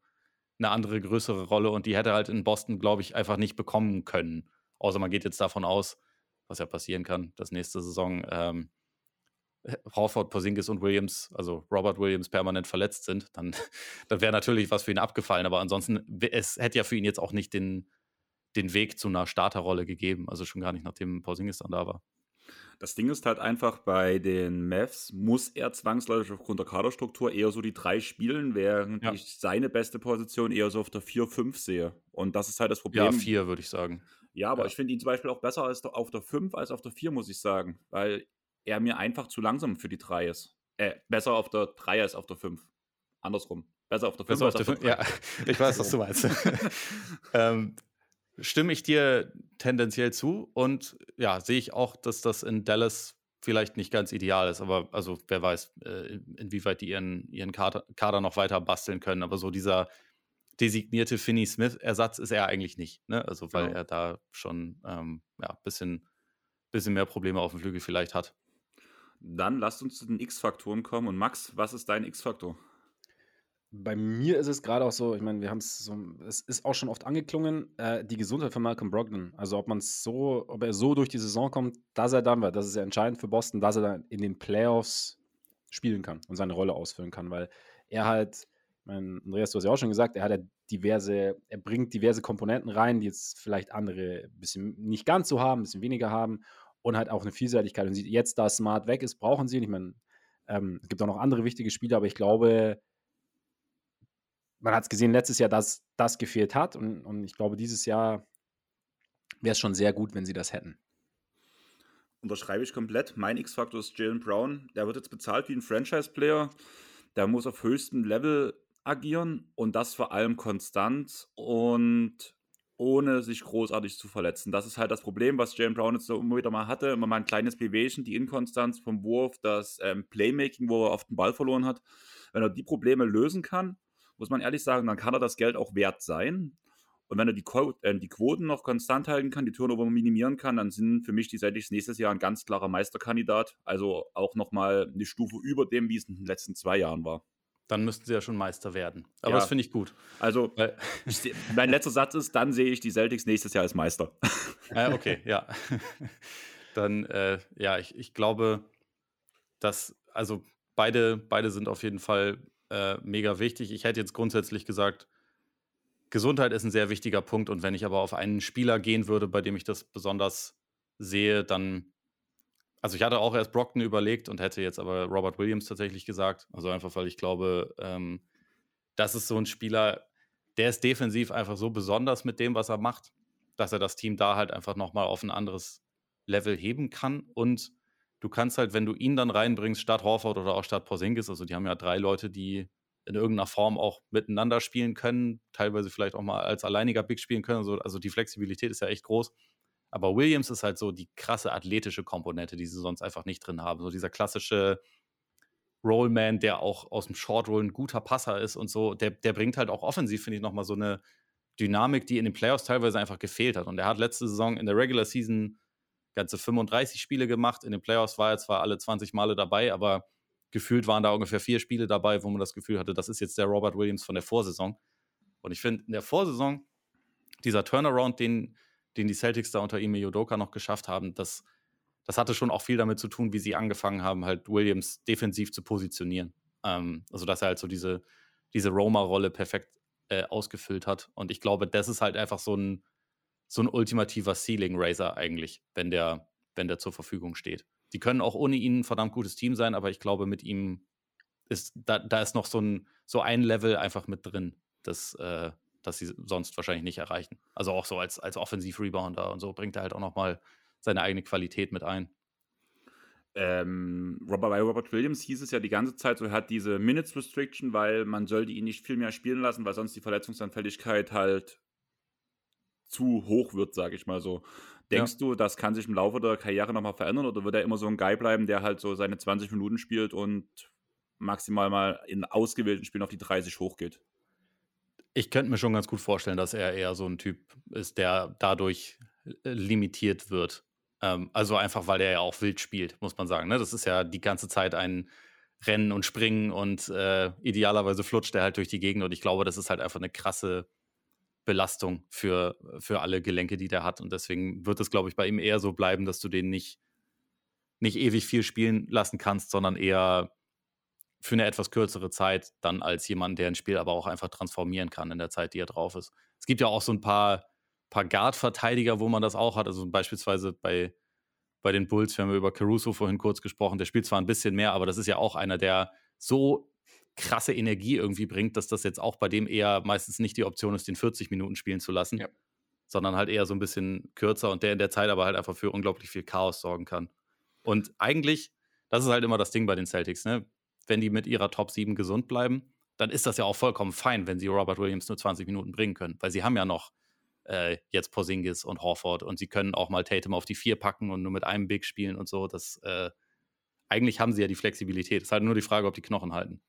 eine andere, größere Rolle und die hätte halt in Boston, glaube ich, einfach nicht bekommen können. Außer man geht jetzt davon aus, was ja passieren kann, dass nächste Saison ähm, Horford, Porzingis und Williams, also Robert Williams, permanent verletzt sind, dann, dann wäre natürlich was für ihn abgefallen. Aber ansonsten, es hätte ja für ihn jetzt auch nicht den, den Weg zu einer Starterrolle gegeben. Also schon gar nicht, nachdem Porzingis dann da war. Das Ding ist halt einfach, bei den Mavs muss er zwangsläufig aufgrund der Kaderstruktur eher so die drei spielen, während ja. ich seine beste Position eher so auf der 4-5 sehe. Und das ist halt das Problem. Ja, 4 würde ich sagen. Ja, aber ja. ich finde ihn zum Beispiel auch besser als auf der 5 als auf der 4, muss ich sagen. Weil er mir einfach zu langsam für die 3 ist. Äh, besser auf der 3 als auf der 5. Andersrum. Besser auf der 5 als auf der 5. Ja, ich weiß, was du meinst. ähm, stimme ich dir tendenziell zu und ja, sehe ich auch, dass das in Dallas vielleicht nicht ganz ideal ist, aber also wer weiß, äh, inwieweit die ihren, ihren Kader, Kader noch weiter basteln können. Aber so dieser designierte Finney Smith-Ersatz ist er eigentlich nicht, ne? Also weil genau. er da schon ähm, ja, bisschen, bisschen mehr Probleme auf dem Flügel vielleicht hat. Dann lasst uns zu den X-Faktoren kommen. Und Max, was ist dein X-Faktor? Bei mir ist es gerade auch so, ich meine, wir haben es so, es ist auch schon oft angeklungen, äh, die Gesundheit von Malcolm Brogdon. Also ob man so, ob er so durch die Saison kommt, dass er dann, weil das ist ja entscheidend für Boston, dass er dann in den Playoffs spielen kann und seine Rolle ausfüllen kann, weil er halt, ich meine, Andreas, du hast ja auch schon gesagt, er hat ja diverse, er bringt diverse Komponenten rein, die jetzt vielleicht andere ein bisschen nicht ganz so haben, ein bisschen weniger haben und halt auch eine Vielseitigkeit. Und jetzt, da Smart weg ist, brauchen sie ihn. Ich meine, ähm, es gibt auch noch andere wichtige Spiele, aber ich glaube, man hat es gesehen letztes Jahr, dass das gefehlt hat. Und, und ich glaube, dieses Jahr wäre es schon sehr gut, wenn sie das hätten. Unterschreibe ich komplett. Mein X-Faktor ist Jalen Brown. Der wird jetzt bezahlt wie ein Franchise-Player. Der muss auf höchstem Level agieren und das vor allem konstant. Und ohne sich großartig zu verletzen. Das ist halt das Problem, was Jalen Brown jetzt so immer wieder mal hatte. Immer mal ein kleines Bewegen, die Inkonstanz vom Wurf, das ähm, Playmaking, wo er oft den Ball verloren hat. Wenn er die Probleme lösen kann, muss man ehrlich sagen, dann kann er das Geld auch wert sein. Und wenn er die, Qu äh, die Quoten noch konstant halten kann, die Turnover minimieren kann, dann sind für mich die Celtics nächstes Jahr ein ganz klarer Meisterkandidat. Also auch nochmal eine Stufe über dem, wie es in den letzten zwei Jahren war. Dann müssten sie ja schon Meister werden. Aber ja. das finde ich gut. Also, ich, mein letzter Satz ist: Dann sehe ich die Celtics nächstes Jahr als Meister. Äh, okay, ja. Dann, äh, ja, ich, ich glaube, dass, also beide, beide sind auf jeden Fall äh, mega wichtig. Ich hätte jetzt grundsätzlich gesagt, Gesundheit ist ein sehr wichtiger Punkt. Und wenn ich aber auf einen Spieler gehen würde, bei dem ich das besonders sehe, dann also ich hatte auch erst Brockton überlegt und hätte jetzt aber Robert Williams tatsächlich gesagt. Also einfach, weil ich glaube, ähm, das ist so ein Spieler, der ist defensiv einfach so besonders mit dem, was er macht, dass er das Team da halt einfach nochmal auf ein anderes Level heben kann. Und du kannst halt, wenn du ihn dann reinbringst, statt Horford oder auch statt Porzingis, also die haben ja drei Leute, die in irgendeiner Form auch miteinander spielen können, teilweise vielleicht auch mal als alleiniger Big spielen können. Also, also die Flexibilität ist ja echt groß. Aber Williams ist halt so die krasse athletische Komponente, die sie sonst einfach nicht drin haben. So dieser klassische Rollman, der auch aus dem Short Roll ein guter Passer ist und so, der, der bringt halt auch offensiv, finde ich, nochmal so eine Dynamik, die in den Playoffs teilweise einfach gefehlt hat. Und er hat letzte Saison in der Regular Season ganze 35 Spiele gemacht. In den Playoffs war er zwar alle 20 Male dabei, aber gefühlt waren da ungefähr vier Spiele dabei, wo man das Gefühl hatte, das ist jetzt der Robert Williams von der Vorsaison. Und ich finde, in der Vorsaison, dieser Turnaround, den, den die Celtics da unter Ime Yodoka noch geschafft haben, das, das hatte schon auch viel damit zu tun, wie sie angefangen haben, halt Williams defensiv zu positionieren. Ähm, also, dass er halt so diese, diese Roma-Rolle perfekt äh, ausgefüllt hat. Und ich glaube, das ist halt einfach so ein, so ein ultimativer Ceiling-Raiser eigentlich, wenn der, wenn der zur Verfügung steht. Die können auch ohne ihn ein verdammt gutes Team sein, aber ich glaube, mit ihm ist, da, da ist noch so ein, so ein Level einfach mit drin, das, äh, das sie sonst wahrscheinlich nicht erreichen. Also auch so als, als Offensiv-Rebounder und so bringt er halt auch nochmal seine eigene Qualität mit ein. Ähm, Robert, bei Robert Williams hieß es ja die ganze Zeit, so er hat diese Minutes Restriction, weil man sollte ihn nicht viel mehr spielen lassen, weil sonst die Verletzungsanfälligkeit halt zu hoch wird, sage ich mal so. Denkst ja. du, das kann sich im Laufe der Karriere nochmal verändern oder wird er immer so ein Guy bleiben, der halt so seine 20 Minuten spielt und maximal mal in ausgewählten Spielen auf die 30 hochgeht? Ich könnte mir schon ganz gut vorstellen, dass er eher so ein Typ ist, der dadurch äh, limitiert wird. Ähm, also einfach, weil er ja auch wild spielt, muss man sagen. Ne? Das ist ja die ganze Zeit ein Rennen und Springen und äh, idealerweise flutscht er halt durch die Gegend. Und ich glaube, das ist halt einfach eine krasse Belastung für, für alle Gelenke, die der hat. Und deswegen wird es, glaube ich, bei ihm eher so bleiben, dass du den nicht, nicht ewig viel spielen lassen kannst, sondern eher für eine etwas kürzere Zeit dann als jemand, der ein Spiel aber auch einfach transformieren kann in der Zeit, die er drauf ist. Es gibt ja auch so ein paar, paar Guard-Verteidiger, wo man das auch hat. Also beispielsweise bei, bei den Bulls, wir haben über Caruso vorhin kurz gesprochen, der spielt zwar ein bisschen mehr, aber das ist ja auch einer, der so krasse Energie irgendwie bringt, dass das jetzt auch bei dem eher meistens nicht die Option ist, den 40 Minuten spielen zu lassen, ja. sondern halt eher so ein bisschen kürzer und der in der Zeit aber halt einfach für unglaublich viel Chaos sorgen kann. Und eigentlich, das ist halt immer das Ding bei den Celtics, ne? wenn die mit ihrer Top 7 gesund bleiben, dann ist das ja auch vollkommen fein, wenn sie Robert Williams nur 20 Minuten bringen können, weil sie haben ja noch äh, jetzt Porzingis und Horford und sie können auch mal Tatum auf die 4 packen und nur mit einem Big spielen und so. Das, äh, eigentlich haben sie ja die Flexibilität. Es ist halt nur die Frage, ob die Knochen halten.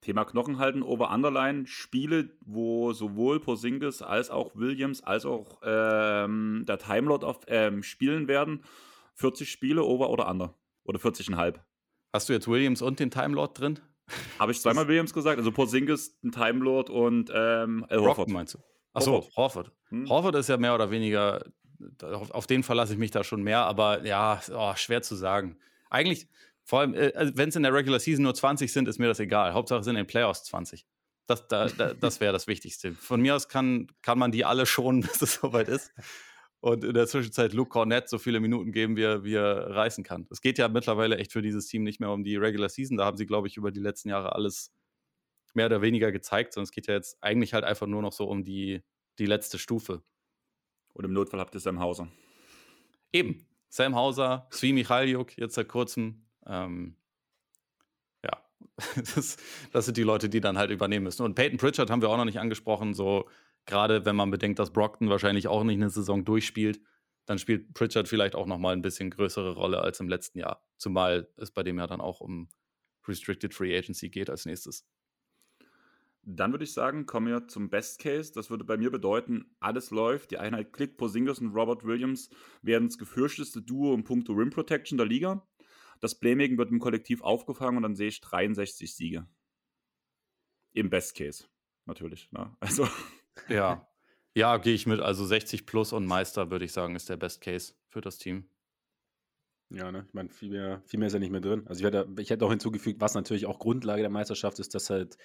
Thema Knochen halten, over Underline, Spiele, wo sowohl Porzingis als auch Williams als auch ähm, der Timelot auf, ähm, spielen werden. 40 Spiele, over oder under? Oder 40,5? Hast du jetzt Williams und den Time Lord drin? Habe ich zweimal Williams gesagt? Also Porzingis, ein Time Lord und ähm, Horford. meinst du? Achso, Horford. Hm? Horford ist ja mehr oder weniger, auf, auf den verlasse ich mich da schon mehr, aber ja, oh, schwer zu sagen. Eigentlich, vor allem, äh, also wenn es in der Regular Season nur 20 sind, ist mir das egal. Hauptsache sind in den Playoffs 20. Das, da, da, das wäre das Wichtigste. Von mir aus kann, kann man die alle schon, bis es soweit ist und in der Zwischenzeit Luke Cornett so viele Minuten geben, wie er, wie er reißen kann. Es geht ja mittlerweile echt für dieses Team nicht mehr um die Regular Season. Da haben sie, glaube ich, über die letzten Jahre alles mehr oder weniger gezeigt, sondern es geht ja jetzt eigentlich halt einfach nur noch so um die, die letzte Stufe. Und im Notfall habt ihr Sam Hauser. Eben. Sam Hauser, Svi Michaliuk, jetzt seit kurzem. Ähm, ja, das, das, sind die Leute, die dann halt übernehmen müssen. Und Peyton Pritchard haben wir auch noch nicht angesprochen. So, gerade wenn man bedenkt, dass Brockton wahrscheinlich auch nicht eine Saison durchspielt, dann spielt Pritchard vielleicht auch nochmal ein bisschen größere Rolle als im letzten Jahr. Zumal es bei dem ja dann auch um Restricted Free Agency geht als nächstes. Dann würde ich sagen, kommen wir zum Best Case. Das würde bei mir bedeuten, alles läuft. Die Einheit klickt. Porzingis und Robert Williams werden das gefürchteste Duo im Punkto Rim Protection der Liga. Das Playmaking wird im Kollektiv aufgefangen und dann sehe ich 63 Siege. Im Best Case, natürlich. Ne? Also. Ja. Ja, gehe ich mit. Also 60 plus und Meister, würde ich sagen, ist der Best Case für das Team. Ja, ne? Ich meine, viel mehr, viel mehr ist ja nicht mehr drin. Also ich hätte, ich hätte auch hinzugefügt, was natürlich auch Grundlage der Meisterschaft ist, dass halt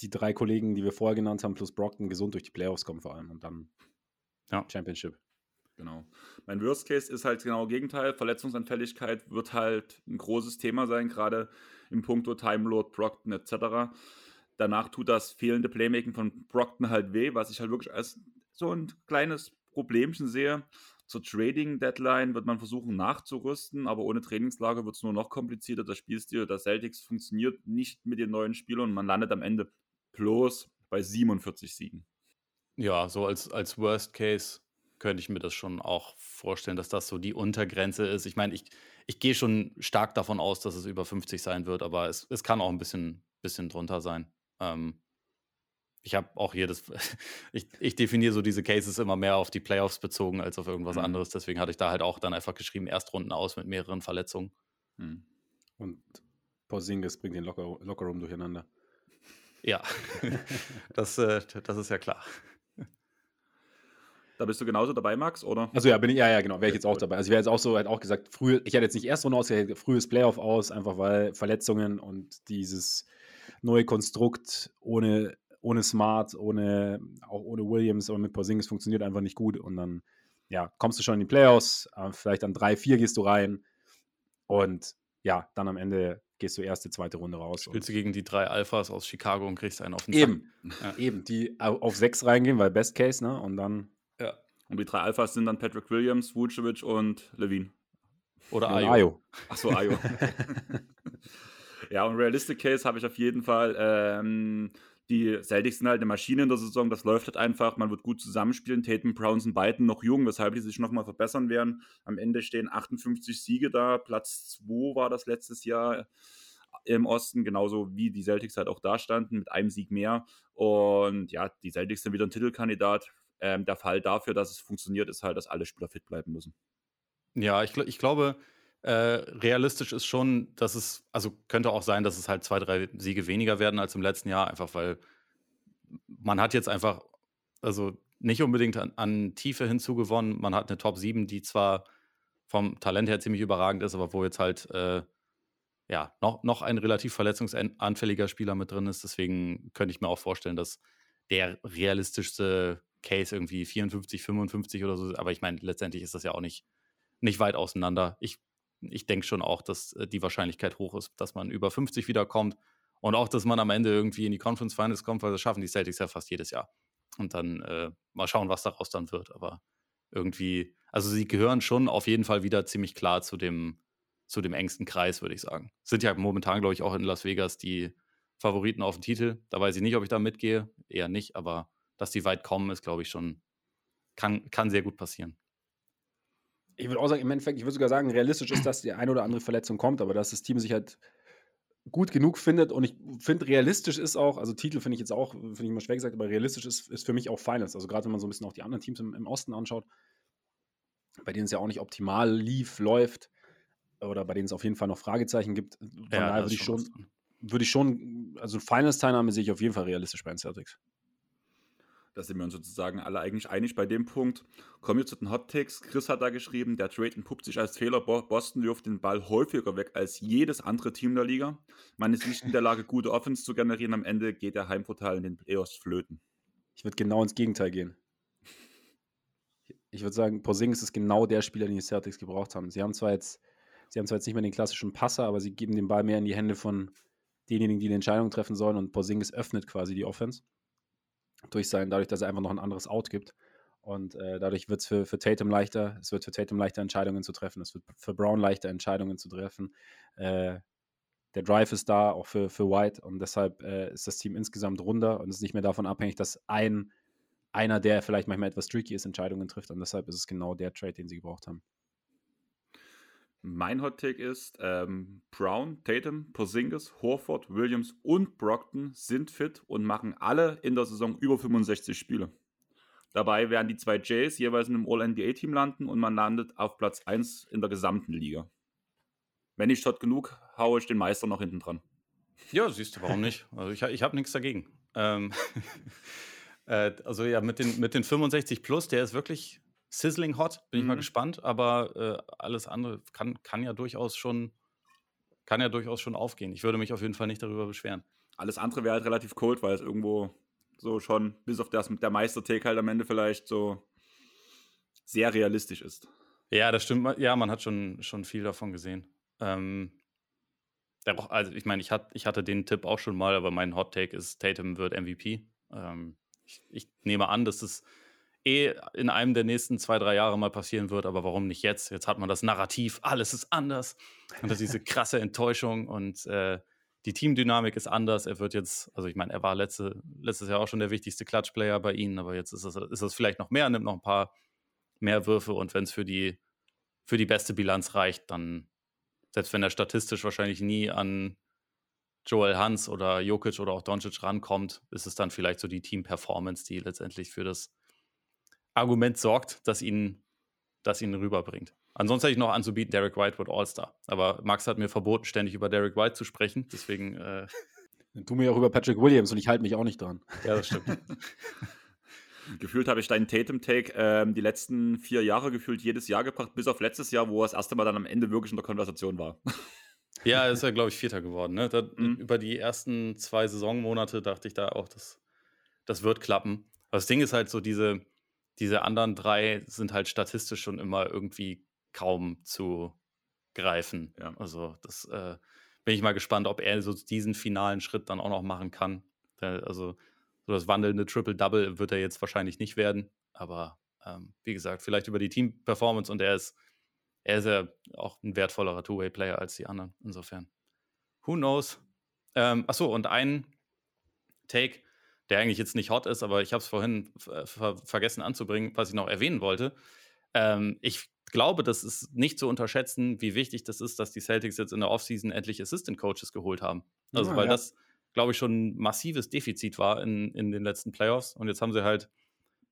die drei Kollegen, die wir vorher genannt haben, plus Brockton gesund durch die Playoffs kommen vor allem und dann ja. Championship. Genau. Mein Worst Case ist halt genau Gegenteil. Verletzungsanfälligkeit wird halt ein großes Thema sein, gerade im Punkto Time Lord, Brockton etc. Danach tut das fehlende Playmaking von Brockton halt weh, was ich halt wirklich als so ein kleines Problemchen sehe. Zur Trading Deadline wird man versuchen nachzurüsten, aber ohne Trainingslager wird es nur noch komplizierter. Das Spielstil der Celtics funktioniert nicht mit den neuen Spielern und man landet am Ende bloß bei 47 Siegen. Ja, so als, als Worst Case könnte ich mir das schon auch vorstellen, dass das so die Untergrenze ist. Ich meine, ich, ich gehe schon stark davon aus, dass es über 50 sein wird, aber es, es kann auch ein bisschen, bisschen drunter sein. Ähm, ich habe auch hier das, ich, ich definiere so diese Cases immer mehr auf die Playoffs bezogen als auf irgendwas mhm. anderes. Deswegen hatte ich da halt auch dann einfach geschrieben, Erstrunden aus mit mehreren Verletzungen. Mhm. Und Porzingis bringt den Locker, Lockerroom durcheinander. Ja, das, äh, das ist ja klar. Da bist du genauso dabei, Max, oder? Also ja, bin ich, ja, ja, genau, wäre ich jetzt auch dabei. Also ich wäre jetzt auch so, halt auch gesagt, früh, ich hätte jetzt nicht erst Runde aus, frühes Playoff aus, einfach weil Verletzungen und dieses neue Konstrukt ohne, ohne Smart, ohne, auch ohne Williams, aber mit Porzingis funktioniert einfach nicht gut und dann, ja, kommst du schon in die Playoffs, äh, vielleicht an 3-4 gehst du rein und ja, dann am Ende gehst du erste, zweite Runde raus. Spielst du gegen die drei Alphas aus Chicago und kriegst einen auf den Eben, ja. eben, die auf sechs reingehen, weil Best Case, ne? Und dann. Und die drei Alphas sind dann Patrick Williams, Vucevic und Levine. Oder Ayo. Ayo. Achso, Ayo. ja, und Realistic Case habe ich auf jeden Fall. Ähm, die Celtics sind halt eine Maschine in der Saison, das läuft halt einfach, man wird gut zusammenspielen. Tatum Brown sind beiden noch jung, weshalb die sich nochmal verbessern werden. Am Ende stehen 58 Siege da, Platz 2 war das letztes Jahr im Osten, genauso wie die Celtics halt auch da standen, mit einem Sieg mehr. Und ja, die Celtics sind wieder ein Titelkandidat. Ähm, der Fall dafür, dass es funktioniert, ist halt, dass alle Spieler fit bleiben müssen. Ja, ich, ich glaube, äh, realistisch ist schon, dass es, also könnte auch sein, dass es halt zwei, drei Siege weniger werden als im letzten Jahr, einfach weil man hat jetzt einfach, also nicht unbedingt an, an Tiefe hinzugewonnen. Man hat eine Top 7, die zwar vom Talent her ziemlich überragend ist, aber wo jetzt halt äh, ja noch, noch ein relativ verletzungsanfälliger Spieler mit drin ist. Deswegen könnte ich mir auch vorstellen, dass der realistischste Case irgendwie 54, 55 oder so, aber ich meine, letztendlich ist das ja auch nicht, nicht weit auseinander. Ich ich denke schon auch, dass äh, die Wahrscheinlichkeit hoch ist, dass man über 50 wiederkommt und auch, dass man am Ende irgendwie in die Conference Finals kommt, weil das schaffen die Celtics ja fast jedes Jahr. Und dann äh, mal schauen, was daraus dann wird. Aber irgendwie, also sie gehören schon auf jeden Fall wieder ziemlich klar zu dem, zu dem engsten Kreis, würde ich sagen. Sind ja momentan, glaube ich, auch in Las Vegas die Favoriten auf den Titel. Da weiß ich nicht, ob ich da mitgehe. Eher nicht, aber dass die weit kommen, ist, glaube ich, schon, kann, kann sehr gut passieren. Ich würde auch sagen, im Endeffekt, ich würde sogar sagen, realistisch ist, dass die eine oder andere Verletzung kommt, aber dass das Team sich halt gut genug findet und ich finde, realistisch ist auch, also Titel finde ich jetzt auch, finde ich immer schwer gesagt, aber realistisch ist, ist für mich auch Finals. Also gerade wenn man so ein bisschen auch die anderen Teams im, im Osten anschaut, bei denen es ja auch nicht optimal lief, läuft oder bei denen es auf jeden Fall noch Fragezeichen gibt. Von ja, daher würde ich schon, würde ich schon, also Finals-Teilnahme sehe ich auf jeden Fall realistisch bei den Celtics. Da sind wir uns sozusagen alle eigentlich einig bei dem Punkt. Kommen wir zu den Hot Takes. Chris hat da geschrieben, der Trade entpuppt sich als Fehler. Boston wirft den Ball häufiger weg als jedes andere Team der Liga. Man ist nicht in der Lage, gute Offense zu generieren. Am Ende geht der Heimvorteil in den Playoffs flöten. Ich würde genau ins Gegenteil gehen. Ich würde sagen, Porzingis ist genau der Spieler, den die Celtics gebraucht haben. Sie haben zwar jetzt, sie haben zwar jetzt nicht mehr den klassischen Passer, aber sie geben den Ball mehr in die Hände von denjenigen, die die Entscheidung treffen sollen und Porzingis öffnet quasi die Offense durch sein, dadurch, dass er einfach noch ein anderes Out gibt. Und äh, dadurch wird es für, für Tatum leichter, es wird für Tatum leichter, Entscheidungen zu treffen, es wird für Brown leichter, Entscheidungen zu treffen. Äh, der Drive ist da, auch für, für White, und deshalb äh, ist das Team insgesamt runder und ist nicht mehr davon abhängig, dass ein einer, der vielleicht manchmal etwas tricky ist, Entscheidungen trifft. Und deshalb ist es genau der Trade, den sie gebraucht haben. Mein Hot Take ist, ähm, Brown, Tatum, Porzingis, Horford, Williams und Brockton sind fit und machen alle in der Saison über 65 Spiele. Dabei werden die zwei Jays jeweils in einem All-NBA-Team landen und man landet auf Platz 1 in der gesamten Liga. Wenn ich Shot genug, haue ich den Meister noch hinten dran. Ja, siehst du, warum nicht? Also ich, ich habe nichts dagegen. Ähm, äh, also ja, mit den, mit den 65 plus, der ist wirklich sizzling hot, bin ich mal mhm. gespannt, aber äh, alles andere kann, kann ja durchaus schon kann ja durchaus schon aufgehen. Ich würde mich auf jeden Fall nicht darüber beschweren. Alles andere wäre halt relativ cold, weil es irgendwo so schon, bis auf das mit der Meister-Take halt am Ende vielleicht so sehr realistisch ist. Ja, das stimmt. Ja, man hat schon, schon viel davon gesehen. Ähm, also ich meine, ich, hat, ich hatte den Tipp auch schon mal, aber mein Hot Take ist, Tatum wird MVP. Ähm, ich, ich, nehme an, dass es eh in einem der nächsten zwei, drei Jahre mal passieren wird, aber warum nicht jetzt? Jetzt hat man das Narrativ, alles ist anders. Und das ist diese krasse Enttäuschung und äh, die Teamdynamik ist anders. Er wird jetzt, also ich meine, er war letzte, letztes Jahr auch schon der wichtigste Klatschplayer bei ihnen, aber jetzt ist es ist das vielleicht noch mehr, nimmt noch ein paar mehr Würfe und wenn es für die, für die beste Bilanz reicht, dann, selbst wenn er statistisch wahrscheinlich nie an Joel Hans oder Jokic oder auch Doncic rankommt, ist es dann vielleicht so die Team-Performance, die letztendlich für das Argument sorgt, das ihn, das ihn rüberbringt. Ansonsten hätte ich noch anzubieten, Derek White wird All-Star. Aber Max hat mir verboten, ständig über Derek White zu sprechen. Deswegen. Äh du mir auch über Patrick Williams und ich halte mich auch nicht dran. Ja, das stimmt. gefühlt habe ich deinen Tatum-Take ähm, die letzten vier Jahre gefühlt jedes Jahr gebracht, bis auf letztes Jahr, wo er das erste Mal dann am Ende wirklich in der Konversation war. Ja, ist ja, glaube ich, Vierter geworden. Ne? Da, mhm. Über die ersten zwei Saisonmonate dachte ich da auch, das, das wird klappen. Aber das Ding ist halt so, diese, diese anderen drei sind halt statistisch schon immer irgendwie kaum zu greifen. Ja. Also das äh, bin ich mal gespannt, ob er so diesen finalen Schritt dann auch noch machen kann. Also so das wandelnde Triple-Double wird er jetzt wahrscheinlich nicht werden, aber ähm, wie gesagt, vielleicht über die Team-Performance und er ist, er ist ja auch ein wertvollerer Two-Way-Player als die anderen. Insofern. Who knows? Ähm, achso, und ein Take, der eigentlich jetzt nicht hot ist, aber ich habe es vorhin ver vergessen anzubringen, was ich noch erwähnen wollte. Ähm, ich glaube, das ist nicht zu unterschätzen, wie wichtig das ist, dass die Celtics jetzt in der Offseason endlich Assistant Coaches geholt haben. Also, ja, weil ja. das, glaube ich, schon ein massives Defizit war in, in den letzten Playoffs. Und jetzt haben sie halt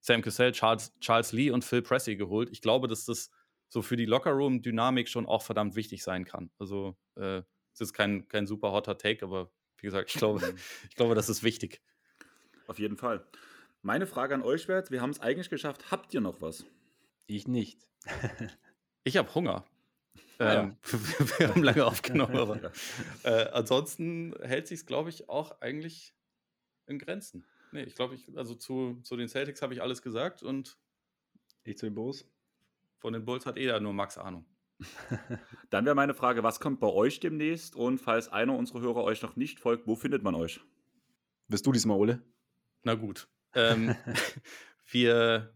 Sam Cassell, Charles, Charles Lee und Phil Pressey geholt. Ich glaube, dass das so für die Lockerroom-Dynamik schon auch verdammt wichtig sein kann. Also, äh, es ist kein, kein super hotter Take, aber wie gesagt, ich glaube, mhm. ich glaube, das ist wichtig. Auf jeden Fall. Meine Frage an euch wäre wir haben es eigentlich geschafft. Habt ihr noch was? Ich nicht. ich habe Hunger. Ah, ähm, ja. wir haben lange aufgenommen, aber äh, ansonsten hält sich es, glaube ich, auch eigentlich in Grenzen. Nee, ich glaube, ich, also zu, zu den Celtics habe ich alles gesagt und. Ich zu den Bulls? Von den Bulls hat eh nur Max Ahnung. Dann wäre meine Frage, was kommt bei euch demnächst? Und falls einer unserer Hörer euch noch nicht folgt, wo findet man euch? Bist du diesmal, Ole? Na gut. Ähm, wir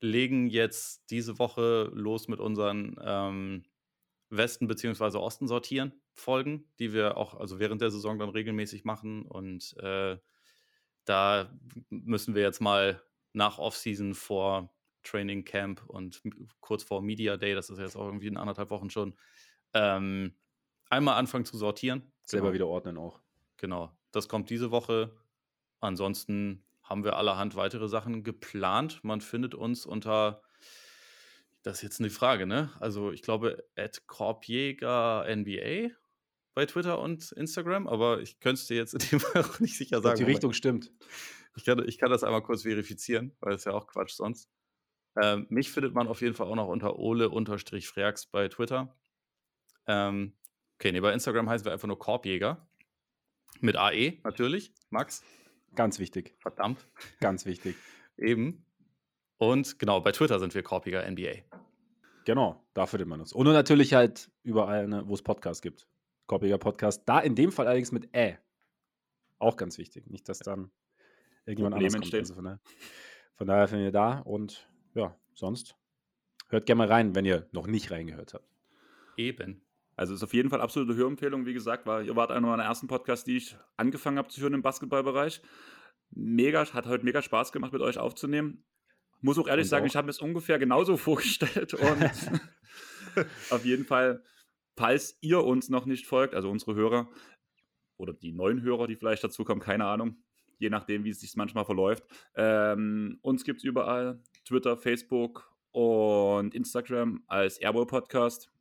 legen jetzt diese Woche los mit unseren ähm, Westen- bzw. Osten sortieren Folgen, die wir auch also während der Saison dann regelmäßig machen. Und äh, da müssen wir jetzt mal nach Offseason vor Training Camp und kurz vor Media Day, das ist jetzt auch irgendwie in anderthalb Wochen schon, ähm, einmal anfangen zu sortieren. Selber genau. wieder ordnen auch. Genau. Das kommt diese Woche. Ansonsten haben wir allerhand weitere Sachen geplant. Man findet uns unter, das ist jetzt eine Frage, ne? Also ich glaube, at Korbjäger NBA bei Twitter und Instagram, aber ich könnte es dir jetzt in dem Fall auch nicht sicher sagen. Die Richtung stimmt. Ich kann, ich kann das einmal kurz verifizieren, weil es ja auch Quatsch sonst. Ähm, mich findet man auf jeden Fall auch noch unter ole-freaks bei Twitter. Ähm, okay, nee, bei Instagram heißen wir einfach nur Korbjäger. Mit AE natürlich, Max. Ganz wichtig. Verdammt. Ganz wichtig. Eben. Und genau, bei Twitter sind wir Korpiger NBA. Genau, da findet man uns. Und natürlich halt überall, ne, wo es Podcasts gibt. Korpiger Podcast. Da in dem Fall allerdings mit Ä. Auch ganz wichtig. Nicht, dass dann irgendjemand anders kommt. Also von, daher, von daher sind wir da und ja, sonst hört gerne mal rein, wenn ihr noch nicht reingehört habt. Eben. Also ist auf jeden Fall absolute Hörempfehlung. Wie gesagt, war, ihr wart einer meiner ersten Podcasts, die ich angefangen habe zu hören im Basketballbereich. mega, hat heute mega Spaß gemacht, mit euch aufzunehmen. Muss auch ehrlich und sagen, auch. ich habe mir es ungefähr genauso vorgestellt und auf jeden Fall, falls ihr uns noch nicht folgt, also unsere Hörer oder die neuen Hörer, die vielleicht dazu kommen, keine Ahnung, je nachdem, wie es sich manchmal verläuft. Ähm, uns gibt es überall, Twitter, Facebook und Instagram als Airball Podcast.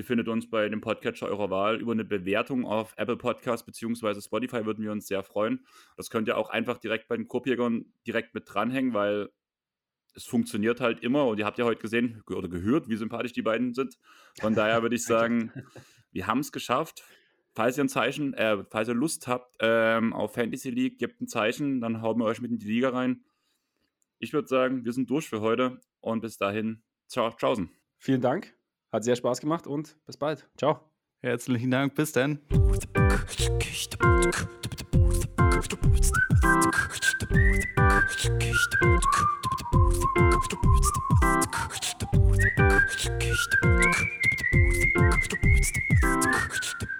Ihr findet uns bei dem Podcatcher eurer Wahl. Über eine Bewertung auf Apple Podcast bzw. Spotify würden wir uns sehr freuen. Das könnt ihr auch einfach direkt bei den Kopjägern direkt mit dranhängen, weil es funktioniert halt immer und ihr habt ja heute gesehen oder gehört, wie sympathisch die beiden sind. Von daher würde ich sagen, wir haben es geschafft. Falls ihr ein Zeichen, äh, falls ihr Lust habt ähm, auf Fantasy League, gebt ein Zeichen, dann hauen wir euch mit in die Liga rein. Ich würde sagen, wir sind durch für heute und bis dahin, ciao, tschaußen. Vielen Dank. Hat sehr Spaß gemacht und bis bald. Ciao. Herzlichen Dank. Bis dann.